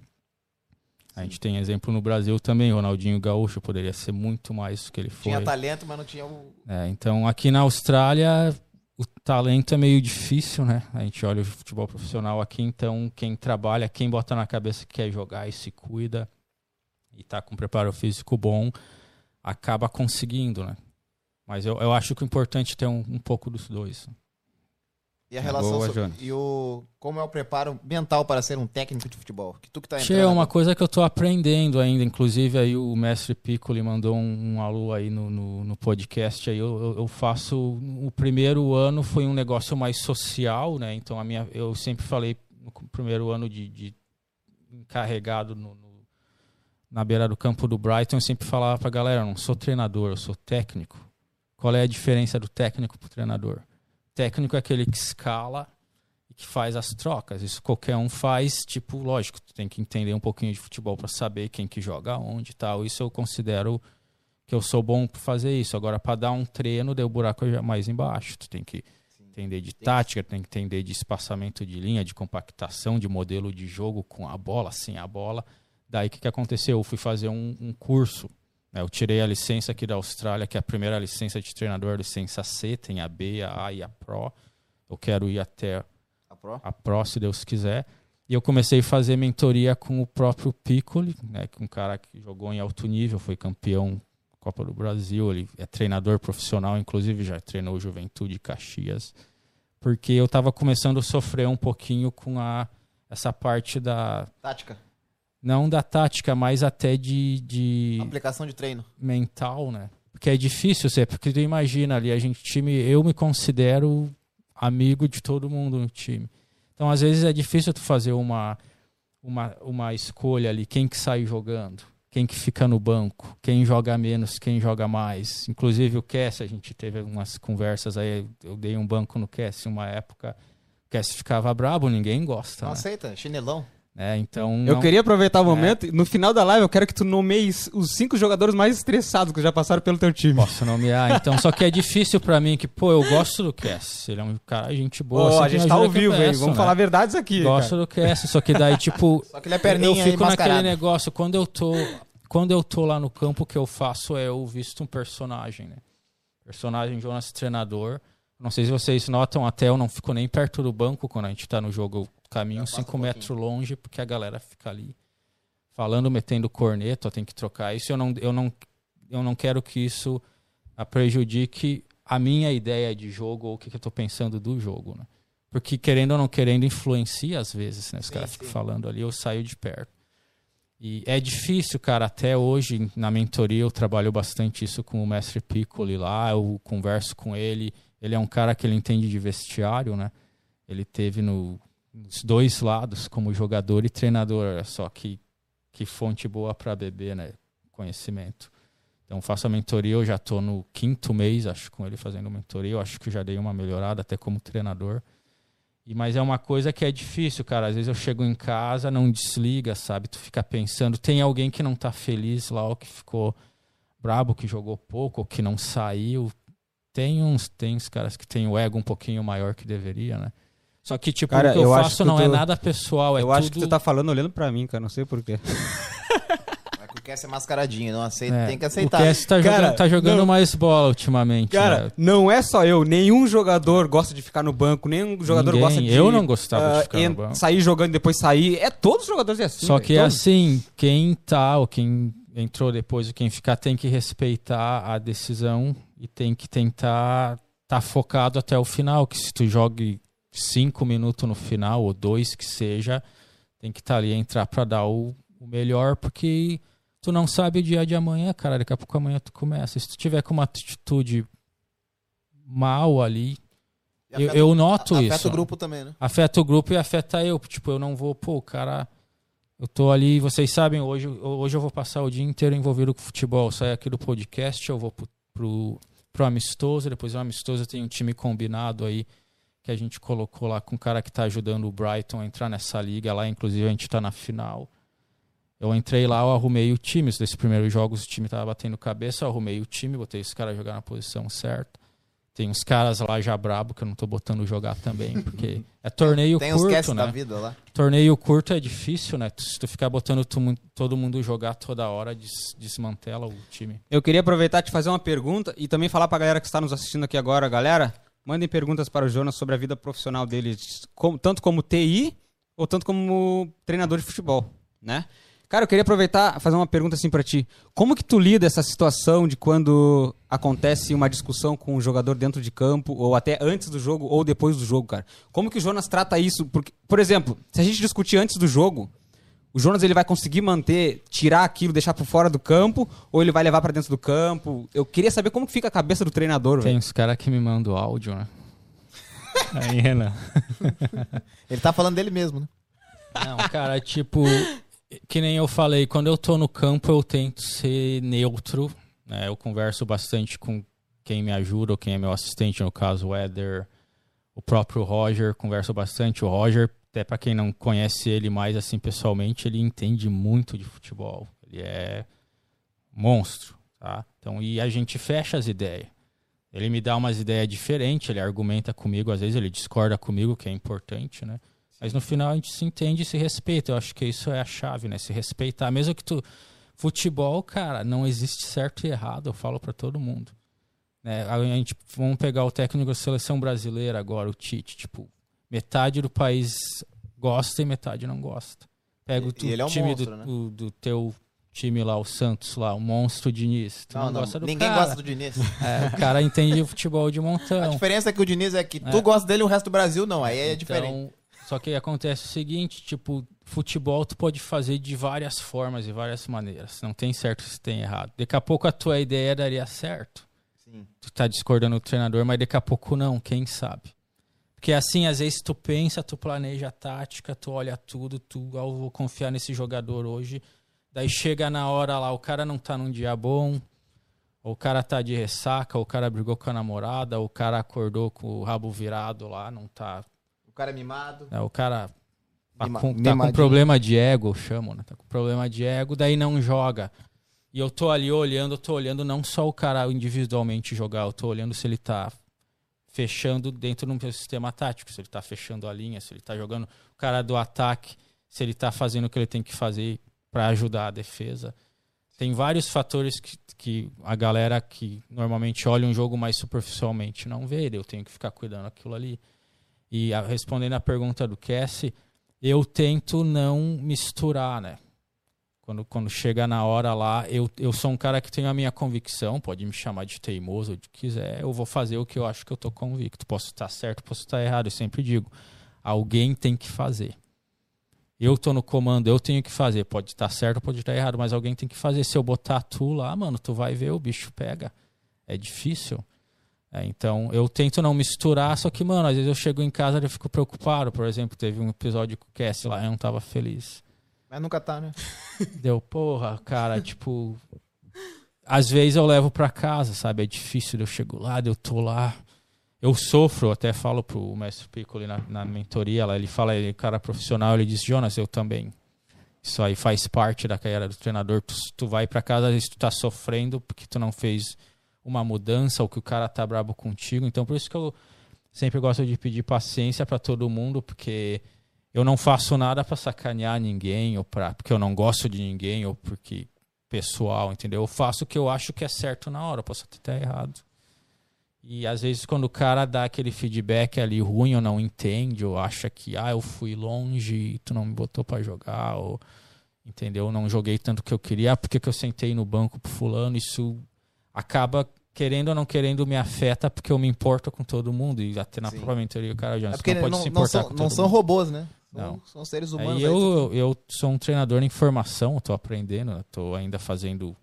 A gente tem exemplo no Brasil também, Ronaldinho Gaúcho poderia ser muito mais do que ele foi. Tinha talento, mas não tinha o. É, então aqui na Austrália o talento é meio difícil, né? A gente olha o futebol profissional aqui, então quem trabalha, quem bota na cabeça que quer jogar e se cuida e tá com preparo físico bom, acaba conseguindo, né? Mas eu, eu acho que o importante é ter um, um pouco dos dois. E a relação. Boa, so- Jonas. E o. Como é o preparo mental para ser um técnico de futebol? Que tu que tá Tchê, entrando. é uma coisa que eu tô aprendendo ainda. Inclusive, aí o mestre Piccoli mandou um, um alô aí no, no, no podcast. Aí eu, eu- eu faço. O primeiro ano foi um negócio mais social, né? Então a minha, eu sempre falei no primeiro ano de, de encarregado no, no- na beira do campo do Brighton, eu sempre falava pra galera: eu não sou treinador, eu sou técnico. Qual é a diferença do técnico pro treinador? Técnico é aquele que escala e que faz as trocas. Isso qualquer um faz, tipo, lógico, tu tem que entender um pouquinho de futebol para saber quem que joga onde e tal. Isso eu considero que eu sou bom para fazer isso. Agora, para dar um treino, deu o buraco mais embaixo. Tu tem que entender de tática, tem que entender de espaçamento de linha, de compactação, de modelo de jogo com a bola, sem a bola. Daí o que, que aconteceu? Eu fui fazer um, um curso. né? Eu tirei a licença aqui da Austrália, que é a primeira licença de treinador, licença C, tem a B, a A e a Pro. Eu quero ir até A Pro? a Pro, se Deus quiser. E eu comecei a fazer mentoria com o próprio Piccoli, né, que é um cara que jogou em alto nível, foi campeão Copa do Brasil, ele é treinador profissional, inclusive já treinou Juventude Caxias, porque eu estava começando a sofrer um pouquinho com a essa parte da Tática. Não da tática, mas até de, de Aplicação de treino. mental, né? Porque é difícil ser, porque tu imagina ali, a gente time, eu me considero amigo de todo mundo no time. Então, às vezes é difícil tu fazer uma uma, uma escolha ali, quem que sai jogando, quem que fica no banco, quem joga menos, quem joga mais. Inclusive o Cass, a gente teve umas conversas aí, eu dei um banco no Cass uma época. Cass ficava brabo, ninguém gosta, Não né? aceita, chinelão. É, então. Eu não- queria aproveitar o momento. No final da live, eu quero que tu nomeie os cinco jogadores mais estressados que já passaram pelo teu time. Posso nomear, então. Só que é difícil pra mim, que, pô, eu gosto do Cass. Ele é um cara, gente boa. Ô, sempre a gente tá ao vivo, hein? Vamos né? falar verdades aqui. Gosto cara. do Cass, só que daí, tipo. Só que ele é perninha eu fico naquele negócio, quando eu tô. Quando eu tô lá no campo, o que eu faço é eu visto um personagem, né? Personagem Jonas treinador. Não sei se vocês notam, até eu não fico nem perto do banco quando a gente tá no jogo. Caminho Já passa 5 um metros longe, porque a galera fica ali falando, metendo corneta, tem que trocar isso. Eu não, eu não, eu não quero que isso a prejudique a minha ideia de jogo ou o que, que eu tô pensando do jogo, né? Porque querendo ou não querendo, influencia às vezes, né? Os caras ficam falando ali, eu saio de perto. E é difícil, cara. Até hoje, na mentoria, eu trabalho bastante isso com o mestre Piccoli lá. Eu converso com ele. Ele é um cara que ele entende de vestiário, né? Ele teve no, nos dois lados, como jogador e treinador. Só que, que fonte boa para beber, né? Conhecimento. Então, faço a mentoria. Eu já tô no quinto mês, acho, com ele fazendo mentoria. Eu acho que já dei uma melhorada até como treinador. E, mas é uma coisa que é difícil, cara. Às vezes eu chego em casa, não desliga, sabe? Tu fica pensando, tem alguém que não tá feliz lá, ou que ficou brabo, que jogou pouco, ou que não saiu. Tem uns, tem uns caras que tem o ego um pouquinho maior que deveria, né? Só que, tipo, Cara, o que eu, eu acho faço que não tu- é nada pessoal, é eu tudo... acho que tu tá falando olhando pra mim, cara. Não sei porquê. Que quer ser mascaradinho, não aceita, é, tem que aceitar. O Cass tá Cara, jogando, tá jogando não. mais bola ultimamente, Cara, né? não é só eu. Nenhum jogador gosta de ficar no banco. Nenhum jogador Ninguém. gosta de. Eu não gostava de ah, ficar no banco. Sair jogando e depois sair. É todos os jogadores é assim. Só que é todos. assim, quem tá ou quem entrou depois ou quem ficar tem que respeitar a decisão e tem que tentar tá focado até o final, que se tu jogue cinco minutos no final ou dois que seja, tem que estar ali entrar pra dar o, o melhor, porque tu não sabe o dia de amanhã, cara, daqui a pouco amanhã tu começa. Se tu tiver com uma atitude mal ali, E eu, afeta- eu noto afeta isso. o grupo também, né? Afeta o grupo e afeta eu. Tipo, eu não vou, pô, cara. Eu tô ali, vocês sabem, hoje, hoje eu vou passar o dia inteiro envolvido com futebol. Eu saio aqui do podcast, eu vou pro, pro, pro amistoso, depois do amistoso tem um time combinado aí que a gente colocou lá com um cara que tá ajudando o Brighton a entrar nessa liga lá, inclusive a gente tá na final. Eu entrei lá, eu arrumei o time. Desses primeiros jogos o time tava batendo cabeça, eu arrumei o time, botei esse cara a jogar na posição certa. Tem uns caras lá já brabo que eu não tô botando jogar também, porque é torneio Tem curto, cast né? da vida lá. Torneio curto é difícil, né? Se tu ficar botando tu todo mundo jogar toda hora, des- desmantela o time. Eu queria aproveitar e te fazer uma pergunta e também falar pra galera que está nos assistindo aqui agora, galera. Mandem perguntas para o Jonas sobre a vida profissional dele, como- tanto como TI ou tanto como treinador de futebol, né? Cara, eu queria aproveitar fazer uma pergunta assim pra ti. Como que tu lida essa situação de quando acontece uma discussão com um jogador dentro de campo, ou até antes do jogo, ou depois do jogo, cara? Como que o Jonas trata isso? Porque, por exemplo, se a gente discutir antes do jogo, o Jonas ele vai conseguir manter, tirar aquilo, deixar por fora do campo, ou ele vai levar pra dentro do campo? Eu queria saber como que fica a cabeça do treinador, Tem velho. uns caras que me mandam áudio, né? Aí, Renan. Ele tá falando dele mesmo, né? Não, cara, tipo, que nem eu falei, quando eu tô no campo eu tento ser neutro, né? Eu converso bastante com quem me ajuda ou quem é meu assistente, no caso o Éder, o próprio Roger, converso bastante. O Roger, até pra quem não conhece ele mais assim pessoalmente, ele entende muito de futebol. Ele é monstro, tá? Então, e a gente fecha as ideias. Ele me dá umas ideias diferentes, ele argumenta comigo, às vezes ele discorda comigo, que é importante, né? Mas no final a gente se entende e se respeita. Eu acho que isso é a chave, né? Se respeitar. Mesmo que tu. Futebol, cara, não existe certo e errado, eu falo pra todo mundo. Né? A gente, vamos pegar o técnico da seleção brasileira agora, o Tite. Tipo, metade do país gosta e metade não gosta. Pega o tu- é um time monstro, do, né? do, do teu time lá, o Santos lá, o monstro Diniz. Tu não, gosta do ninguém cara. gosta do Diniz. É, o cara entende de futebol de A montão. diferença é que o Diniz é que tu É. gosta dele e o resto do Brasil não. Aí é diferente. Então, só que acontece o seguinte, tipo, futebol tu pode fazer de várias formas e várias maneiras. Não tem certo se tem errado. Daqui a pouco a tua ideia daria certo. Sim. Tu tá discordando do treinador, mas daqui a pouco não, quem sabe? Porque assim, às vezes tu pensa, tu planeja a tática, tu olha tudo, tu, ah, eu vou confiar nesse jogador hoje. Daí chega na hora lá, o cara não tá num dia bom, ou o cara tá de ressaca, ou o cara brigou com a namorada, ou o cara acordou com o rabo virado lá, não tá O cara é mimado. É, o cara tá, Mima- com, tá com problema de ego, eu chamo, né? Tá com problema de ego, daí não joga. E eu tô ali olhando, eu tô olhando não só o cara individualmente jogar, eu tô olhando se ele tá fechando dentro do sistema tático, se ele tá fechando a linha, se ele tá jogando o cara do ataque, se ele tá fazendo o que ele tem que fazer para ajudar a defesa. Tem vários fatores que, que a galera que normalmente olha um jogo mais superficialmente não vê, eu tenho que ficar cuidando daquilo ali. E a- respondendo a pergunta do Cassie, eu tento não misturar, né? Quando, quando chega na hora lá, eu, eu sou um cara que tem a minha convicção, pode me chamar de teimoso, de quiser, eu vou fazer o que eu acho que eu tô convicto. Posso estar certo, posso estar errado, eu sempre digo, alguém tem que fazer. Eu tô no comando, eu tenho que fazer. Pode estar certo, pode estar errado, mas alguém tem que fazer. Se eu botar tu lá, mano, tu vai ver, o bicho pega. É difícil. É, então, eu tento não misturar, só que, mano, às vezes eu chego em casa e eu fico preocupado. Por exemplo, teve um episódio com o Cassie lá, eu não tava feliz. Mas nunca tá, né? Deu, porra, cara, tipo. Às vezes eu levo pra casa, sabe? É difícil, eu chego lá, eu tô lá. Eu sofro, até falo pro mestre Piccoli na, na mentoria ele fala, ele é cara profissional, ele diz, Jonas, eu também. Isso aí faz parte da carreira do treinador. Tu, tu vai pra casa, às vezes tu tá sofrendo porque tu não fez uma mudança ou que o cara tá brabo contigo. Então, por isso que eu sempre gosto de pedir paciência pra todo mundo, porque eu não faço nada pra sacanear ninguém ou para porque eu não gosto de ninguém ou porque pessoal, entendeu? Eu faço o que eu acho que é certo na hora, posso até estar errado. E às vezes quando o cara dá aquele feedback ali ruim ou não entende ou acha que ah, eu fui longe e tu não me botou pra jogar ou entendeu? Não joguei tanto que eu queria, ah, por que eu sentei no banco pro fulano? Isso acaba querendo ou não querendo me afeta porque eu me importo com todo mundo e até na Sim. própria mentoria o cara já É porque não não, pode se não importar são, com não todo são mundo. robôs, né? São, Não. são seres humanos. aí, eu, eu sou um treinador em formação, estou aprendendo, estou ainda fazendo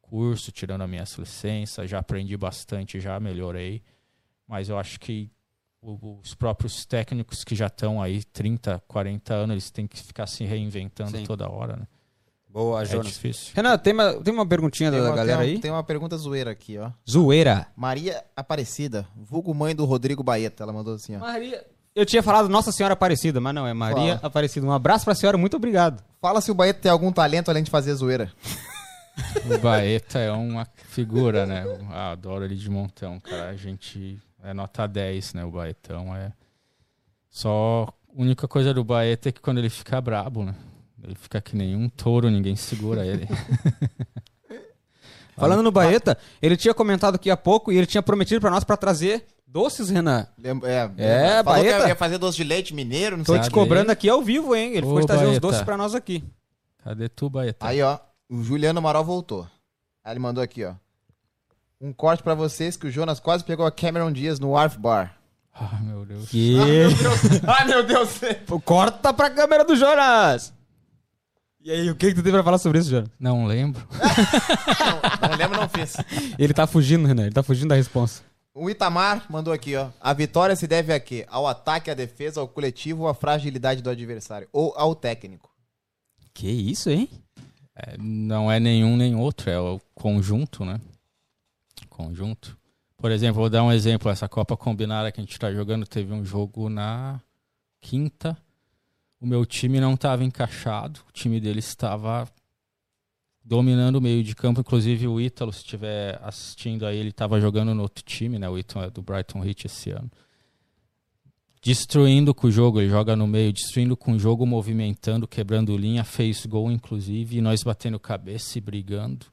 curso, tirando as minhas licenças, já aprendi bastante, já melhorei. Mas eu acho que os próprios técnicos que já estão aí 30, 40 anos, eles têm que ficar se reinventando Sim. toda hora, né? Boa, É Jonas. difícil. Renan, tem uma, tem uma perguntinha Tem da uma- galera tem uma, aí? Tem uma pergunta zoeira aqui, ó. Zoeira. Maria Aparecida, vulgo mãe do Rodrigo Baeta. Ela mandou assim, ó. Maria. Eu tinha falado Nossa Senhora Aparecida, mas não, é Maria Fala. Aparecida. Um abraço pra senhora, muito obrigado. Fala se o Baeta tem algum talento além de fazer zoeira. O Baeta é uma figura, né? Eu adoro ele de montão, cara. A gente é nota 10, né? O Baetão é. Só. A única coisa do Baeta é que quando ele fica brabo, né? Ele fica que nem um touro, ninguém segura ele. Falando no Baeta, ele tinha comentado aqui há pouco e ele tinha prometido pra nós pra trazer doces, Renan. Lembra- É, É, falou que Baeta. ia fazer doce de leite mineiro, não Tô sei. te cobrando aqui ao vivo, hein? Ele Ô, foi trazer os Baeta. doces pra nós aqui. Cadê tu, Baeta? Aí, ó, o Juliano Amaral voltou. Aí ele mandou aqui, ó. Um corte pra vocês que o Jonas quase pegou a Cameron Dias no Wharf Bar. Ah, meu Deus. Que? Ai, meu Deus. Corta pra câmera do Jonas! E aí, o que, que tu tem pra falar sobre isso, Jonas? Não lembro. não, não lembro, não fiz. Ele tá fugindo, Renan. Ele tá fugindo da resposta. O Itamar mandou aqui, ó. A vitória se deve a quê? Ao ataque, à defesa, ao coletivo ou à fragilidade do adversário? Ou ao técnico? Que isso, hein? É, não é nenhum nem outro, é o conjunto, né? Conjunto. Por exemplo, vou dar um exemplo. Essa Copa Combinada que a gente tá jogando, teve um jogo na quinta. O meu time não estava encaixado. O time dele estava dominando o meio de campo. Inclusive o Ítalo, se estiver assistindo aí, ele estava jogando no outro time, né? O Ítalo é do Brighton Heat esse ano. Destruindo com o jogo, ele joga no meio, destruindo com o jogo, movimentando, quebrando linha, fez gol inclusive, e nós batendo cabeça e brigando.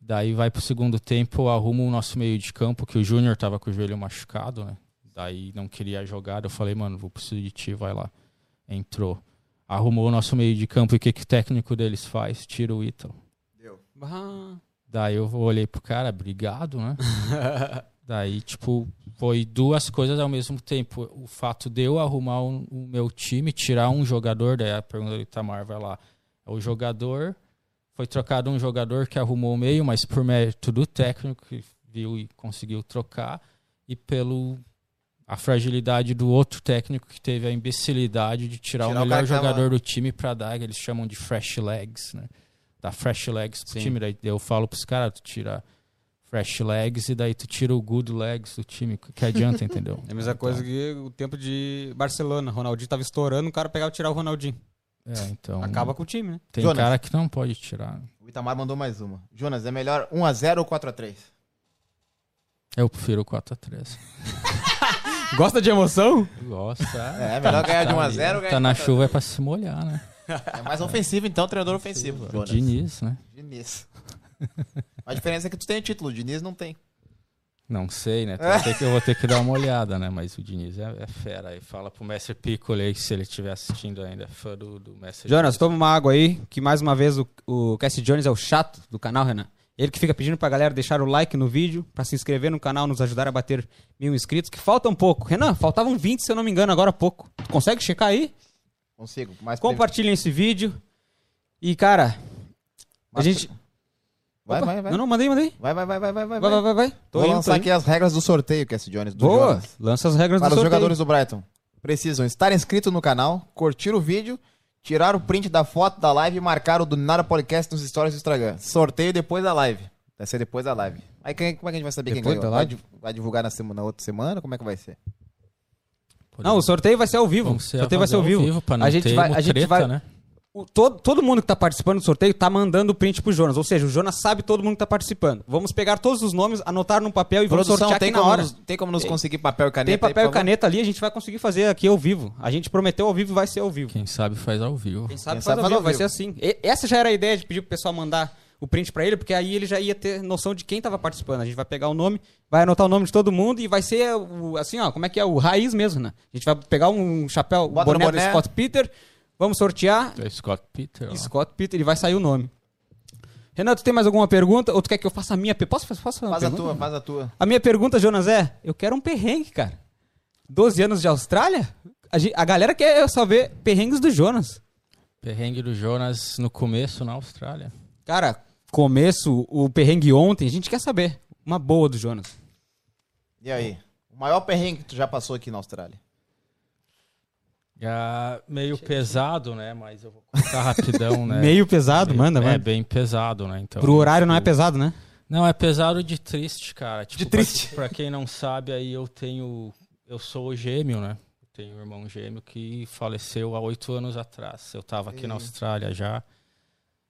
Daí vai pro segundo tempo, eu arrumo o nosso meio de campo, que o Júnior tava com o joelho machucado, né? Daí não queria jogar, eu falei, mano, vou precisar de ti, vai lá. Entrou. Arrumou o nosso meio de campo, e o que, que o técnico deles faz? Tira o Ítalo. Deu. Daí eu olhei pro cara, obrigado, né? Daí, tipo, foi duas coisas ao mesmo tempo. O fato de eu arrumar o, o meu time, tirar um jogador, daí a pergunta do Itamar vai lá. O jogador, foi trocado um jogador que arrumou o meio, mas por mérito do técnico que viu e conseguiu trocar, e pelo a fragilidade do outro técnico que teve a imbecilidade de tirar, Tirar o o melhor cara que tava- jogador do time pra dar, eles chamam de fresh legs, né? Dar fresh legs pro Sim. time. Daí eu falo pros caras, tu tira fresh legs e daí tu tira o good legs do time. Que adianta, entendeu? É a mesma coisa que o tempo de Barcelona. Ronaldinho tava estourando, o cara pegava e tirava o Ronaldinho. É, então. Acaba com o time, né? Tem Jonas. cara que não pode tirar. O Itamar mandou mais uma. Jonas, é melhor 1x0 ou 4x3? Eu prefiro o 4x3. Gosta de emoção? Gosta. É, melhor ganhar de 1 a 0 ou ganhar Tá de na 4 a chuva é pra se molhar, né? É mais ofensivo, então, treinador ofensivo. Jonas. Diniz, né? Diniz. A diferença é que tu tem o título, o Diniz não tem. Não sei, né? Eu vou ter que, eu vou ter que dar uma olhada, né? Mas o Diniz é, é fera. Aí fala pro Mestre Piccoli aí, se ele estiver assistindo ainda, é fã do, do Mestre Jonas, Diniz. toma uma água aí, que mais uma vez o, o Cassie Jones é o chato do canal, Renan. Ele que fica pedindo pra galera deixar o like no vídeo, pra se inscrever no canal, nos ajudar a bater mil inscritos, que falta um pouco. Renan, faltavam 20, se eu não me engano, agora há pouco. Tu consegue checar aí? Consigo. Mais Compartilhem esse vídeo. E, cara, a Mas- gente... Vai, Opa, vai, vai. Não, não, mandei, mandei. Vai, vai, vai, vai, vai, vai. Vai, vai, vai, vai. Tô Vou indo, lançar aqui as regras do sorteio, Cassie Jones, do Boa, Jonas. lança as regras Para do os sorteio. jogadores do Brighton. Precisam estar inscritos no canal, curtir o vídeo, tirar o print da foto da live e marcar o do Nada Podcast nos stories do Instagram. Sorteio depois da live. Vai ser depois da live. Aí quem- como é que a gente vai saber Depois quem da ganhou? Vai, live? div- vai divulgar na, semana, na outra semana? Como é que vai ser? Não, o sorteio vai ser ao vivo. O Vamos ser sorteio vai ser ao fazer vivo. pra não a gente ter vai, a gente vai, né? O- todo, todo mundo que tá participando do sorteio tá mandando o print pro Jonas. Ou seja, o Jonas sabe todo mundo que tá participando. Vamos pegar todos os nomes, anotar num papel e vamos Produção, sortear tem aqui na como, hora. nos, tem como nos Tem- conseguir papel e caneta? Tem aí, papel por e caneta ali, a gente vai conseguir fazer aqui ao vivo. A gente prometeu ao vivo, vai ser ao vivo. Quem sabe faz ao vivo. Quem sabe Quem faz sabe ao faz vivo, ao vai vivo. ser assim. E- essa já era a ideia de pedir pro pessoal mandar o print pra ele, porque aí ele já ia ter noção de quem tava participando. A gente vai pegar o nome, vai anotar o nome de todo mundo e vai ser o, assim, ó, como é que é o raiz mesmo, né? A gente vai pegar um chapéu, um boné, boné. do Scott Peter, vamos sortear É Scott Peter. ó. Scott Peter e vai sair o nome. Renato, tem mais alguma pergunta? Ou tu quer que eu faça a minha? pe- Posso, posso fazer uma Faz a pergunta? tua, faz a tua. A minha pergunta, Jonas, é: eu quero um perrengue, cara. 12 anos de Austrália? A, gen- a galera quer saber perrengues do Jonas. Perrengue do Jonas no começo na Austrália. Cara, começo, o perrengue ontem, a gente quer saber. Uma boa do Jonas. E aí? O maior perrengue que tu já passou aqui na Austrália? Meio pesado, né? Mas eu vou contar rapidão, né? Meio pesado, manda, É manda. bem pesado, né? Então, Pro horário não é tipo, pesado, né? Não, é pesado de triste, cara. Tipo, De triste. Pra, pra quem não sabe, aí eu tenho. Eu sou gêmeo, né? Eu tenho um irmão gêmeo que faleceu há oito anos atrás. Eu tava aqui na Austrália já.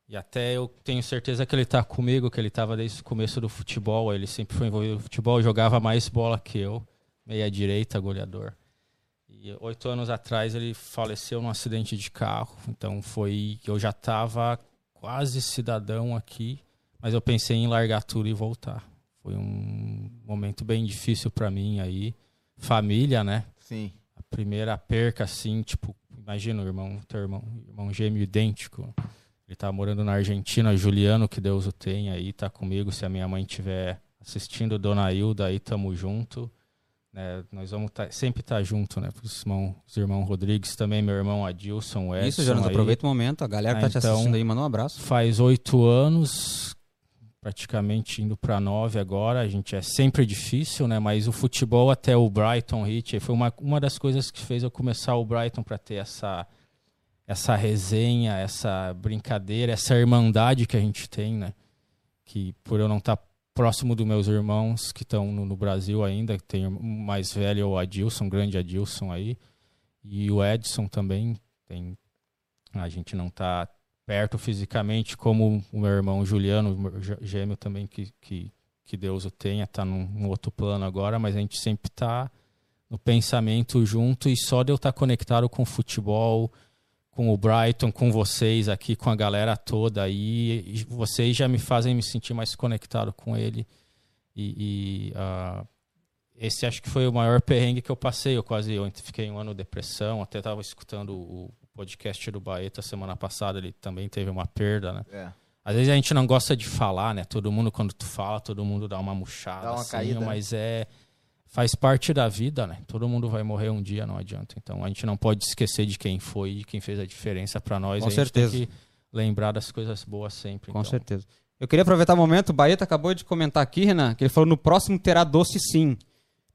E até eu tenho certeza que ele tá comigo, que ele tava desde o começo do futebol. Ele sempre foi envolvido no futebol, jogava mais bola que eu. Meia direita, goleador. E oito anos atrás ele faleceu num acidente de carro. Então foi. Eu já tava quase cidadão aqui. Mas eu pensei em largar tudo e voltar. Foi um momento bem difícil pra mim aí. Família, né? Sim. A primeira perca, assim, tipo, imagina o irmão, teu irmão, irmão gêmeo idêntico. Ele tá morando na Argentina, Juliano, que Deus o tenha aí, tá comigo. Se a minha mãe estiver assistindo, Dona Hilda, aí tamo junto. Né? Nós vamos tá- sempre estar junto, né? Os irmãos, os irmãos Rodrigues também, meu irmão Adilson, Edson. Isso, Jonas, aproveita o momento. A galera que Ah, tá te então- assistindo aí, manda um abraço. Faz oito anos, praticamente indo para nove agora. A gente é sempre difícil, né? Mas o futebol até o Brighton Heat foi uma, uma das coisas que fez eu começar o Brighton para ter essa essa resenha, essa brincadeira, essa irmandade que a gente tem, né? Que por eu não estar próximo dos meus irmãos que estão no, no Brasil ainda, tem o mais velho é o Adilson, grande Adilson aí, e o Edson também tem a gente não tá perto fisicamente, como o meu irmão Juliano, meu gê- gêmeo também, que, que, que Deus o tenha, tá num, num outro plano agora, mas a gente sempre tá no pensamento junto e só de eu estar conectado com futebol, com o Brighton, com vocês aqui, com a galera toda aí, e vocês já me fazem me sentir mais conectado com ele. E, e, ah, esse acho que foi o maior perrengue que eu passei. Eu quase eu fiquei um ano de depressão, até estava escutando o podcast do Baeta semana passada, ele também teve uma perda, né? É. Às vezes a gente não gosta de falar, né? Todo mundo, quando tu fala, todo mundo dá uma murchada, Dá uma assim, caída. mas é. Faz parte da vida, né? Todo mundo vai morrer um dia, não adianta. Então a gente não pode esquecer de quem foi, de quem fez a diferença pra nós. Com a gente certeza. tem que lembrar das coisas boas sempre. Com então. certeza. Eu queria aproveitar o momento, o Baeta acabou de comentar aqui, Renan, que ele falou no próximo terá doce sim.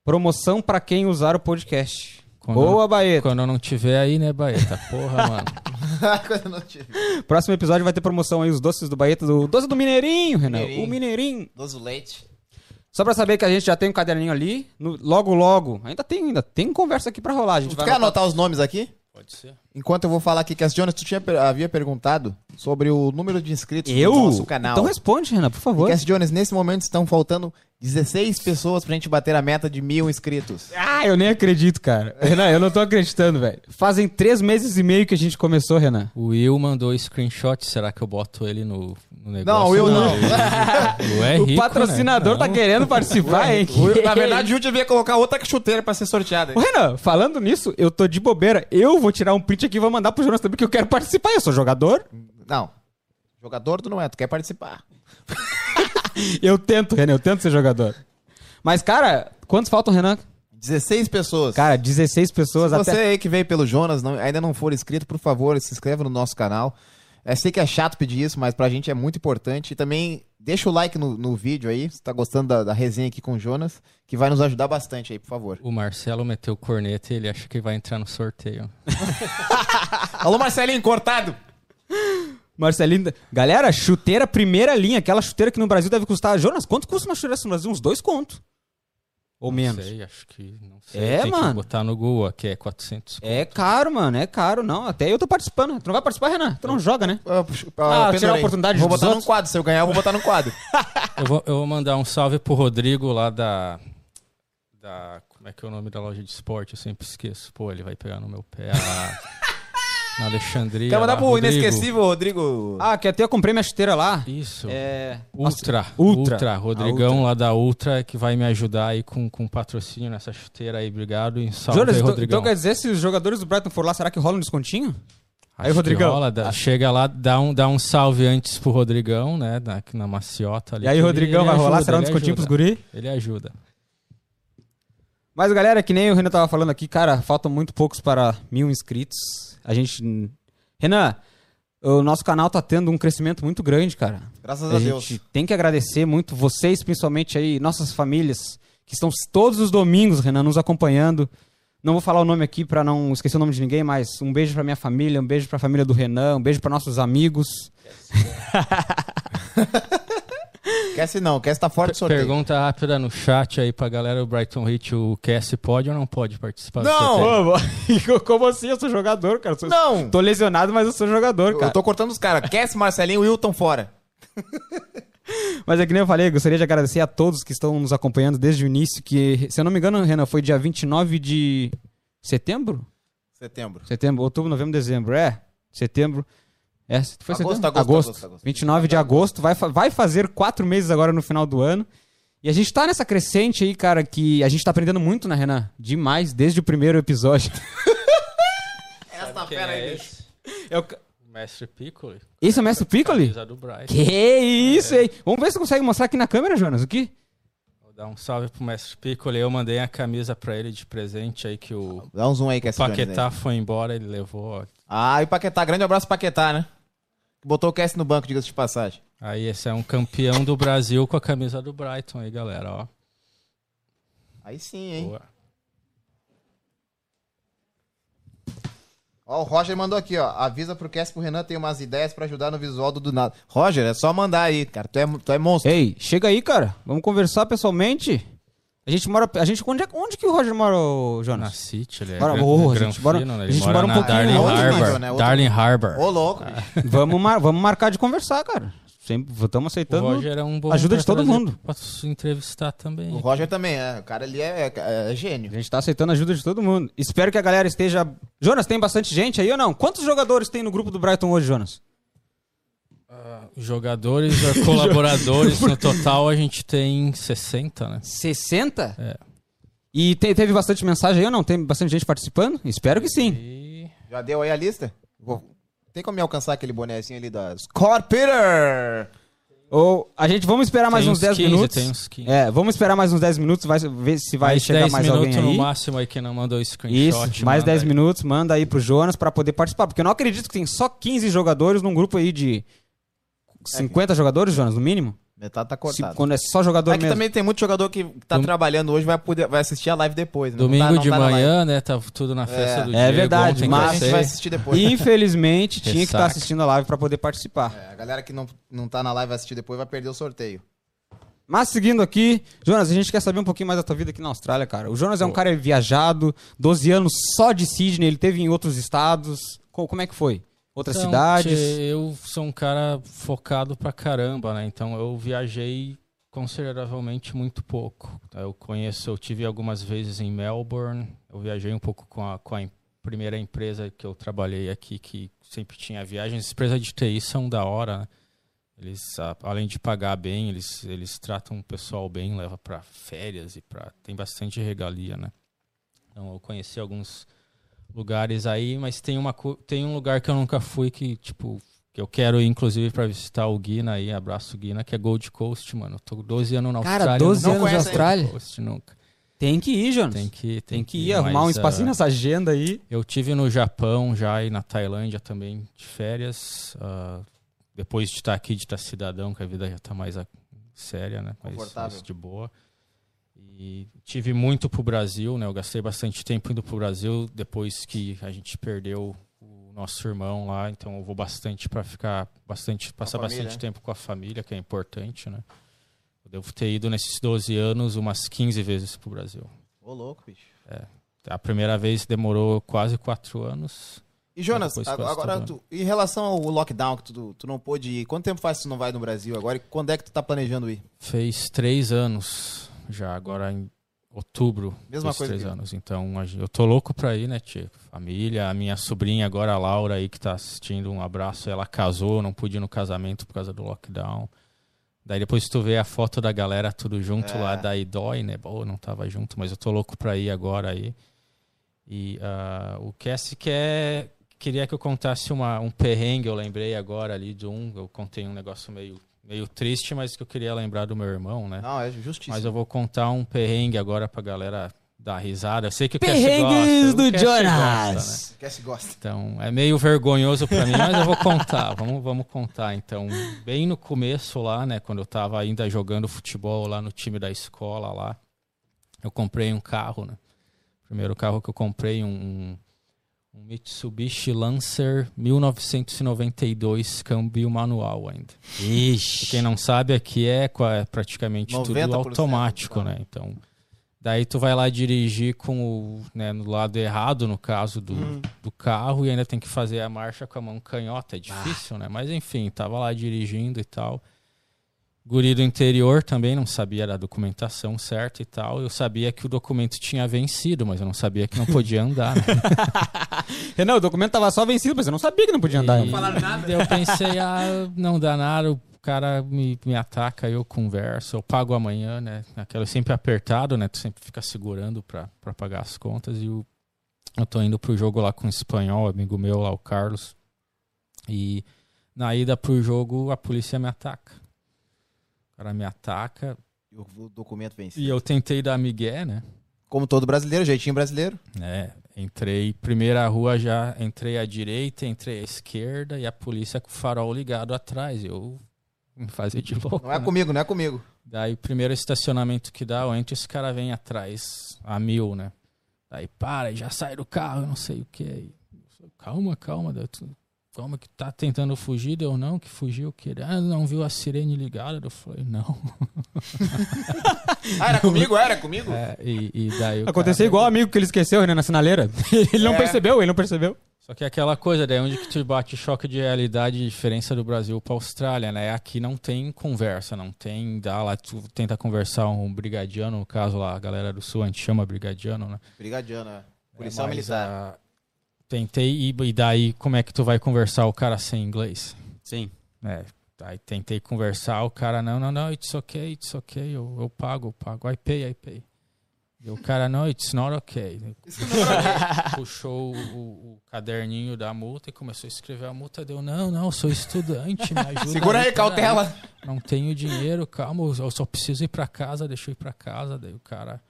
Promoção pra quem usar o podcast. Quando, Boa, Baeta. Quando eu não tiver aí, né, Baeta? Porra, mano. Quando eu não tive. Próximo episódio vai ter promoção aí, os doces do Baeta, do doce do Mineirinho, Renan. Mineirinho. O Mineirinho. Doce leite. Só pra saber que a gente já tem um caderninho ali. no- logo, logo. Ainda tem, ainda tem conversa aqui pra rolar. A gente Tu vai quer anotar os nomes aqui? Pode ser. Enquanto eu vou falar aqui, que as Jonas, tu tinha, havia perguntado sobre o número de inscritos Eu? do nosso canal. Então responde, Renan, por favor. Cass Jones, nesse momento estão faltando 16 pessoas pra gente bater a meta de mil inscritos. Ah, eu nem acredito, cara. Renan, eu não tô acreditando, velho. Fazem três meses e meio que a gente começou, Renan. O Will mandou screenshot, será que eu boto ele no, no negócio? Não, o Will não. Will é o rico, patrocinador né? tá Não. querendo participar, hein? O- Na verdade, o Will devia colocar outra chuteira pra ser sorteada. Ô, Renan, falando nisso, eu tô de bobeira. Eu vou tirar um print aqui e vou mandar pro Jonas também, porque eu quero participar. Eu sou jogador. Não. Jogador tu não é, tu quer participar. Eu tento, Renan, eu tento ser jogador. Mas, cara, quantos faltam, Renan? 16 pessoas. Cara, 16 pessoas Se até. você aí que veio pelo Jonas, não- ainda não for inscrito, por favor, se inscreva no nosso canal. Eu sei que é chato pedir isso, mas pra gente é muito importante. E também deixa o like no, no vídeo aí, se tá gostando da, da resenha aqui com o Jonas, que vai nos ajudar bastante aí, por favor. O Marcelo meteu corneta e ele acha que vai entrar no sorteio. Alô, Marcelinho, cortado! Marcelinho. Galera, chuteira primeira linha, aquela chuteira que no Brasil deve custar. Jonas, quanto custa uma chuteira no Brasil? Uns dois conto. Ou Não menos. sei, acho que não sei. É, Tem mano. que botar no Google aqui, é 400. É caro, mano, é caro. Não, até eu tô participando. Tu não vai participar, Renan? Tu não joga, né? Ah, Ah, pendurei. tirar a oportunidade Vou botar num outros. quadro. Se eu ganhar, eu vou botar num quadro. Eu vou, eu vou mandar um salve pro Rodrigo lá da. Da. Como é que é o nome da loja de esporte? Eu sempre esqueço. Pô, ele vai pegar no meu pé. A, na Alexandria. Quero mandar lá, pro Rodrigo. inesquecível Rodrigo. Ah, que até eu comprei minha chuteira lá. Isso. É. Ultra, Ultra. Ultra, Rodrigão Ultra. lá da Ultra que vai me ajudar aí com, com patrocínio nessa chuteira aí, obrigado e salve Jonas, aí, então, Rodrigão. então quer dizer, se os jogadores do Brighton for lá, será que rola um descontinho? Acho aí, Rodrigão. rola, dá- chega lá, dá um, dá um salve antes pro Rodrigão, né, na, na maciota ali. E aí, Rodrigão, ele vai rolar? ajuda, Será um descontinho pros ajuda. guri? Ele ajuda. Mas, galera, que nem o Renan tava falando aqui, cara, faltam muito poucos para mil inscritos. A gente. Renan, o nosso canal tá tendo um crescimento muito grande, cara. Graças A a Deus. gente tem que agradecer muito vocês, principalmente aí, nossas famílias, que estão todos os domingos, Renan, nos acompanhando. Não vou falar o nome aqui pra não esquecer o nome de ninguém, mas um beijo pra minha família, um beijo pra família do Renan, um beijo pra nossos amigos. Quer não, quer tá fora de sorteio. Pergunta rápida no chat aí pra galera do Brighton Hit, o Cass pode ou não pode participar do Não! Como assim? Eu sou jogador, cara. Eu sou- Não! Tô lesionado, mas eu sou jogador, Eu cara. tô cortando os caras. Cass, Marcelinho e Wilton fora. Mas é que nem eu falei, eu gostaria de agradecer a todos que estão nos acompanhando desde o início, que, se eu não me engano, Renan, foi dia 29 de setembro? Setembro. Setembro, outubro, novembro, dezembro. É, setembro. É, foi Agosto, setembro? agosto, agosto, agosto. 29 de agosto. Vai, vai fazer quatro meses agora no final do ano. E a gente tá nessa crescente aí, cara, que a gente tá aprendendo muito, né, Renan? Demais, desde o primeiro episódio. Essa fera é aí, esse? É o- O Mestre Piccoli. Esse é o Mestre Piccoli? Camisa do Brighton. Que isso, hein? Vamos ver se você consegue mostrar aqui na câmera, Jonas, o que? Vou dar um salve pro Mestre Piccoli. Eu mandei a camisa pra ele de presente aí que o Dá um zoom aí, Cass. Jones, Paquetá aí. foi embora, ele levou. ó. Ah, e o Paquetá. Grande abraço pro Paquetá, né? Botou o Cass no banco, diga-se de passagem. Aí esse é um campeão do Brasil com a camisa do Brighton aí, galera, ó. Aí sim, hein? Boa. Ó, o Roger mandou aqui, ó. Avisa pro Cass pro Renan tem umas ideias pra ajudar no visual do do nada. Roger, é só mandar aí, cara. Tu é, tu é monstro. Ei, chega aí, cara. Vamos conversar pessoalmente. A gente mora. A gente, onde, é, onde que o Roger mora, ô, Na Jonas? City, ele é ô, a gente bora- né? a gente mora um na pouquinho- Darling Harbor. né? Outro Darling Harbor. Ô, louco, vamos, mar- vamos marcar de conversar, cara. Sempre estamos O aceitando. Roger é um bom ajuda de todo mundo. Pra se entrevistar também. O Roger também, é. O cara ali é, é- é gênio. A gente tá aceitando a ajuda de todo mundo. Espero que a galera esteja. Jonas, tem bastante gente aí ou não? Quantos jogadores tem no grupo do Brighton hoje, Jonas? Jogadores, colaboradores, no total a gente tem 60, né? 60? É. E te- teve bastante mensagem aí ou não? Tem bastante gente participando? Espero que sim. E Já deu aí a lista? Vou- Tem como me alcançar aquele bonezinho ali da Scott Peter? Ou a gente vamos esperar mais Tem uns uns 10 15, minutos. tem uns 15. É, vamos esperar mais uns 10 minutos, vai ver se vai mais chegar 10 mais minutos alguém aí. no máximo aí quem não mandou screenshot. Isso, mais manda 10 aí. minutos, manda aí pro Jonas pra poder participar. Porque eu não acredito que tem só 15 jogadores num grupo aí de 50 jogadores, Jonas, no mínimo. Metade tá Se- cortado. quando é só jogador É que mesmo. também tem muito jogador que tá Dom- trabalhando hoje vai poder vai assistir a live depois. né? Não Domingo tá- não de tá manhã, né? Tá tudo na festa É. do É Diego. verdade, Mas a gente vai assistir depois. Infelizmente, tinha que estar Ressaca. assistindo a live pra poder participar. É, a galera que não, não tá na live vai assistir depois vai perder o sorteio. Mas seguindo aqui, Jonas, a gente quer saber um pouquinho mais da tua vida aqui na Austrália, cara. O Jonas é um Pô. cara viajado, 12 anos só de Sydney, ele teve em outros estados. Co- Como é que foi? Outras Então, cidades? Eu sou um cara focado pra caramba, né? Então eu viajei consideravelmente muito pouco. Eu conheço, eu tive algumas vezes em Melbourne. Eu viajei um pouco com a, com a primeira empresa que eu trabalhei aqui, que sempre tinha viagens. As empresas de TI são da hora, né? Eles, além de pagar bem, eles, eles tratam o pessoal bem, leva pra férias e para tem bastante regalia, né? Então eu conheci alguns lugares aí, mas tem uma tem um lugar que eu nunca fui que tipo que eu quero ir inclusive para visitar o Guina aí, abraço Guina, que é Gold Coast, mano. Eu tô 12 anos na Cara, Austrália. 12 eu anos nunca na Austrália? Gold Coast, nunca. Tem que ir, Jonas. Tem que Tem que ir, arrumar um mas, espacinho ah, nessa agenda aí. Eu tive no Japão já e na Tailândia também de férias. ah, depois de estar aqui de estar cidadão, que a vida já tá mais séria, né? Confortável. mais de boa. E tive muito pro Brasil, né? Eu gastei bastante tempo indo pro Brasil depois que a gente perdeu o nosso irmão lá, então eu vou bastante para ficar bastante passar família, bastante né? tempo com a família, que é importante, né? Eu devo ter ido nesses 12 anos umas 15 vezes pro Brasil. Ô, louco, bicho. A primeira vez demorou quase quatro anos. E Jonas, agora, tu, em relação ao lockdown que tu, tu não pôde ir, quanto tempo faz que tu não vai no Brasil agora e quando é que tu tá planejando ir? Fez três anos já, agora em outubro. Mesma coisa três que anos. Então eu tô louco pra ir, né, tia? Família, a minha sobrinha agora, a Laura, aí que tá assistindo, um abraço. Ela casou, não pude ir no casamento por causa do lockdown. Daí depois tu vê a foto da galera tudo junto É. lá, daí dói, né? Pô, não tava junto, mas eu tô louco pra ir agora aí. E ah, o Cassie quer, queria que eu contasse uma, um perrengue, eu lembrei agora ali de um. Eu contei um negócio meio, meio triste, mas que eu queria lembrar do meu irmão, né? Não, é justiça. Mas eu vou contar um perrengue agora pra galera dar risada. Eu sei que o Perrengues gosta, do o Cassie gosta, né? Jonas. Quer se gosta. Então, é meio vergonhoso pra mim, mas eu vou contar. Vamos, vamos contar. Então, bem no começo lá, né, quando eu tava ainda jogando futebol lá no time da escola lá, eu comprei um carro, né? Primeiro carro que eu comprei, um, um Mitsubishi Lancer 1992, câmbio manual ainda. Ixi. quem não sabe, aqui é, é praticamente tudo 90% automático, carro. né? Então, daí tu vai lá dirigir com o, né, no lado errado, no caso do, Hum. do carro, e ainda tem que fazer a marcha com a mão canhota. É difícil, né? Mas enfim, tava lá dirigindo e tal. Guri do interior também não sabia da documentação certa e tal. Eu sabia que o documento tinha vencido, mas eu não sabia que não podia andar. Né? Renan, o documento tava só vencido, mas eu não sabia que não podia andar. E daí Eu pensei, ah, não dá nada, o cara me, me ataca, eu converso, eu pago amanhã, né? Aquela sempre apertado, né? Tu sempre fica segurando pra, pra pagar as contas. E o, eu tô indo pro jogo lá com o espanhol, amigo meu lá, o Carlos. E na ida pro jogo, a polícia me ataca. O cara me ataca. E o o documento vencido. E eu tentei dar migué, né? Como todo brasileiro, jeitinho brasileiro. É, entrei, primeira rua já, entrei à direita, entrei à esquerda e a polícia com o farol ligado atrás. Eu me fazia de louco. Não é né? comigo, não é comigo. Daí, primeiro estacionamento que dá, eu entro, esse cara vem atrás, a mil, né? Daí, para, já sai do carro, eu não sei o que. Calma, calma, daí calma que tá tentando fugir, deu não, que fugiu, que ah, não viu a sirene ligada, eu falei, não. Ah, era comigo? Era comigo? É, e, e daí Aconteceu cara- igual o amigo que ele esqueceu, Renan, na sinaleira. ele não É. percebeu, ele não percebeu. Só que é aquela coisa, daí onde que tu bate choque de realidade e diferença do Brasil pra Austrália, né? Aqui não tem conversa, não tem. Dá lá, tu tenta conversar um brigadiano, no caso lá, a galera do sul, a gente chama brigadiano, né? Brigadiano, é. Policial É, militar. ah, tentei, e, e daí como é que tu vai conversar o cara sem inglês? Sim. É, aí tentei conversar, o cara, não, não, não, it's okay, it's okay, eu, eu pago, eu pago, I pay, I pay. E o cara, não, it's not okay. Puxou o, o- o caderninho da multa e começou a escrever a multa. Deu, não, não, sou estudante, me ajuda. Segura aí, cautela. Não tenho dinheiro, calma, eu só preciso ir pra casa, deixa eu ir pra casa. Daí o cara.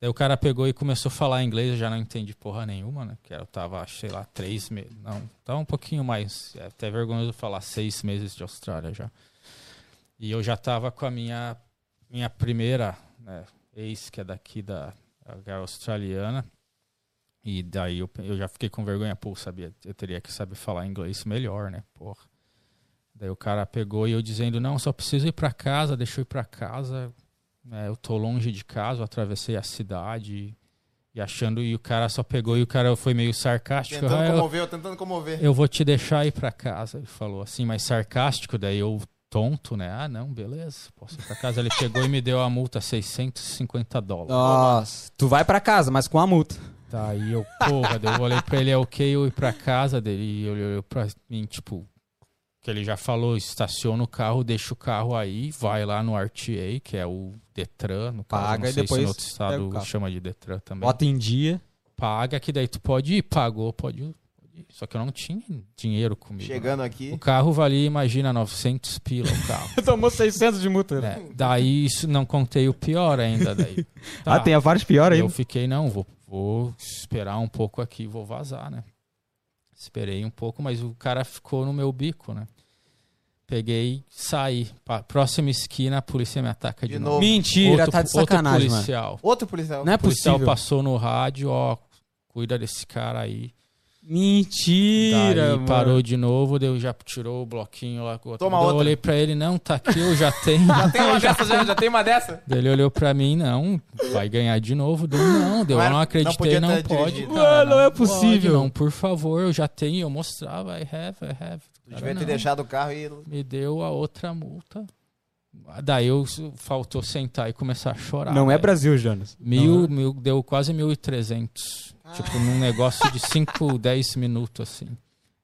Daí o cara pegou e começou a falar inglês, eu já não entendi porra nenhuma, né? Que eu tava, sei lá, três meses. Não, tava um pouquinho mais. É até vergonhoso falar seis meses de Austrália já. E eu já tava com a minha, minha primeira né, ex, que é daqui da australiana. E daí eu, eu já fiquei com vergonha, pô, sabia, eu teria que saber falar inglês melhor, né? Porra. Daí o cara pegou e eu dizendo, não, só preciso ir pra casa, deixa eu ir pra casa. Né, eu tô longe de casa, eu atravessei a cidade. E achando, e o cara só pegou e o cara foi meio sarcástico. Tentando "Ah, comover, eu tentando comover. eu vou te deixar ir pra casa. Ele falou assim, mas sarcástico, daí eu tonto, né? Ah, não, beleza, posso ir pra casa. Ele pegou e me deu a multa, 650 dólares. Nossa, tu vai pra casa, mas com a multa. Daí eu, porra, daí eu olhei pra ele, é ok eu ir pra casa dele. E ele olhou pra mim, tipo, que ele já falou, estaciona o carro, deixa o carro aí, vai lá no RTA, que é o Detran, no caso, Paga não e sei depois se no outro estado chama de Detran também. Bota em dia. Paga, que daí tu pode ir, pagou, pode ir. Só que eu não tinha dinheiro comigo. né? Chegando aqui. O carro valia, imagina, 900 pila o carro. Tomou 600 de multa. É, daí isso não contei o pior ainda daí. Tá. Ah, tem a parte pior Eu ainda. fiquei, não, vou, vou esperar um pouco aqui, vou vazar, né? Esperei um pouco, mas o cara ficou no meu bico, né? Peguei, saí. Pa- Próxima esquina, a polícia me ataca de, De novo. novo. Mentira, outro, tá de outro sacanagem, mano. policial. Outro policial. Não é O policial possível. passou no rádio, ó, cuida desse cara aí. Mentira, Daí mano. parou de novo, daí já tirou o bloquinho lá com o outro. Toma Daí eu outra. olhei pra ele, não, tá aqui, eu já tenho. Já tem uma dessa, já, já tem uma dessa? Ele olhou pra mim, não, vai ganhar de novo. Deu, não, deu, Não eu não não acreditei, não, ter pode. dirigido. Mano, não é pode, possível. não, por favor, eu já tenho, eu mostrava, I have, I have. Devia ter não. deixado o carro e. Me deu a outra multa. Daí eu faltou sentar e começar a chorar. Não é. Brasil, Jonas. Mil, Não é. mil, deu quase 1.300. Tipo, num negócio de 5, 10 minutos, assim.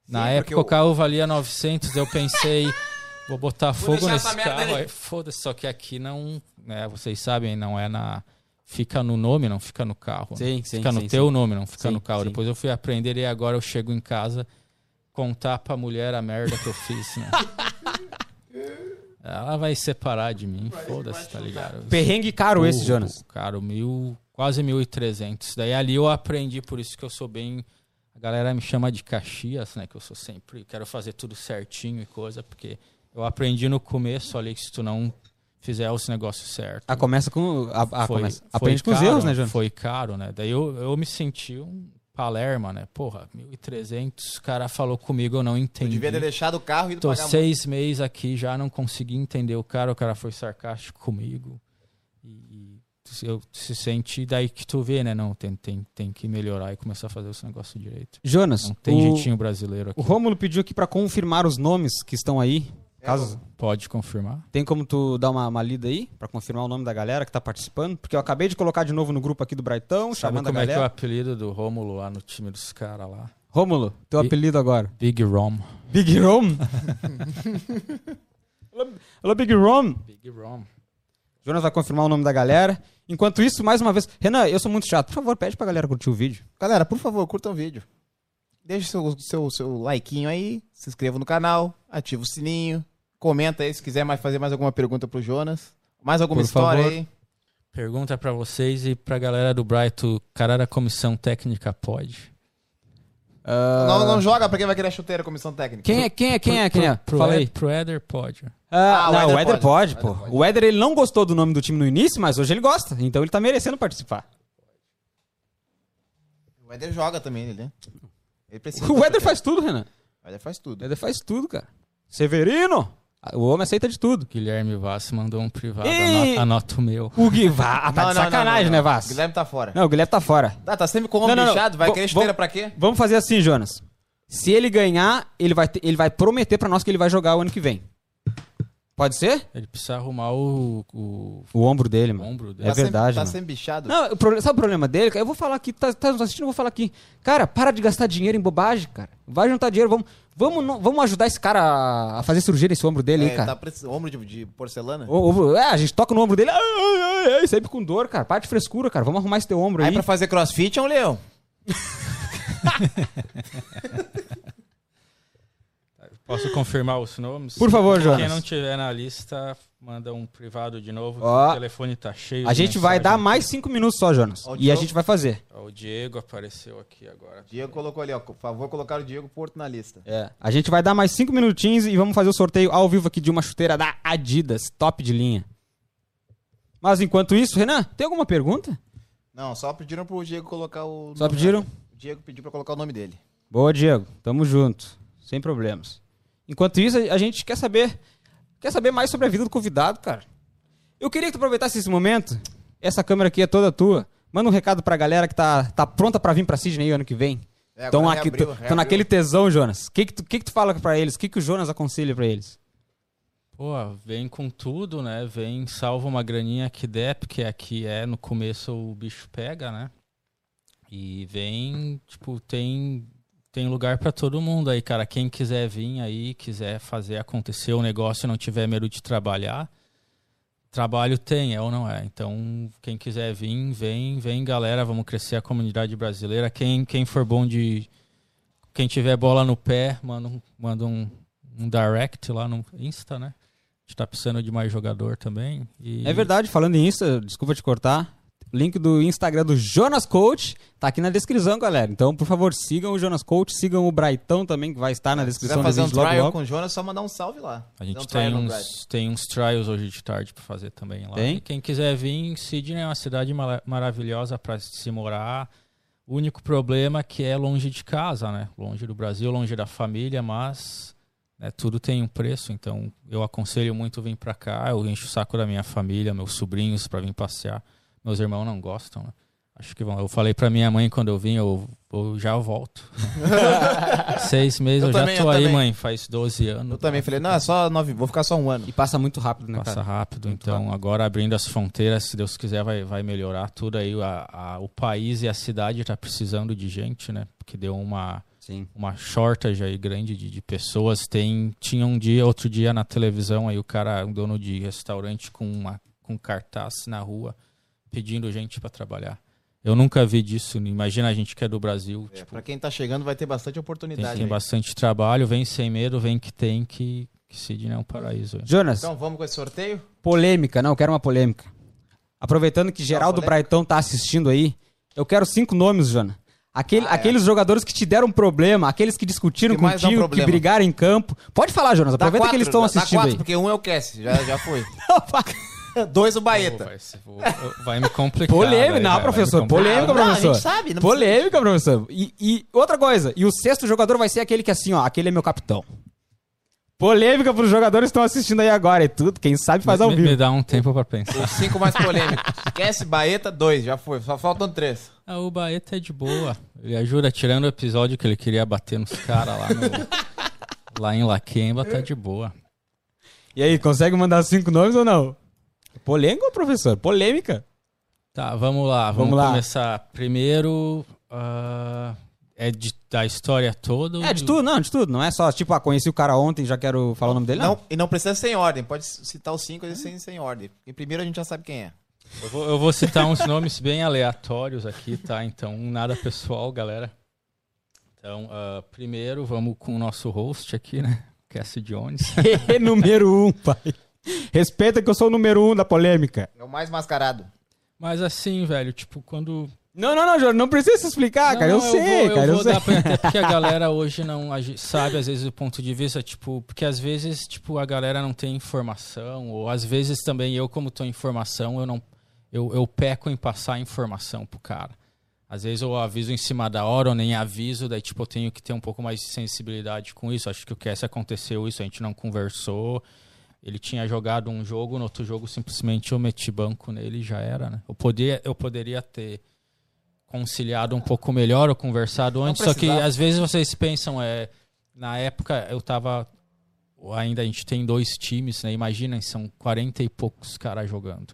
Na Sim, época porque o carro valia 900, eu pensei, vou botar fogo deixar nesse carro. Foda-se, só que aqui não, né, vocês sabem, não é na... Fica no nome, não fica no carro. né? Sim, sim, Fica no sim, teu sim. nome, não fica Sim, no carro. sim. Depois eu fui aprender e agora eu chego em casa contar pra mulher a merda que eu fiz, né? Ela vai separar de mim, foda-se, tá ligado? Perrengue caro esse, Jonas. Caro, mil, quase 1.300. Daí ali eu aprendi, por isso que eu sou bem. A galera me chama de Caxias, né? Que eu sou sempre. Quero fazer tudo certinho e coisa, porque eu aprendi no começo ali que se tu não fizer os negócios certos. Ah, começa com. A, a, foi- começa. foi Aprende com os caro, erros, né, Jonas? Foi caro, né? Daí eu, eu me senti um Palerma, né? Porra, 1.300, o cara falou comigo, eu não entendi. devia ter deixado o carro e ido Tô pagar seis meses aqui, já não consegui entender o cara, o cara foi sarcástico comigo. E, e tu- eu se sente daí que tu vê, né? Não, tem, tem, tem que melhorar e começar a fazer esse negócio direito. Jonas, Não tem o, jeitinho brasileiro aqui. o Rômulo pediu aqui pra confirmar os nomes que estão aí. Caso Pode confirmar? tem como tu dar uma, uma lida aí pra confirmar o nome da galera que tá participando, porque eu acabei de colocar de novo no grupo aqui do Braitão, Sabe chamando a como é que é o galera. apelido do Rômulo lá no time dos caras lá? Rômulo, teu E- apelido agora. Big Rom. Big Rom? Alô, Alô, Big Rom. Big Rom. Jonas vai confirmar o nome da galera. Enquanto isso, mais uma vez. Renan, eu sou muito chato. Por favor, pede pra galera curtir o vídeo. Galera, por favor, curtam o vídeo. Deixe seu, seu, seu likeinho aí, se inscreva no canal, ativa o sininho, comenta aí se quiser mais fazer mais alguma pergunta pro Jonas. Mais alguma Por história favor. aí. Pergunta pra vocês e pra galera do Brighton, cara da comissão técnica pode? Não, não joga pra quem vai querer chuteira, comissão técnica. Quem é, quem é, quem é, quem é? Pro, Fala aí. pro Éder pode. Ah, Ah, o não, o Éder Éder pode, pode. pô. O pode. O Éder, ele não gostou do nome do time no início, mas hoje ele gosta. Então ele tá merecendo participar. O Éder joga também, ele, né? Ele precisa. O Éder chuteira. faz tudo, Renan. O Éder faz O tudo. Éder faz tudo, cara. Severino! O homem aceita de tudo. Guilherme Vaz mandou um privado, Ih! anota, o meu. O Gui Vá, ah, tá Não, de não, não, sacanagem, não, né, não. Vaz? O Guilherme tá fora. Não, o Guilherme tá fora. Ah, tá sempre com o não. bichado, vai querer chuteira pra quê? Vamos fazer assim, Jonas. Se ele ganhar, ele vai, ter- ele vai prometer pra nós que ele vai jogar o ano que vem. Pode ser? Ele precisa arrumar o, o O ombro dele, mano. ombro É dele. Tá sempre- verdade, Tá mano. sempre bichado. Não, o problema- sabe o problema dele? cara? Eu vou falar aqui, tá, tá nos assistindo, eu vou falar aqui. Cara, para de gastar dinheiro em bobagem, cara. Vai juntar dinheiro, vamos, vamos, vamos ajudar esse cara a- fazer cirurgia nesse ombro dele É, aí, cara. tá ombro de, de porcelana. O- o- é, a gente toca no ombro dele, ai, ai, ai, ai, sempre com dor, cara. Para de frescura, cara. Vamos arrumar esse teu ombro aí. Aí pra fazer crossfit é um leão. Posso confirmar os nomes? Por favor, Quem Jonas. não tiver na lista, manda um privado de novo. Ó. o telefone tá cheio. A gente vai dar mais cinco minutos só, Jonas. Ó, o E a Diogo. gente vai fazer. Ó, O Diego apareceu aqui agora. Diego colocou ali, ó. Por favor, colocar o Diego Porto na lista. É. A gente vai dar mais cinco minutinhos e vamos fazer o sorteio ao vivo aqui de uma chuteira da Adidas, top de linha. Mas enquanto isso, Renan, tem alguma pergunta? Não, só pediram pro Diego colocar o. Só nome pediram? O Diego pediu pra colocar o nome dele. Boa, Diego. Tamo junto. Sem problemas. Enquanto isso, a gente quer saber, quer saber mais sobre a vida do convidado, cara. Eu queria que tu aproveitasse esse momento. Essa câmera aqui é toda tua. Manda um recado pra galera que tá, tá pronta pra vir pra Sydney ano que vem. É, Estão agora aqui, reabriu, tão reabriu. naquele tesão, Jonas. O que que tu, que que tu fala pra eles? O que que o Jonas aconselha pra eles? Pô, vem com tudo, né? Vem, salva uma graninha que der, porque aqui é no começo o bicho pega, né? E vem, tipo, tem tem lugar pra todo mundo aí, cara. Quem quiser vir aí, quiser fazer acontecer o negócio, não tiver medo de trabalhar, trabalho tem, é ou não é. Então, quem quiser vir, vem, vem, galera, vamos crescer a comunidade brasileira. Quem quem for bom de quem tiver bola no pé, manda um, manda um, um direct lá no Insta, né? A gente tá precisando de mais jogador também. E É verdade, falando em Insta, desculpa te cortar. Link do Instagram do Jonas Coach tá aqui na descrição, galera. Então, por favor, sigam o Jonas Coach, sigam o Braitão também, que vai estar na Se descrição quiser do fazer um vídeo logo, trial logo. com o Jonas, é só mandar um salve lá. A gente um tem, trial uns, tem uns trials hoje de tarde pra fazer também lá. Tem? E quem quiser vir, Sydney é uma cidade mara- maravilhosa pra se morar. O único problema é que é longe de casa, né? Longe do Brasil, longe da família, mas né, tudo tem um preço. Então eu aconselho muito vir pra cá. Eu encho o saco da minha família, meus sobrinhos pra vir passear. Meus irmãos não gostam, né? Acho que vão. Eu falei pra minha mãe quando eu vim, eu, eu já volto. Seis meses Eu eu, também, já eu tô aí, também. mãe. Faz 12 anos. Eu também falei, não, é só nove, vou ficar só um ano. E passa muito rápido, né, Passa cara? rápido, Muito então rápido. agora abrindo as fronteiras, se Deus quiser, vai, vai melhorar tudo aí. A- a- o país e a cidade tá precisando de gente, né? Porque deu uma, Sim. uma shortage aí grande de, de pessoas. Tem, tinha um dia, outro dia na televisão aí o cara, um dono de restaurante com, uma, com cartaz na rua pedindo gente para trabalhar. Eu nunca vi disso. Imagina a gente que é do Brasil. É, tipo, pra quem tá chegando vai ter bastante tem, oportunidade. tem aí. bastante trabalho, vem sem medo, vem que tem, que, que Sydney é um paraíso. aí. Jonas, Então vamos com esse sorteio? polêmica, não, eu quero uma polêmica. Aproveitando que Geraldo? Braitão tá assistindo aí, eu quero cinco nomes, Jonas. Aquele, Ah, é. aqueles jogadores que te deram problema, aqueles que discutiram Que contigo, que problema. brigaram em campo. Pode falar, Jonas, aproveita que eles estão assistindo dá quatro, aí. porque um é o Cass, já, já foi. Dois o Pô, Baeta. vai, vou- vai me complicar. Polêmica, não, professor, polêmica, Não, a professor. gente sabe, não polêmica, professor. E, e outra coisa, e o sexto jogador vai ser aquele que assim, ó, aquele é meu capitão. Polêmica pros jogadores que estão assistindo aí agora e tudo, quem sabe faz ao me, vivo. me dá um tempo pra pensar. Os cinco mais polêmicos. Cass, Baeta, dois, já foi. Só faltam três. Ah, o Baeta é de boa. Ele ajuda, tirando o episódio que ele queria bater nos caras lá, no- lá em Laquemba, tá de boa. E aí, consegue mandar cinco nomes ou não? Polêmica, professor? Polêmica. Tá, vamos lá. Vamos, Vamos lá. começar. Primeiro, ah, é de, da história toda? É, de do- tudo, não, de tudo. Não é só, tipo, ah, conheci o cara ontem, já quero falar o nome dele, não. Não, e não precisa ser em ordem. Pode citar os cinco e sem, sem ordem. Em primeiro a gente já sabe quem é. Eu vou, eu vou citar uns nomes bem aleatórios aqui, tá? Então, nada pessoal, galera. Então, ah, primeiro, vamos com o nosso host aqui, né? Cassie Jones. número um, pai. Respeita que eu sou o número um da polêmica. É o mais mascarado. Mas assim, velho, tipo, quando Não, não, não, Jorge, não precisa se explicar, cara. Eu Não, sei, vou, cara, eu vou sei. dar pra- até porque a galera hoje não sabe, às vezes, o ponto de vista, tipo, porque às vezes, tipo, a galera não tem informação, ou às vezes também eu, como tô em informação, eu não. Eu, eu peco em passar informação pro cara. Às vezes eu aviso em cima da hora, ou nem aviso, daí, tipo, eu tenho que ter um pouco mais de sensibilidade com isso. Acho que o Cass aconteceu isso, a gente não conversou. Ele tinha jogado um jogo, no outro jogo simplesmente eu meti banco nele e já era, né? Eu, podia, eu poderia ter conciliado um pouco melhor ou conversado antes, só que às vezes vocês pensam, é, na época eu tava, ainda a gente tem dois times, né? Imaginem, são 40 e poucos caras jogando.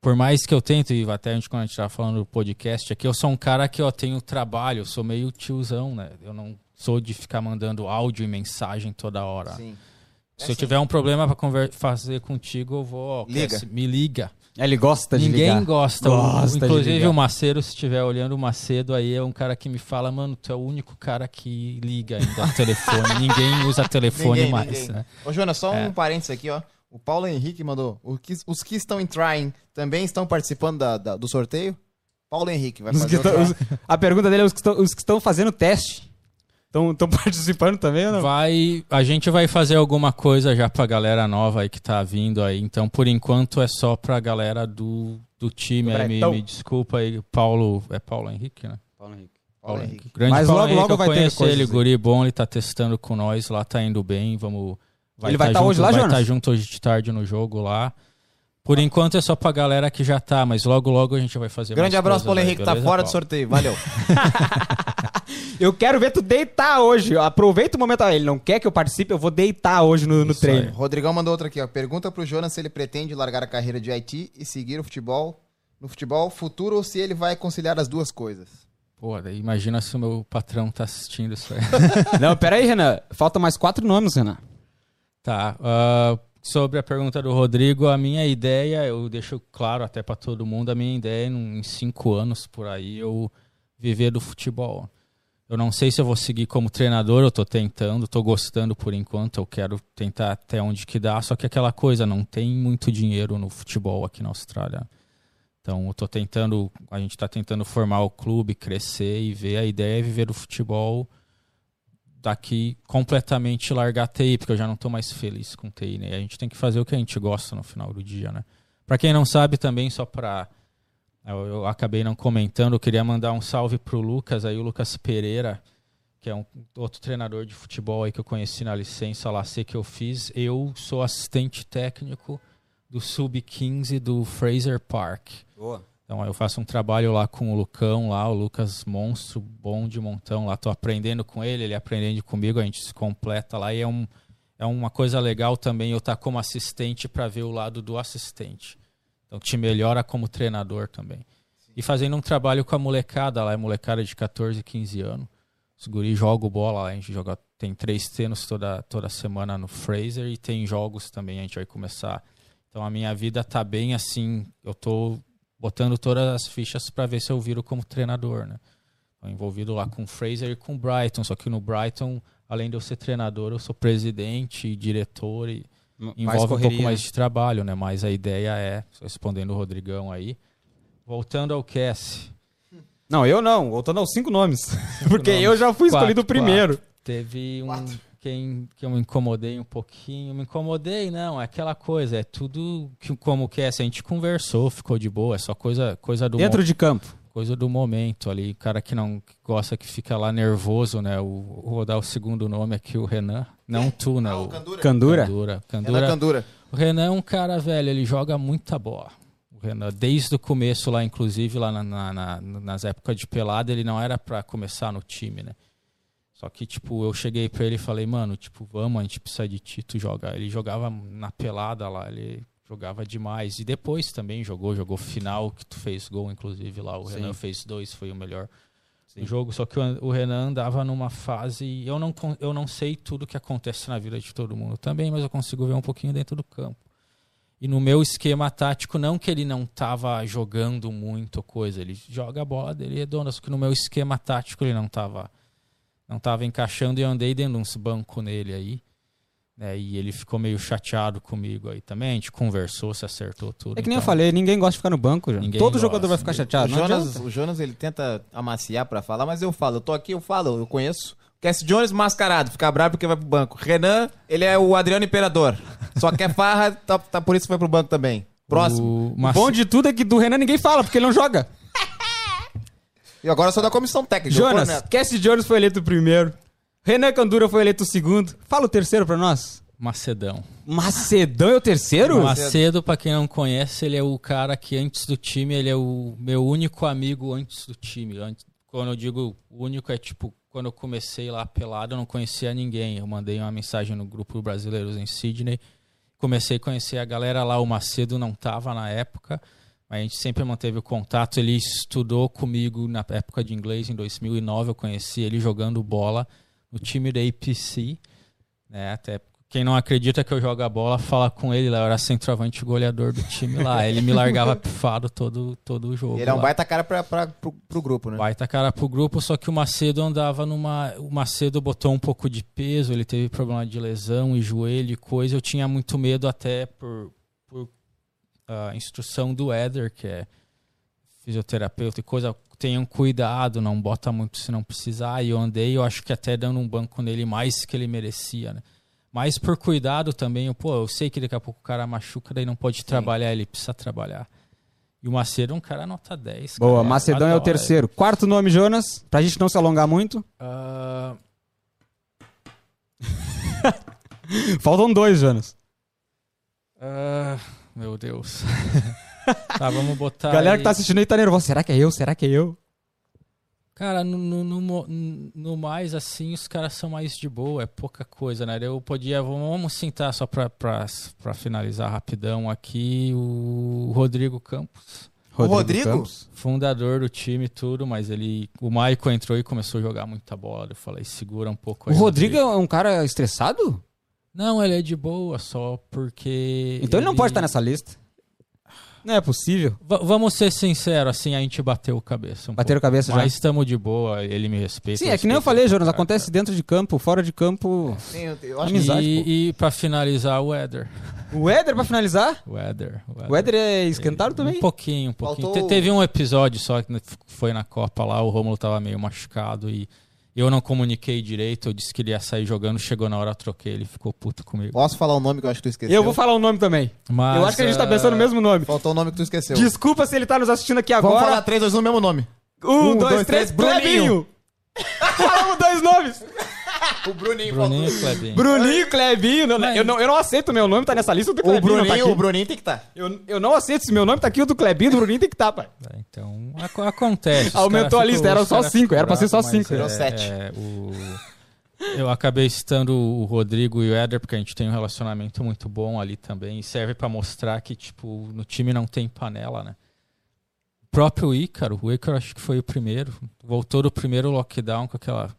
Por mais que eu tente, e até a gente, quando a gente tava falando do podcast aqui, eu sou um cara que eu tenho trabalho, eu sou meio tiozão, né? Eu não sou de ficar mandando áudio e mensagem toda hora. Sim. Se eu tiver um problema pra fazer contigo, eu vou. ó, Liga. Me liga. Ele gosta de Ninguém ligar. gosta. O- Gosta de Inclusive ligar. o Macedo, se estiver olhando o Macedo aí, é um cara que me fala, mano, tu é o único cara que liga ainda telefone. ninguém usa telefone Ninguém, mais, ninguém. né? Ô, Jonas, só É. um parênteses aqui, ó. O Paulo Henrique mandou. Os que, os que estão em trying também estão participando da- da- do sorteio? Paulo Henrique vai Os fazer que o tão- try. os- a pergunta dele é os que estão- os que estão fazendo teste. Estão participando também ou não? Vai, a gente vai fazer alguma coisa já pra galera nova aí que tá vindo aí. Então, por enquanto, é só pra galera do, do time. Do aí, me, me desculpa aí, Paulo. É Paulo Henrique, né? Paulo Henrique. Paulo Henrique. Grande Mas Paulo logo, Henrique, logo eu vai ter conheço coisas ele, guri bom, ele tá testando com nós lá, tá indo bem, vamos... Ele vai tá junto- hoje lá, Vai Jonas? estar junto hoje de tarde no jogo lá. Por enquanto é só pra galera que já tá, mas logo logo a gente vai fazer Grande mais abraço, Paulo Henrique. Tá fora do Paulo? sorteio. Valeu. Eu quero ver tu deitar hoje. Aproveita o momento. Ah, Ele não quer que eu participe, eu vou deitar hoje no, no treino. aí. Rodrigão mandou outra aqui, ó. Pergunta pro Jonas se ele pretende largar a carreira de IT e seguir o futebol no futebol futuro ou se ele vai conciliar as duas coisas. Pô, daí imagina se o meu patrão tá assistindo isso aí. Não, pera aí, Renan. Falta mais quatro nomes, Renan. Tá. ah, sobre a pergunta do Rodrigo, a minha ideia, eu deixo claro até pra todo mundo, a minha ideia é em cinco anos por aí eu viver do futebol. Eu não sei se eu vou seguir como treinador, eu tô tentando, tô gostando por enquanto, eu quero tentar até onde que dá, só que aquela coisa, não tem muito dinheiro no futebol aqui na Austrália. Então eu tô tentando, a gente tá tentando formar o clube, crescer e ver a ideia é viver do futebol daqui completamente largar TI, porque eu já não tô mais feliz com TI, né? A gente tem que fazer o que a gente gosta no final do dia, né? Pra quem não sabe também, só pra eu, eu acabei não comentando, eu queria mandar um salve pro Lucas aí, o Lucas Pereira, que é um outro treinador de futebol aí que eu conheci na licença lá C que eu fiz. Eu sou assistente técnico do Sub-15 do Fraser Park. Boa. Então eu faço um trabalho lá com o Lucão, lá, o Lucas monstro, bom de montão lá. Tô aprendendo com ele, ele aprendendo comigo, a gente se completa lá e é, um, é uma coisa legal também eu estar como assistente para ver o lado do assistente. Então te melhora como treinador também. E fazendo um trabalho com a molecada lá, é molecada de 14, 15 anos. Os guri jogam bola lá, a gente joga, tem três treinos toda, toda semana no Fraser e tem jogos também, a gente vai começar. Então a minha vida tá bem assim, eu tô botando todas as fichas para ver se eu viro como treinador, né? Tô envolvido lá com o Fraser e com o Brighton, só que no Brighton, além de eu ser treinador, eu sou presidente, diretor e envolve um pouco mais de trabalho, né? Mas a ideia é, respondendo o Rodrigão aí, voltando ao Cass, Não, eu não. Voltando aos cinco nomes. Porque nomes. eu já fui Quatro, escolhido primeiro. Teve um quem que eu me incomodei um pouquinho. Me incomodei, não, é aquela coisa, é tudo que, como que é, se a gente conversou, ficou de boa, é só coisa, coisa do Dentro de campo. Coisa do momento ali. O cara que não que gosta que fica lá nervoso, né? O, vou dar o segundo nome aqui, o Renan. Não tu, né? O Candura. Candura. Candura. Renan Candura. Candura. O Renan é um cara, velho, ele joga muita bola. O Renan, desde o começo lá, inclusive lá na- na- na- nas épocas de pelada, ele não era pra começar no time, né? Só que, tipo, eu cheguei pra ele e falei, mano, tipo, vamos, a gente precisa de ti, tu joga. Ele jogava na pelada lá, ele jogava demais. E depois também jogou, jogou final, que tu fez gol, inclusive, lá. O Sim. Renan fez dois, foi o melhor do jogo. Só que o, Renan andava numa fase. Eu não, eu não sei tudo que acontece na vida de todo mundo também, mas eu consigo ver um pouquinho dentro do campo. E no meu esquema tático, não que ele não tava jogando muito coisa, ele joga a bola dele redonda, só que no meu esquema tático ele não tava, não tava encaixando e eu andei dentro de uns bancos nele aí. Né, e ele ficou meio chateado comigo aí também. A gente conversou, se acertou tudo. É que nem eu então- falei, ninguém gosta de ficar no banco, já. Ninguém Todo gosta, jogador vai ficar chateado. o, Jonas, o Jonas, ele tenta amaciar pra falar, mas eu falo. Eu tô aqui, eu falo, eu conheço. Cass Jones mascarado, fica bravo porque vai pro banco. Renan, ele é o Adriano Imperador. Só quer farra, tá, tá por isso que vai pro banco também. Próximo. O O Mac- bom de tudo é que do Renan ninguém fala, porque ele não joga. E agora eu sou da comissão técnica. eu Jonas. Cassie Jones foi eleito primeiro. Renan Candura foi eleito o segundo. Fala o terceiro pra nós. Macedão. Macedão é o terceiro? Macedo, pra quem não conhece, ele é o cara que antes do time, ele é o meu único amigo antes do time. Antes- quando eu digo único, é tipo, quando eu comecei lá pelado, eu não conhecia ninguém. Eu mandei uma mensagem no grupo Brasileiros em Sydney. Comecei a conhecer a galera lá, o Macedo não tava na época, mas a gente sempre manteve o contato. Ele estudou comigo na época de inglês, em 2009, eu conheci ele jogando bola no time da APC, né? Até quem não acredita que eu jogo a bola, fala com ele lá. Eu era centroavante e goleador do time lá. Ele me largava pifado todo, todo o jogo. Ele é um lá. baita cara pra, pra, pro, pro grupo, né? Baita cara pro grupo, só que o Macedo andava numa. O Macedo botou um pouco de peso, ele teve problema de lesão e joelho e coisa. Eu tinha muito medo até por, por ah, instrução do Éder, que é fisioterapeuta e coisa. Tenham cuidado, não bota muito se não precisar. E eu andei, eu acho que até dando um banco nele mais que ele merecia, né? Mas por cuidado também, eu, pô, eu sei que daqui a pouco o cara machuca, daí não pode trabalhar, ele precisa trabalhar. E o Macedo é um cara nota 10. Boa, cara. Macedão é o terceiro. Quarto nome, Jonas, pra gente não se alongar muito. Ah, Faltam dois, Jonas. ah, meu Deus. tá, vamos botar. Galera que tá aí- assistindo aí tá nervosa. Será que é eu? Será que é eu? Cara, no, no, no no mais, assim, os caras são mais de boa, é pouca coisa, né? Eu podia. Vamos sentar só pra, pra, pra finalizar rapidão aqui. O Rodrigo Campos, O Rodrigo? Campos. fundador do time e tudo, mas ele. O Maicon entrou e começou a jogar muita bola. Eu falei, segura um pouco O aí. Rodrigo é um cara estressado? Não, ele é de boa, só porque. Então ele não pode estar nessa lista. Não é possível. Va- vamos ser sinceros, assim, a gente bateu cabeça. Um Bateram pouco. cabeça já. Mas estamos de boa, ele me respeita. Sim, é que nem eu falei, o Jonas. Acontece dentro de campo, fora de campo. Sim, eu, eu acho que Amizade, pô. E, e pra finalizar, o Éder. O Éder, pra finalizar? O Éder. O Éder é esquentado também? Um pouquinho, um pouquinho. Faltou- Te- Teve um episódio só que foi na Copa lá, o Romulo tava meio machucado e eu não comuniquei direito. Eu disse que ele ia sair jogando, chegou na hora, eu troquei, ele ficou puto comigo. Posso falar o nome que eu acho que tu esqueceu? Eu vou falar o nome também. Mas, eu acho que a gente tá ah, pensando no mesmo nome. Faltou o nome que tu esqueceu. Desculpa se ele tá nos assistindo aqui Vamos agora. falar três, dois, um, mesmo nome. Um, Um, dois, dois, três, três, Bruninho. Falamos dois nomes. O Bruninho. Bruninho Clebinho. Bruninho e Clebinho. Não, Mas- eu, não, eu não aceito meu nome, tá nessa lista do O Clebinho. não tá Bruninho, aqui. o Bruninho tem que estar. Eu, eu não aceito se meu nome tá aqui, o do Clebinho, do Bruninho tem que estar, pai. É, Então, ac- acontece. Aumentou a lista, eram só cinco, era pra ser só cinco. Virou sete. é, o... Eu acabei citando o Rodrigo e o Éder porque a gente tem um relacionamento muito bom ali também. E serve pra mostrar que, tipo, no time não tem panela, né? O próprio Ícaro, o Ícaro acho que foi o primeiro. Voltou do primeiro lockdown com aquela.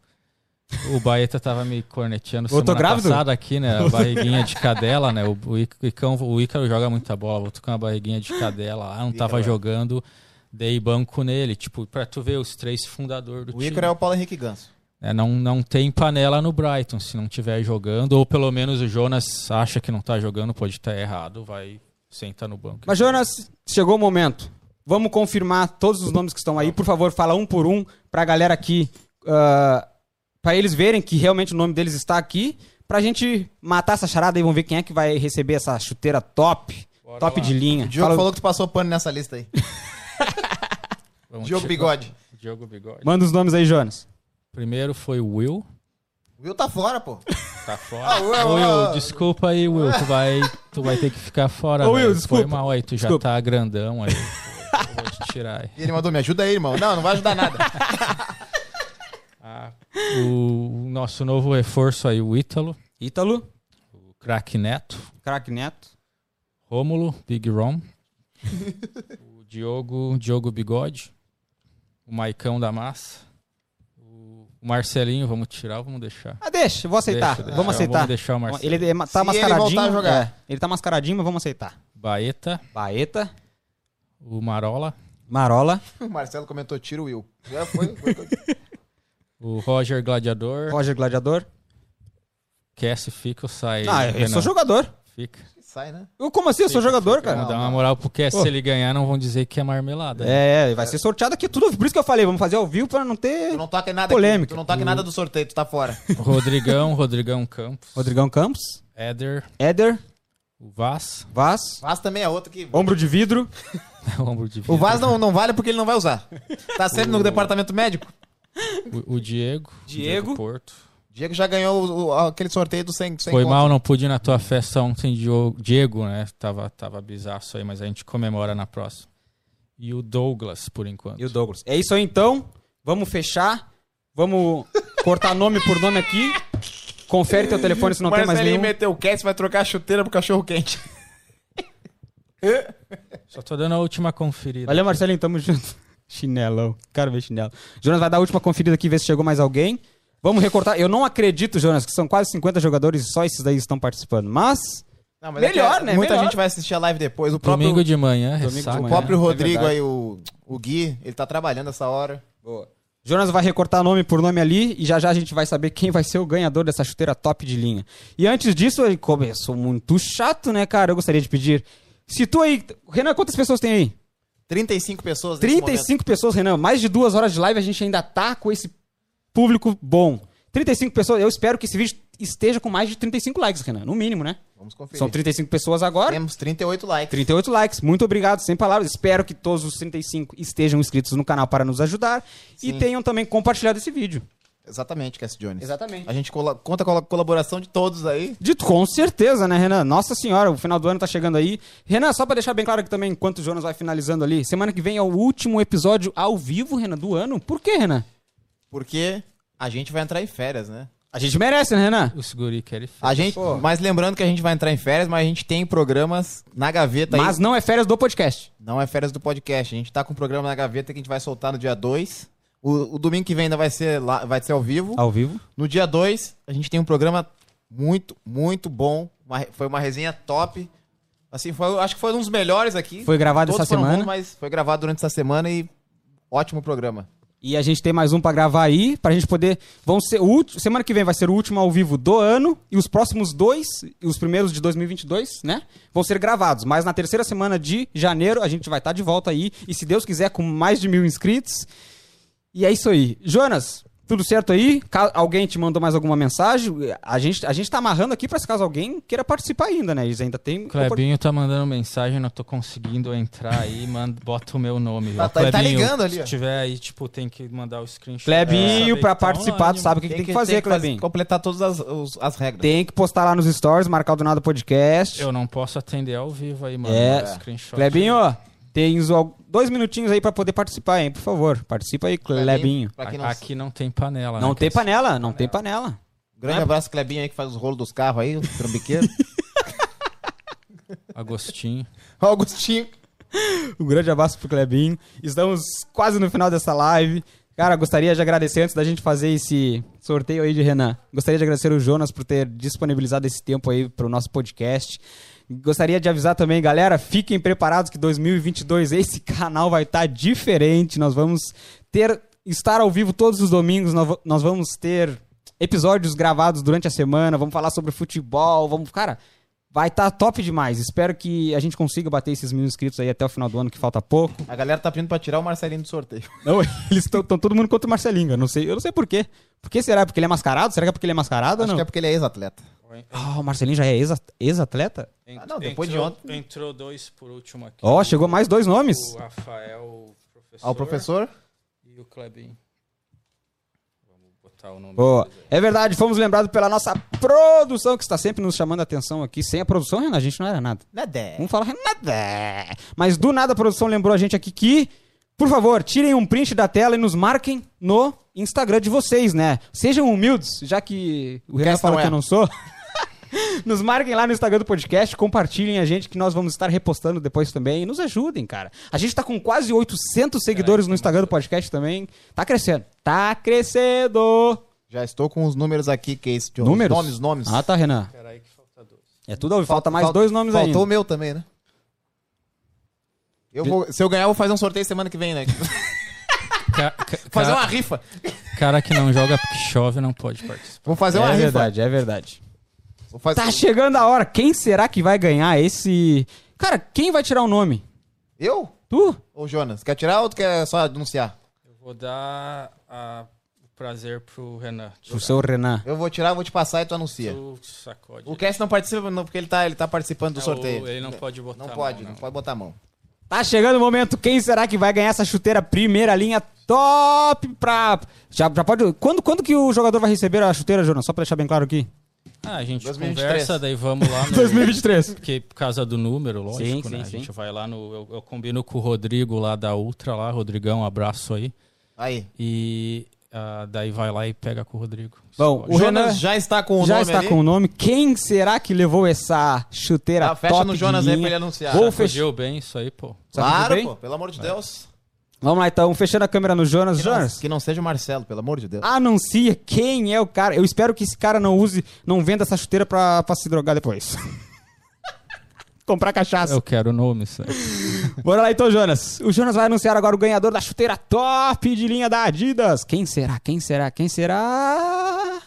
O Baeta tava me corneteando semana grávido? passada aqui, né? A barriguinha de cadela, né? O, o, Ic- o Icão- o Ícaro joga muita bola, voltou com uma barriguinha de cadela lá, não tava Ícaro, jogando. Dei banco nele, tipo, pra tu ver os três fundadores do O time. Ícaro é o Paulo Henrique Ganso. É, não, não tem panela no Brighton se não tiver jogando, ou pelo menos o Jonas acha que não tá jogando, pode estar errado, vai, senta no banco. Mas, Jonas, chegou o momento. Vamos confirmar todos os nomes que estão aí. Por favor, fala um por um pra galera aqui. ah, pra eles verem que realmente o nome deles está aqui. Pra gente matar essa charada aí. Vamos ver quem é que vai receber essa chuteira top. Bora top lá. de linha. O Diogo Fala- falou que tu passou pano nessa lista aí. Vamos Diogo Bigode. Diogo Bigode. Manda os nomes aí, Jonas. Primeiro foi o Will. O Will tá fora, pô. Tá fora. Ah, Will, Will, ah. desculpa aí, Will. Tu vai, tu vai ter que ficar fora. Ô, Will, desculpa. Foi mal aí, tu já Desculpa. tá grandão aí. Eu vou te tirar aí. E ele mandou, me ajuda aí, irmão. Não, não vai ajudar nada. Ah, o nosso novo reforço aí, o Ítalo, Ítalo, o craque Neto, craque Neto. Rômulo, Big Rom, o Diogo, Diogo Bigode, o Maicão da Massa, o Marcelinho, vamos tirar ou vamos deixar? Ah, deixa, eu vou aceitar. Deixa, deixa. Vamos aceitar. Vamos deixar o Marcelinho. Ele é ma- tá Se ele mascaradinho. a jogar. é, ele tá mascaradinho, mas vamos aceitar. Baeta, Baeta, o Marola, Marola, o Marcelo comentou, tira o Will. Já foi. foi. o Roger Gladiador, Roger Gladiador. Cassie fica ou sai? Ah, eu Renan? sou jogador. Fica. Sai, né? Eu, como assim? Eu sou jogador, cara. Vamos dar uma moral pro Cassie, Pô. se ele ganhar não vão dizer que é marmelada. né? É, vai ser sorteado aqui tudo. Por isso que eu falei, vamos fazer ao vivo pra não ter. Tu não toca em nada Polêmica. aqui. Tu não toca em nada do sorteio, tu tá fora. Rodrigão, Rodrigão Campos, Rodrigão Campos, Éder, Éder, o Vaz, Vaz, Vaz também é outro que... ombro de vidro. ombro de O vidro. Vaz não, não vale porque ele não vai usar. Tá sempre no departamento médico. O, o Diego. Diego. Porto. Diego já ganhou o- o- aquele sorteio do 100, 100 Foi conto. mal, não pude ir na tua festa ontem, Diego, né? Tava, tava bizaço aí, mas a gente comemora na próxima. E o Douglas, por enquanto. E o Douglas. É isso aí então. Vamos fechar. Vamos cortar nome por nome aqui. Confere teu telefone se não tem mais Marcelinho nenhum. meteu o cast, vai trocar a chuteira pro cachorro quente. Só tô dando a última conferida. Valeu, Marcelinho, tamo junto. Chinelão. Quero ver chinelo. Jonas vai dar a última conferida aqui, ver se chegou mais alguém. Vamos recortar. Eu não acredito, Jonas, que são quase 50 jogadores e só esses daí estão participando. Mas. Não, Melhor, é que né? Muita Melhor. gente vai assistir a live depois. O próprio, Domingo de manhã, Domingo de ressaca. o manhã. próprio é Rodrigo verdade. aí, o, o Gui, ele tá trabalhando essa hora. Boa. Jonas vai recortar nome por nome ali e já já a gente vai saber quem vai ser o ganhador dessa chuteira top de linha. E antes disso, ele começou muito chato, né, cara? Eu gostaria de pedir. Se tu aí. Renan, quantas pessoas tem aí? 35 pessoas nesse 35 pessoas, Renan. Mais de duas horas de live, a gente ainda tá com esse público bom. 35 pessoas. Eu espero que esse vídeo esteja com mais de 35 likes, Renan. No mínimo, né? Vamos conferir. São 35 pessoas agora. Temos 38 likes. 38 likes. Muito obrigado, sem palavras. Espero que todos os 35 estejam inscritos no canal para nos ajudar e Sim. tenham também compartilhado esse vídeo. Exatamente, Cass Jones. Exatamente. A gente cola- conta com a colaboração de todos aí. Dito com certeza, né, Renan? Nossa senhora, o final do ano tá chegando aí. Renan, só pra deixar bem claro que também, enquanto o Jonas vai finalizando ali, semana que vem é o último episódio ao vivo, Renan, do ano. Por quê, Renan? Porque a gente vai entrar em férias, né? A gente merece, né, Renan? Os guri querem A gente, Pô. mas lembrando que a gente vai entrar em férias, mas a gente tem programas na gaveta aí. Mas não é férias do podcast. Não é férias do podcast. A gente tá com um programa na gaveta que a gente vai soltar no dia 2. O, o domingo que vem ainda vai ser, lá, vai ser ao vivo. Ao vivo. No dia 2, a gente tem um programa muito, muito bom. Uma foi uma resenha top. Assim, foi, acho que foi um dos melhores aqui. Foi gravado Todos essa semana. bons, mas foi gravado durante essa semana e ótimo programa. E a gente tem mais um pra gravar aí, pra gente poder. Vão ser o último. Semana que vem vai ser o último ao vivo do ano. E os próximos dois, e os primeiros de 2022, né? Vão ser gravados. Mas na terceira semana de janeiro a gente vai estar de volta aí. E se Deus quiser, com mais de mil inscritos. E é isso aí. Jonas, tudo certo aí? Ca- alguém te mandou mais alguma mensagem? A gente, a gente tá amarrando aqui pra se caso alguém queira participar ainda, né? Eles ainda tem. Clebinho tá mandando mensagem, não tô conseguindo entrar aí, manda, bota o meu nome. Tá- Ó, tá- tá ligando ali, ó. Se tiver aí, tipo, tem que mandar o screenshot. Clebinho, É. que tá participar, tu sabe o que, que tem que fazer, Clebinho. completar todas as, os- as regras. Tem que postar lá nos stories, marcar o do nada podcast. Eu não posso atender ao vivo aí, mano. É. Screenshot. Clebinho, ó, tens dois minutinhos aí pra poder participar, hein? Por favor, participa aí, Clebinho. Não Aqui não tem panela, Não né, tem panela, não tem panela. Grande abraço, Clebinho aí, que faz os rolos dos carros aí, o trambiqueiro. Agostinho. Augustinho. Um grande abraço pro Clebinho. Estamos quase no final dessa live. Cara, gostaria de agradecer antes da gente fazer esse sorteio aí de Renan. Gostaria de agradecer o Jonas por ter disponibilizado esse tempo aí pro nosso podcast. Gostaria de avisar também, galera, fiquem preparados que 2022 esse canal vai estar diferente. Nós vamos ter estar ao vivo todos os domingos. Nós vamos ter episódios gravados durante a semana. Vamos falar sobre futebol. Vamos, cara, vai estar top demais. Espero que a gente consiga bater esses mil inscritos aí até o final do ano, que falta pouco. A galera tá pedindo pra tirar o Marcelinho do sorteio. Não, eles estão todo mundo contra o Marcelinho. Eu não sei, eu não sei por quê. Por que será? Porque ele é mascarado? Será que é porque ele é mascarado ou Acho não? que é porque ele é ex-atleta. Ah, o Marcelinho já é ex- ex-atleta? Ent- Ah, não, depois de entrou- ontem. Entrou dois por último aqui. Ó, chegou mais dois nomes. O Rafael, o professor. Ah, o professor? E o Clebinho. Nome Boa. É verdade, fomos lembrados pela nossa produção, que está sempre nos chamando a atenção aqui. Sem a produção, Renan, a gente não era nada. Nada. Vamos falar nada. Mas do nada a produção lembrou a gente aqui que, por favor, tirem um print da tela e nos marquem no Instagram de vocês, né? Sejam humildes, já que o Renan fala não que é. eu não sou. Nos marquem lá no Instagram do podcast, compartilhem a gente que nós vamos estar repostando depois também e nos ajudem, cara. A gente tá com quase 800 seguidores no Instagram do podcast também. Tá crescendo. Tá crescendo. Já estou com os números aqui, que é esse. Números? Nomes, nomes. Ah, tá, Renan. Peraí que falta dois. É tudo ao vivo. Falta mais Falta- dois nomes Faltou ainda. o meu também, né? Eu vou, se eu ganhar, eu vou fazer um sorteio semana que vem, né? Ca- fazer uma rifa. Cara que não joga porque chove não pode participar. Vou fazer uma é rifa. verdade, é verdade. Tá chegando a hora. Quem será que vai ganhar esse. Cara, quem vai tirar o nome? Eu? Tu? Ou Jonas? Quer tirar ou tu quer só anunciar? Eu vou dar a- o prazer pro Renan. O seu Renan. Eu vou tirar, vou te passar e tu anuncia. Tu sacode. O Cass não participa não, porque ele tá, ele tá participando do É, sorteio. Ele não pode botar Não a pode, mão, não pode botar a mão. Tá chegando o momento. Quem será que vai ganhar essa chuteira primeira linha top pra. Já, já pode. Quando, quando que o jogador vai receber a chuteira, Jonas? Só pra deixar bem claro aqui. Ah, a gente 2023. conversa, daí vamos lá no... 2023. Porque por causa do número, lógico, Sim, né? sim, a sim. gente vai lá no... Eu, eu combino com o Rodrigo lá da Ultra lá. Rodrigão, um abraço aí. Aí. E ah, daí vai lá e pega com o Rodrigo. Bom, O Renan já está com o já nome está ali. com o nome. Quem será que levou essa chuteira Ah, fecha top no de Jonas aí pra ele anunciar. Vou fechar. bem isso aí, pô. Claro, bem? pô, pelo amor de Deus. Vamos lá então, fechando a câmera no Jonas. Que não, Jonas, que não seja o Marcelo, pelo amor de Deus. anuncia quem é o cara. Eu espero que esse cara não use, não venda essa chuteira pra, pra se drogar depois. Comprar cachaça. Eu quero o nome, sabe? Bora lá então, Jonas. O Jonas vai anunciar agora o ganhador da chuteira top de linha da Adidas. Quem será? Quem será? Quem será?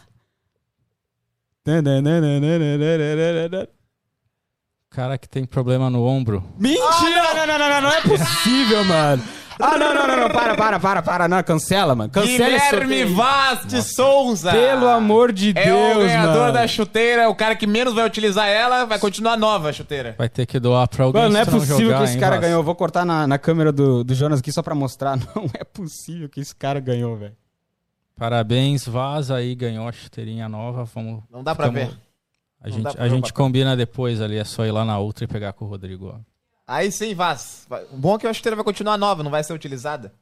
Cara que tem problema no ombro. Mentira! Não, não, não, não, não é possível, mano. Ah, não, não, não, não, para, para, para, para, não, cancela, mano. Cancela Guilherme. Vaz de Souza. Pelo amor de É Deus, o ganhador mano. da chuteira, o cara que menos vai utilizar ela, vai continuar nova a chuteira. Vai ter que doar pra alguém Mano, não é possível jogar, que esse hein, cara ganhou. Eu Vou cortar na, na câmera do, do Jonas aqui só pra mostrar. Não é possível que esse cara ganhou, velho. Parabéns, Vaz aí, ganhou a chuteirinha nova. Vamos, Não dá pra ficamos- ver. A gente, a gente combina depois ali, é só ir lá na outra e pegar com o Rodrigo. ó. Aí sim, Vaz. O bom é que a chuteira vai continuar nova, não vai ser utilizada.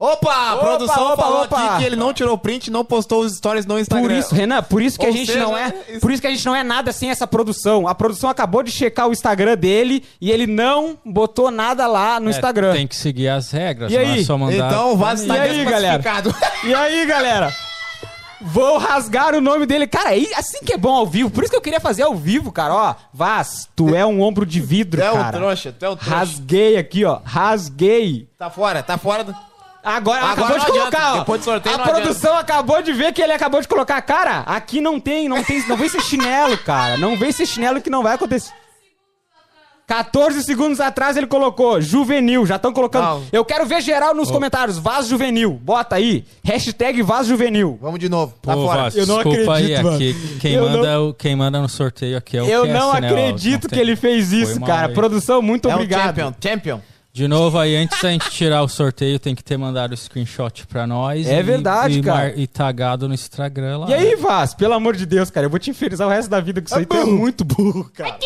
Opa! A Opa, produção opa, falou opa. aqui que ele não tirou print, não postou os stories no Instagram. Por isso, Renan, por isso que a Ou gente seja, não é, isso- por isso que a gente não é nada sem essa produção. A produção acabou de checar o Instagram dele e ele não botou nada lá no É, Instagram. Tem que seguir as regras, E não aí? é só mandar. Então o Vaz E está aí, galera? desclassificado. E aí, galera? Vou rasgar o nome dele. Cara, é assim que é bom ao vivo. Por isso que eu queria fazer ao vivo, cara. Ó, Vaz, tu é um ombro de vidro, Tu é o cara. trouxa, tu é o trouxa. Rasguei aqui, ó. Rasguei. Tá fora, tá fora do... Agora, Agora acabou de colocar, adianta. ó. Depois do sorteio A produção acabou de ver que ele acabou de colocar. Cara, aqui não tem, não tem, não vem ser chinelo, cara. Não vem ser chinelo que não vai acontecer. 14 segundos atrás ele colocou juvenil, já estão colocando. Não. Eu quero ver geral nos comentários, vaso juvenil. Bota aí, hashtag vaso juvenil. Vamos de novo, tá Pô, fora. Vasco, Eu não desculpa acredito, aí, mano. aqui, quem, Eu manda, o- quem manda no sorteio aqui é o Eu Cass, não né, ó, acredito não que ele fez isso, cara. aí. Produção, muito É um obrigado. champion, champion. De novo aí, antes da gente tirar o sorteio, tem que ter mandado o screenshot pra nós. É e- verdade, e, cara. E tagado no Instagram lá. E aí, Vaz, pelo amor de Deus, cara, eu vou te infernizar o resto da vida com isso aí. Tu é muito burro, cara.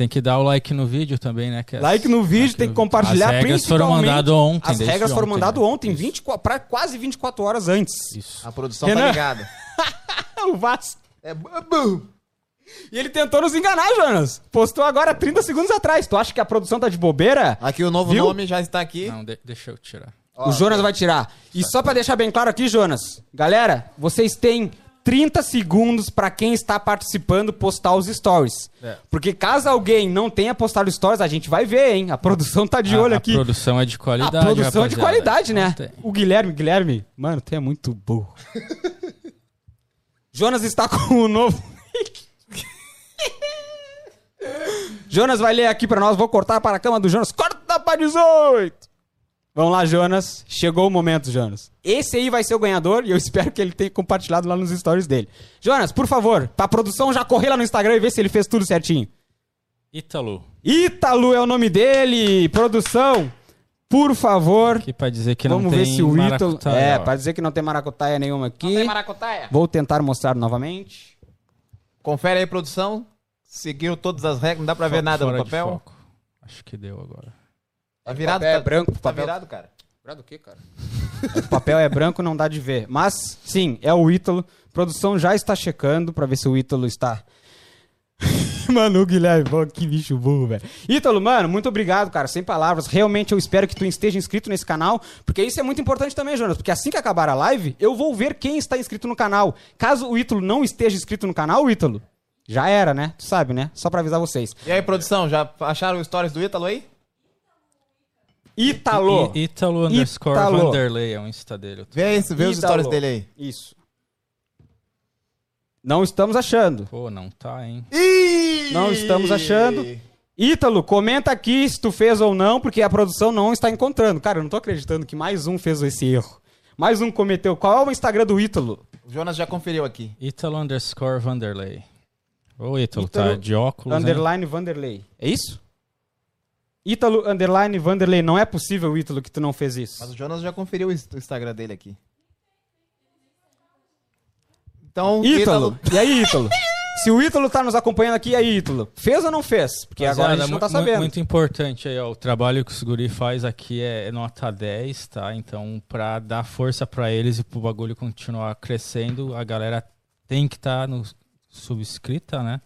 Tem que dar o like no vídeo também, né? Cass? Like no vídeo, Like tem que compartilhar. As regras foram mandadas ontem. As regras foram ontem, mandadas né? ontem, 24, pra quase 24 horas antes. Isso. A produção Renan. tá ligada. o Vaz. É burro. E ele tentou nos enganar, Jonas. Postou agora 30 segundos atrás. Tu acha que a produção tá de bobeira? Aqui o novo Viu? nome já está aqui. Não, de- deixa eu tirar. o Jonas vai tirar. E só pra deixar bem claro aqui, Jonas. Galera, vocês têm 30 segundos pra quem está participando postar os stories. É. Porque caso alguém não tenha postado stories, a gente vai ver, hein? A produção tá de A- olho a aqui. produção é de A qualidade. produção é de rapaziada. qualidade, né? O Guilherme, Guilherme, mano, tu é muito burro. Jonas está com o novo. Jonas vai ler aqui pra nós, vou cortar para a cama do Jonas. Corta pra 18! Vamos lá, Jonas. Chegou o momento, Jonas. Esse aí vai ser o ganhador e eu espero que ele tenha compartilhado lá nos stories dele. Jonas, por favor, pra produção já correr lá no Instagram e ver se ele fez tudo certinho. Ítalo, Ítalo é o nome dele. Produção, por favor, aqui pra dizer que não Vamos tem ver se o Ítalo. É, ó. pra dizer que não tem maracutaia nenhuma aqui. maracutaia. Vou tentar mostrar novamente. Confere aí, produção. Seguiu todas as regras, não dá pra ver Fo- nada no papel. foco. Acho que deu agora. Tá virado, papel é tá, branco, tá papel- virado, cara. do que, cara? o papel é branco, não dá de ver. Mas, sim, é o Ítalo. Produção já está checando pra ver se o Ítalo está. mano, o Guilherme, que bicho burro, velho. Ítalo, mano, muito obrigado, cara. Sem palavras. Realmente eu espero que tu esteja inscrito nesse canal, porque isso é muito importante também, Jonas. Porque assim que acabar a live, eu vou ver quem está inscrito no canal. Caso o Ítalo não esteja inscrito no canal, Ítalo, já era, né? Tu sabe, né? Só pra avisar vocês. E aí, produção, já acharam os stories do Ítalo aí? Ítalo. Ítalo underscore. Vanderlei é o Insta dele. Vê, esse, vê os stories dele aí. Isso. Não estamos achando. Pô, não tá, hein? Ih! Não estamos achando. Ítalo, comenta aqui se tu fez ou não, porque a produção não está encontrando. Cara, eu não tô acreditando que mais um fez esse erro. Mais um cometeu. Qual é o Instagram do Ítalo? O Jonas já conferiu aqui. Ítalo underscore Vanderlei. Ô, Ítalo, tá de óculos, hein? Underline Vanderlei. É isso? Ítalo Underline Vanderlei. Não é possível, Ítalo, que tu não fez isso. Mas o Jonas já conferiu o Inst- o Instagram dele aqui. Então, Ítalo. E aí, Ítalo? Se o Ítalo tá nos acompanhando aqui, e aí, Ítalo? Fez ou não fez? Porque agora a gente não tá sabendo. Muito importante aí, ó. O trabalho que os guri faz aqui é nota 10, tá? Então, pra dar força pra eles e pro bagulho continuar crescendo, a galera tem que estar no subscrita, né?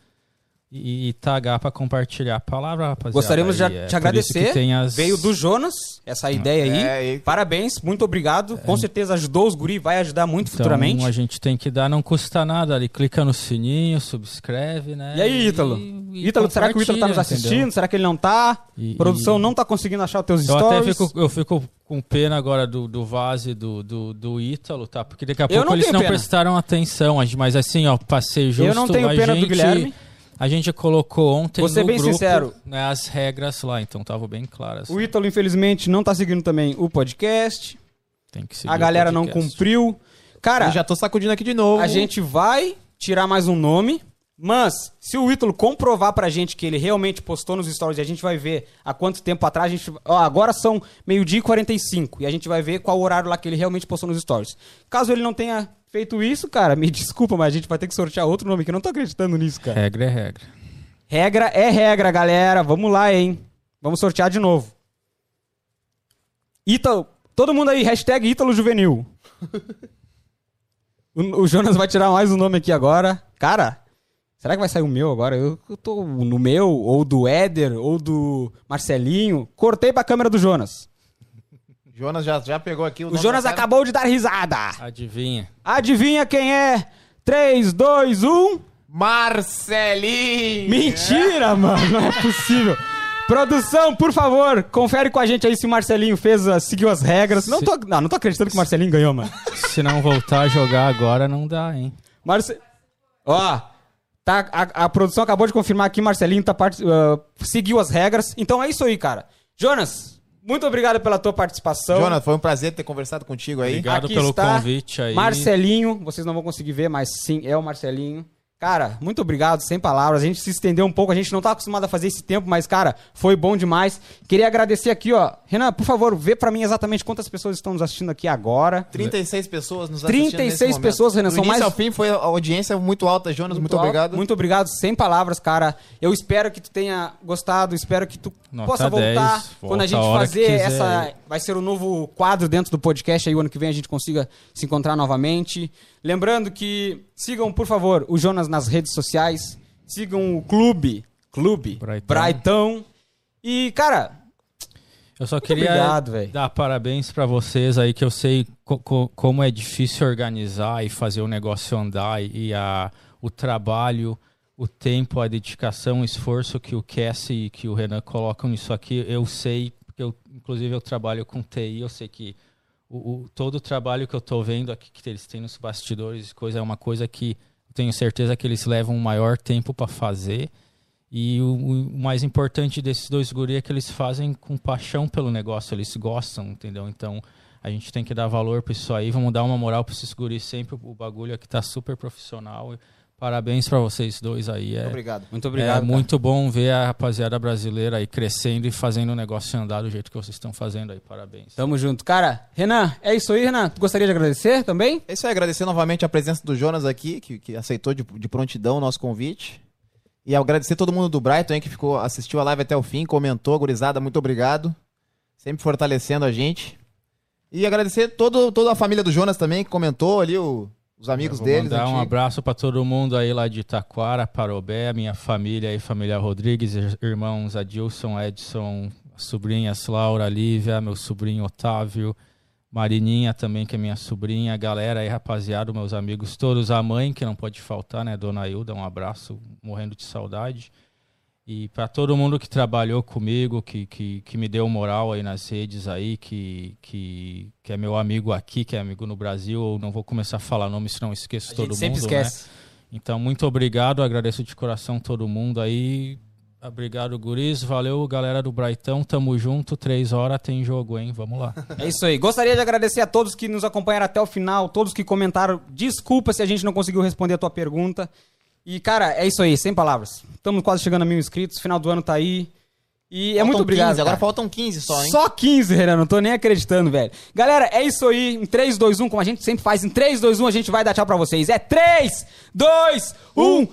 E, e tagar pra compartilhar a palavra, rapaziada. Gostaríamos de é te agradecer. as- Veio do Jonas, essa ideia aí. É, e- Parabéns, muito obrigado. Com certeza ajudou os guri, vai ajudar muito Então, futuramente. a gente tem que dar, não custa nada ali. Clica no sininho, subscreve, né? E aí, Ítalo? e Ítalo, será que o Ítalo tá nos assistindo? entendeu? Será que ele não tá? E- Produção e- não tá conseguindo achar os teus Eu até stories. fico, eu fico com pena agora do, do Vaz e do, do, do Ítalo, tá? Porque daqui a pouco não eles não pena. prestaram atenção, mas assim, ó, passei justo Eu não tenho a pena gente, do Guilherme. A gente colocou ontem Vou ser no bem grupo, sincero. né, as regras lá, então estavam bem claras. O Ítalo, infelizmente, não tá seguindo também o podcast. Tem que seguir A o galera não podcast. cumpriu. Cara, Eu já tô sacudindo aqui de novo. a gente vai tirar mais um nome. Mas, se o Ítalo comprovar pra gente que ele realmente postou nos stories e a gente vai ver há quanto tempo atrás, a gente. Ó, agora são meio-dia e 45 e a gente vai ver qual horário lá que ele realmente postou nos stories. Caso ele não tenha feito isso, cara, me desculpa, mas a gente vai ter que sortear outro nome que eu não tô acreditando nisso, cara. Regra é regra. Regra é regra, galera. Vamos lá, hein? Vamos sortear de novo. Ítalo. Todo mundo aí, hashtag Ítalo Juvenil. o, o Jonas vai tirar mais um nome aqui agora. Cara, será que vai sair o meu agora? Eu, eu tô no meu, ou do Éder, ou do Marcelinho. Cortei pra câmera do Jonas. Jonas já, já pegou aqui o O nome Jonas acabou de dar risada. Adivinha. Adivinha quem é? um. 3, 2, 1. Marcelinho! Mentira, mano, não é possível. Produção, por favor, confere com a gente aí se o Marcelinho fez, a- seguiu as regras. Não tô, não, não tô acreditando que o Marcelinho ganhou, mano. Se não voltar a jogar agora, não dá, hein? Marce... Ó, tá, a, a produção acabou de confirmar aqui, Marcelinho tá part... ah, seguiu as regras. Então é isso aí, cara. Jonas, muito obrigado pela tua participação. Jonas, foi um prazer ter conversado contigo aí. Obrigado Aqui pelo está convite aí. Marcelinho, vocês não vão conseguir ver, mas sim, é o Marcelinho. Cara, muito obrigado, sem palavras. A gente se estendeu um pouco, a gente não tá acostumado a fazer esse tempo, mas, cara, foi bom demais. Queria agradecer aqui, ó. Renan, por favor, vê pra mim exatamente quantas pessoas estão nos assistindo aqui agora. 36 pessoas nos assistindo 36 nesse momento. pessoas, Renan, Do são mais- ao fim foi a audiência muito alta, Jonas, muito, alto. obrigado. Muito obrigado, sem palavras, cara. Eu espero que tu tenha gostado, espero que tu Nota possa voltar 10, quando a gente a fazer essa. Vai ser o novo quadro dentro do podcast aí, o ano que vem a gente consiga se encontrar novamente. Lembrando que sigam, por favor, o Jonas nas redes sociais. Sigam o clube, Clube Braitão. Braitão. E, cara, Eu só queria obrigado, dar parabéns pra vocês aí, que eu sei co- co- como é difícil organizar e fazer o negócio andar e, e a, o trabalho, o tempo, a dedicação, o esforço que o Cassie e que o Renan colocam nisso aqui. Eu sei, porque eu, inclusive eu trabalho com TI, eu sei que o, o- todo o trabalho que eu tô vendo aqui que eles têm nos bastidores, coisa é uma coisa que tenho certeza que eles levam um maior tempo para fazer. E o, o mais importante desses dois guri é que eles fazem com paixão pelo negócio, eles gostam, entendeu? Então a gente tem que dar valor para isso aí, vamos dar uma moral para esses guris sempre. O bagulho aqui tá super profissional. Parabéns para vocês dois aí. É, Obrigado. muito obrigado. é cara. muito bom ver a rapaziada brasileira aí crescendo e fazendo o negócio andar do jeito que vocês estão fazendo aí. Parabéns. Tamo junto. Cara, Renan, é isso aí, Renan. Tu gostaria de agradecer também? É isso aí, agradecer novamente a presença do Jonas aqui, que, que aceitou de, de prontidão o nosso convite. E agradecer todo mundo do Brighton aí que ficou, assistiu a live até o fim, comentou, gurizada, muito obrigado. Sempre fortalecendo a gente. E agradecer todo, toda a família do Jonas também, que comentou ali, o- os amigos deles. mandar um abraço para todo mundo aí lá de Taquara, Parobé, minha família aí, família Rodrigues, ir- irmãos Adilson, Edson, sobrinhas Laura, Lívia, meu sobrinho Otávio, Marininha também, que é minha sobrinha, galera aí, rapaziada, meus amigos todos, a mãe, que não pode faltar, né, Dona Hilda, um abraço, morrendo de saudade. E para todo mundo que trabalhou comigo, que, que, que me deu moral aí nas redes aí, que, que, que é meu amigo aqui, que é amigo no Brasil, eu não vou começar a falar nome, senão esqueço A todo gente sempre mundo, né? esquece. Então, muito obrigado, agradeço de coração todo mundo aí. Obrigado, guris. Valeu, galera do Braitão. Tamo junto. Três horas tem jogo, hein? Vamos lá. É isso aí. Gostaria de agradecer a todos que nos acompanharam até o final, todos que comentaram. Desculpa se a gente não conseguiu responder a tua pergunta. E, cara, é isso aí, sem palavras. Estamos quase chegando a mil inscritos, final do ano tá aí. E é Faltam muito obrigado. 15, agora faltam 15 só, hein? Só 15, Renan, não tô nem acreditando, velho. Galera, é isso aí. Em 3, 2, 1, como a gente sempre faz, em 3, 2, 1 a gente vai dar tchau pra vocês. É 3, 2, 1.